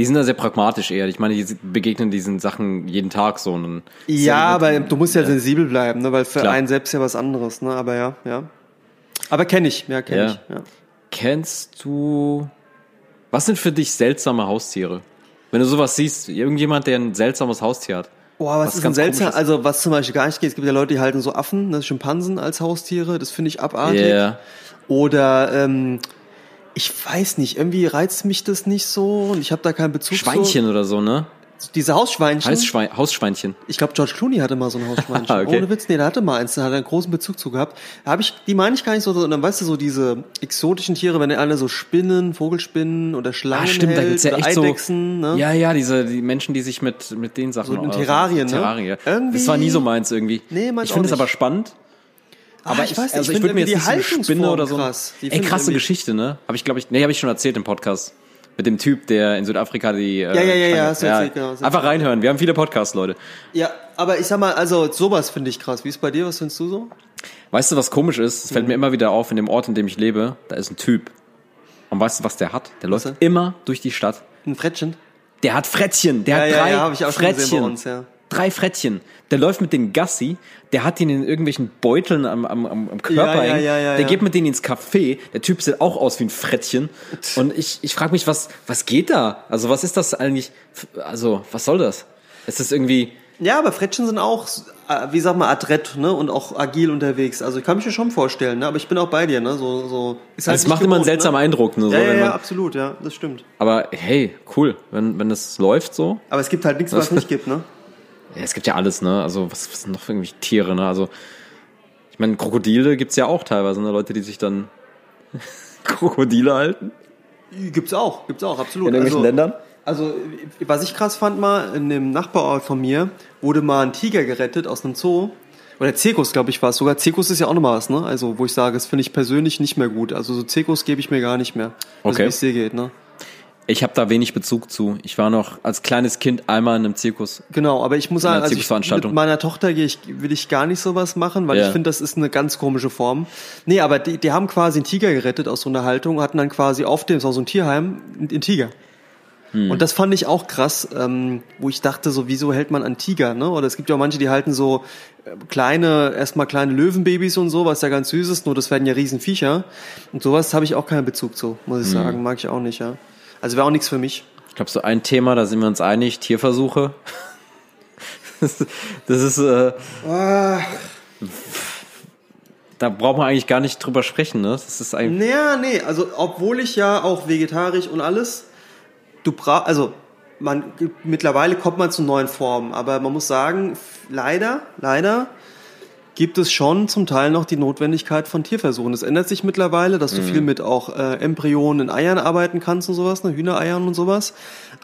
Die sind da sehr pragmatisch eher. Ich meine, die begegnen diesen Sachen jeden Tag so. Und Ja, ja aber du musst ja, sensibel bleiben, ne? weil für Klar. einen selbst ja was anderes, ne? Aber ja, ja. Aber kenne ich, ja, kenne Ja. ich. Ja. Kennst du. Was sind für dich seltsame Haustiere? Wenn du sowas siehst, irgendjemand, der ein seltsames Haustier hat. Boah, was, Was ist denn seltsam? Also was zum Beispiel gar nicht geht, es gibt ja Leute, die halten so Affen, ne, Schimpansen als Haustiere, das finde ich abartig. Yeah. Oder ähm, ich weiß nicht, irgendwie reizt mich das nicht so und ich habe da keinen Bezug Schweinchen oder so, ne? Diese Hausschweinchen. Hausschwein, Hausschweinchen. Ich glaube, George Clooney hatte mal so ein Hausschweinchen. Okay. Ohne Witz, nee, der hatte mal eins, da hat er einen großen Bezug zu gehabt. Da habe ich, die meine ich gar nicht so, sondern weißt du, so diese exotischen Tiere, wenn alle so Spinnen, Vogelspinnen oder Schlangen Ah, stimmt, da hält, gibt's ja echt so. Eidechsen, ne? Ja, ja, diese die Menschen, die sich mit mit den Sachen So in Terrarien, ne? Terrarien. Irgendwie- Das war nie so meins irgendwie. Nee, ich finde es aber spannend. Ah, Aber ich weiß nicht, also ich ich finde würde mir jetzt die nicht so Spinne oder so. krass. Die Ey, ich krasse Geschichte, ne? Habe ich glaube ich, nee, habe ich schon erzählt im Podcast mit dem Typ, der in Südafrika die äh, Ja, ja, ja, ja, hast du erzählt, genau, Einfach reinhören. Wir haben viele Podcasts, Leute. Ja, aber ich sag mal, also sowas finde ich krass. Wie ist bei dir? Was findest du so? Weißt du, was komisch ist? Es fällt Mhm. mir immer wieder auf, in dem Ort, in dem ich lebe, da ist ein Typ. Und weißt du, was der hat? Der läuft er? immer durch die Stadt. Ein Frettchen? Der hat Frettchen. Der Ja, hat ja, drei ja, hab ich auch schon Frettchen. gesehen bei uns, ja. Drei Frettchen. Der läuft mit den Gassi. Der hat ihn in irgendwelchen Beuteln am, am, am Körper Ja, ja, ja, der geht mit denen ins Café. Der Typ sieht auch aus wie ein Frettchen. Und ich, ich frage mich, was, was geht da? Also was ist das eigentlich? Also was soll das? Ist das irgendwie... Ja, aber Frettchen sind auch, äh, wie sag mal, adrett ne? und auch agil unterwegs. Also ich kann mich das schon vorstellen, ne? aber ich bin auch bei dir. Ne? So, so, ist Also es macht immer einen gewohnt, seltsamen Eindruck. Ne, so, Ne? Ja, ja, wenn ja, absolut, ja, das stimmt. aber hey, cool. Wenn, wenn das läuft so. Aber es gibt halt nichts, was es nicht gibt, ne? Ja, es gibt ja alles, ne? Also, was, was sind noch irgendwelche Tiere, ne? Also, ich meine, Krokodile gibt's ja auch teilweise, ne? Leute, die sich dann Krokodile halten. Gibt's auch, gibt's auch, absolut. Ländern? Also, was ich krass fand mal, in dem Nachbarort von mir wurde mal ein Tiger gerettet aus einem Zoo. Oder Zirkus, glaube ich, war es sogar. Zirkus ist ja auch nochmal was, ne? Also, wo ich sage, das finde ich persönlich nicht mehr gut. Also, so Zirkus gebe ich mir gar nicht mehr. Also, Okay. wie es dir geht, ne? Ich habe da wenig Bezug zu. Ich war noch als kleines Kind einmal in einem Zirkus. Genau, aber ich muss sagen, also ich, mit meiner Tochter gehe ich, will ich gar nicht sowas machen, weil Ja. ich finde, das ist eine ganz komische Form. Nee, aber die, die haben quasi einen Tiger gerettet aus so einer Haltung, hatten dann quasi auf dem, so ein Tierheim, einen Tiger. Hm. Und das fand ich auch krass, ähm, wo ich dachte, so, wieso hält man einen Tiger, ne? Oder es gibt ja auch manche, die halten so äh, kleine, erstmal kleine Löwenbabys und so, was ja ganz süß ist, nur das werden ja Riesen-Viecher. Und sowas habe ich auch keinen Bezug zu, muss Hm. ich sagen, mag ich auch nicht, ja. Also wäre auch nichts für mich. Ich glaube, so ein Thema, da sind wir uns einig, Tierversuche. das ist, äh, da braucht man eigentlich gar nicht drüber sprechen, ne? Das ist eigentlich, Naja, nee, also obwohl ich ja auch vegetarisch und alles, du brauchst, also man mittlerweile kommt man zu neuen Formen, aber man muss sagen, leider, leider gibt es schon zum Teil noch die Notwendigkeit von Tierversuchen. Es ändert sich mittlerweile, dass du viel mit auch äh, Embryonen in Eiern arbeiten kannst und sowas, ne, Hühnereiern und sowas.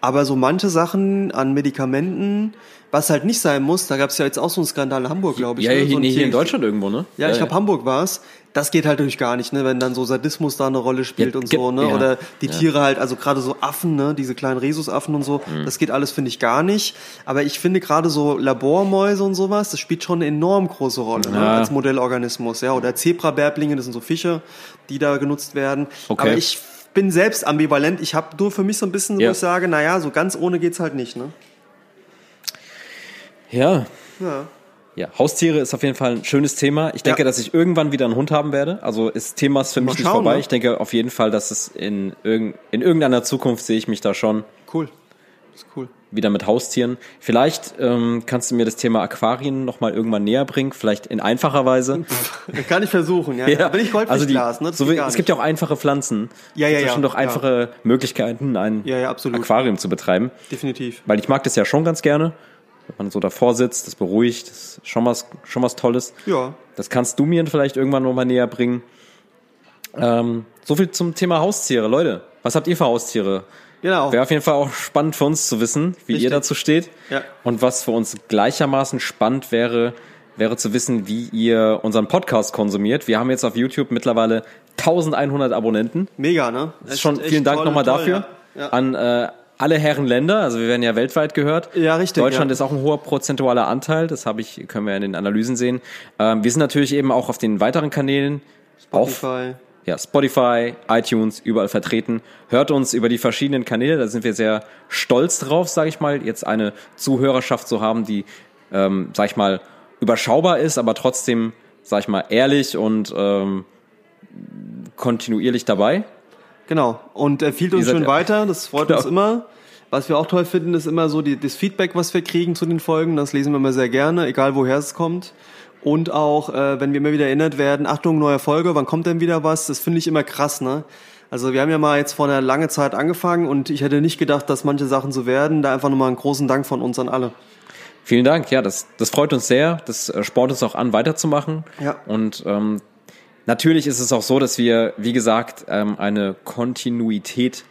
Aber so manche Sachen an Medikamenten, was halt nicht sein muss, da gab es ja jetzt auch so einen Skandal in Hamburg, glaube ich. ja, ne, hier, so nee, hier in Deutschland irgendwo, ne? ja, ich glaube Hamburg war es. Das geht halt natürlich gar nicht, ne, wenn dann so Sadismus da eine Rolle spielt Ja, und so, ne, ja, oder die ja. Tiere halt, also gerade so Affen, ne, diese kleinen Rhesusaffen und so, Mhm. das geht alles finde ich gar nicht. Aber ich finde gerade so Labormäuse und sowas, das spielt schon eine enorm große Rolle, ne, als Modellorganismus, ja, oder Zebrabärblinge, das sind so Fische, die da genutzt werden. Okay. Aber ich bin selbst ambivalent. Ich habe nur für mich so ein bisschen, wo ich sage, naja, so ganz ohne geht's halt nicht, ne. Ja, Ja. Ja, Haustiere ist auf jeden Fall ein schönes Thema. Ich denke, Ja. dass ich irgendwann wieder einen Hund haben werde. Also ist Thema ist für mich Mal nicht schauen, vorbei. ne? Ich denke auf jeden Fall, dass es in, irgend, in irgendeiner Zukunft sehe ich mich da schon Cool. Das ist cool. wieder mit Haustieren. Vielleicht ähm, kannst du mir das Thema Aquarien noch mal irgendwann näher bringen, vielleicht in einfacher Weise. Kann ich versuchen, ja. ja. Bin ich also die, Goldfischglas, ne? Das so wie, es gibt ja nicht. auch einfache Pflanzen. Ja, ja, Es ja, sind doch ja. einfache Möglichkeiten, ein Ja, ja. Aquarium zu betreiben. Definitiv. Weil ich mag das ja schon ganz gerne. Wenn man so davor sitzt, das beruhigt, das ist schon was, schon was Tolles. Ja. Das kannst du mir vielleicht irgendwann noch mal näher bringen. Ähm, so viel zum Thema Haustiere. Leute, was habt ihr für Haustiere? Genau. Wäre auf jeden Fall auch spannend für uns zu wissen, wie ihr Richtig. dazu steht. Ja. Und was für uns gleichermaßen spannend wäre, wäre zu wissen, wie ihr unseren Podcast konsumiert. Wir haben jetzt auf YouTube mittlerweile 1100 Abonnenten. Mega, ne? Das ist schon vielen Dank nochmal dafür Ja. Ja. an äh, alle Herren Länder. Also wir werden ja weltweit gehört. Ja, richtig, Deutschland ja. ist auch ein hoher prozentualer Anteil. Das habe ich, können wir in den Analysen sehen. Ähm, wir sind natürlich eben auch auf den weiteren Kanälen auf Spotify. ja, Spotify, iTunes, überall vertreten. Hört uns über die verschiedenen Kanäle, da sind wir sehr stolz drauf, sage ich mal, jetzt eine Zuhörerschaft zu haben, die, ähm, sag ich mal, überschaubar ist, aber trotzdem, sag ich mal, ehrlich und ähm, kontinuierlich dabei. Genau. Und empfiehlt uns Ihr seid- schön weiter, das freut Genau. uns immer. Was wir auch toll finden, ist immer so die, das Feedback, was wir kriegen zu den Folgen. Das lesen wir immer sehr gerne, egal woher es kommt. Und auch, äh, wenn wir immer wieder erinnert werden, Achtung, neue Folge, wann kommt denn wieder was? Das finde ich immer krass, ne? Also wir haben ja mal jetzt vor einer langen Zeit angefangen und ich hätte nicht gedacht, dass manche Sachen so werden. Da einfach nochmal einen großen Dank von uns an alle. Vielen Dank, ja, das, das freut uns sehr. Das äh, spornt uns auch an, weiterzumachen. Ja. Und ähm, natürlich ist es auch so, dass wir, wie gesagt, ähm, eine Kontinuität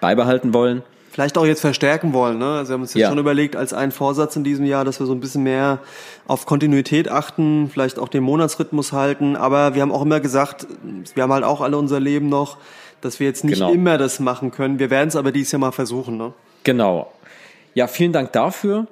beibehalten wollen. Vielleicht auch jetzt verstärken wollen. Ne? Also wir haben uns jetzt Ja. schon überlegt, als einen Vorsatz in diesem Jahr, dass wir so ein bisschen mehr auf Kontinuität achten, vielleicht auch den Monatsrhythmus halten. Aber wir haben auch immer gesagt, wir haben halt auch alle unser Leben noch, dass wir jetzt nicht Genau. immer das machen können. Wir werden es aber dieses Jahr mal versuchen. Ne? Genau. Ja, vielen Dank dafür.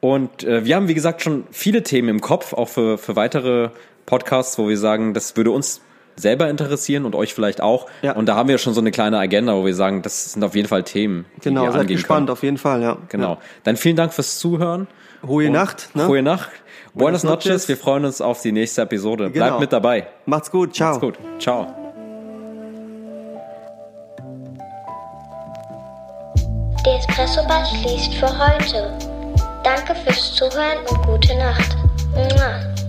Und äh, wir haben, wie gesagt, schon viele Themen im Kopf, auch für, für weitere Podcasts, wo wir sagen, das würde uns selber interessieren und euch vielleicht auch. Ja. Und da haben wir schon so eine kleine Agenda, wo wir sagen, das sind auf jeden Fall Themen, die Genau, wir seid angehen gespannt, können. auf jeden Fall, ja. Genau. Dann vielen Dank fürs Zuhören. Ja. Hohe Nacht. Ne? Hohe Nacht. Buenas Buenas noches. noches. Wir freuen uns auf die nächste Episode. Genau. Bleibt mit dabei. Macht's gut. Ciao. Macht's gut. Ciao. Der Espresso-Bar schließt für heute. Danke fürs Zuhören und gute Nacht. Mua.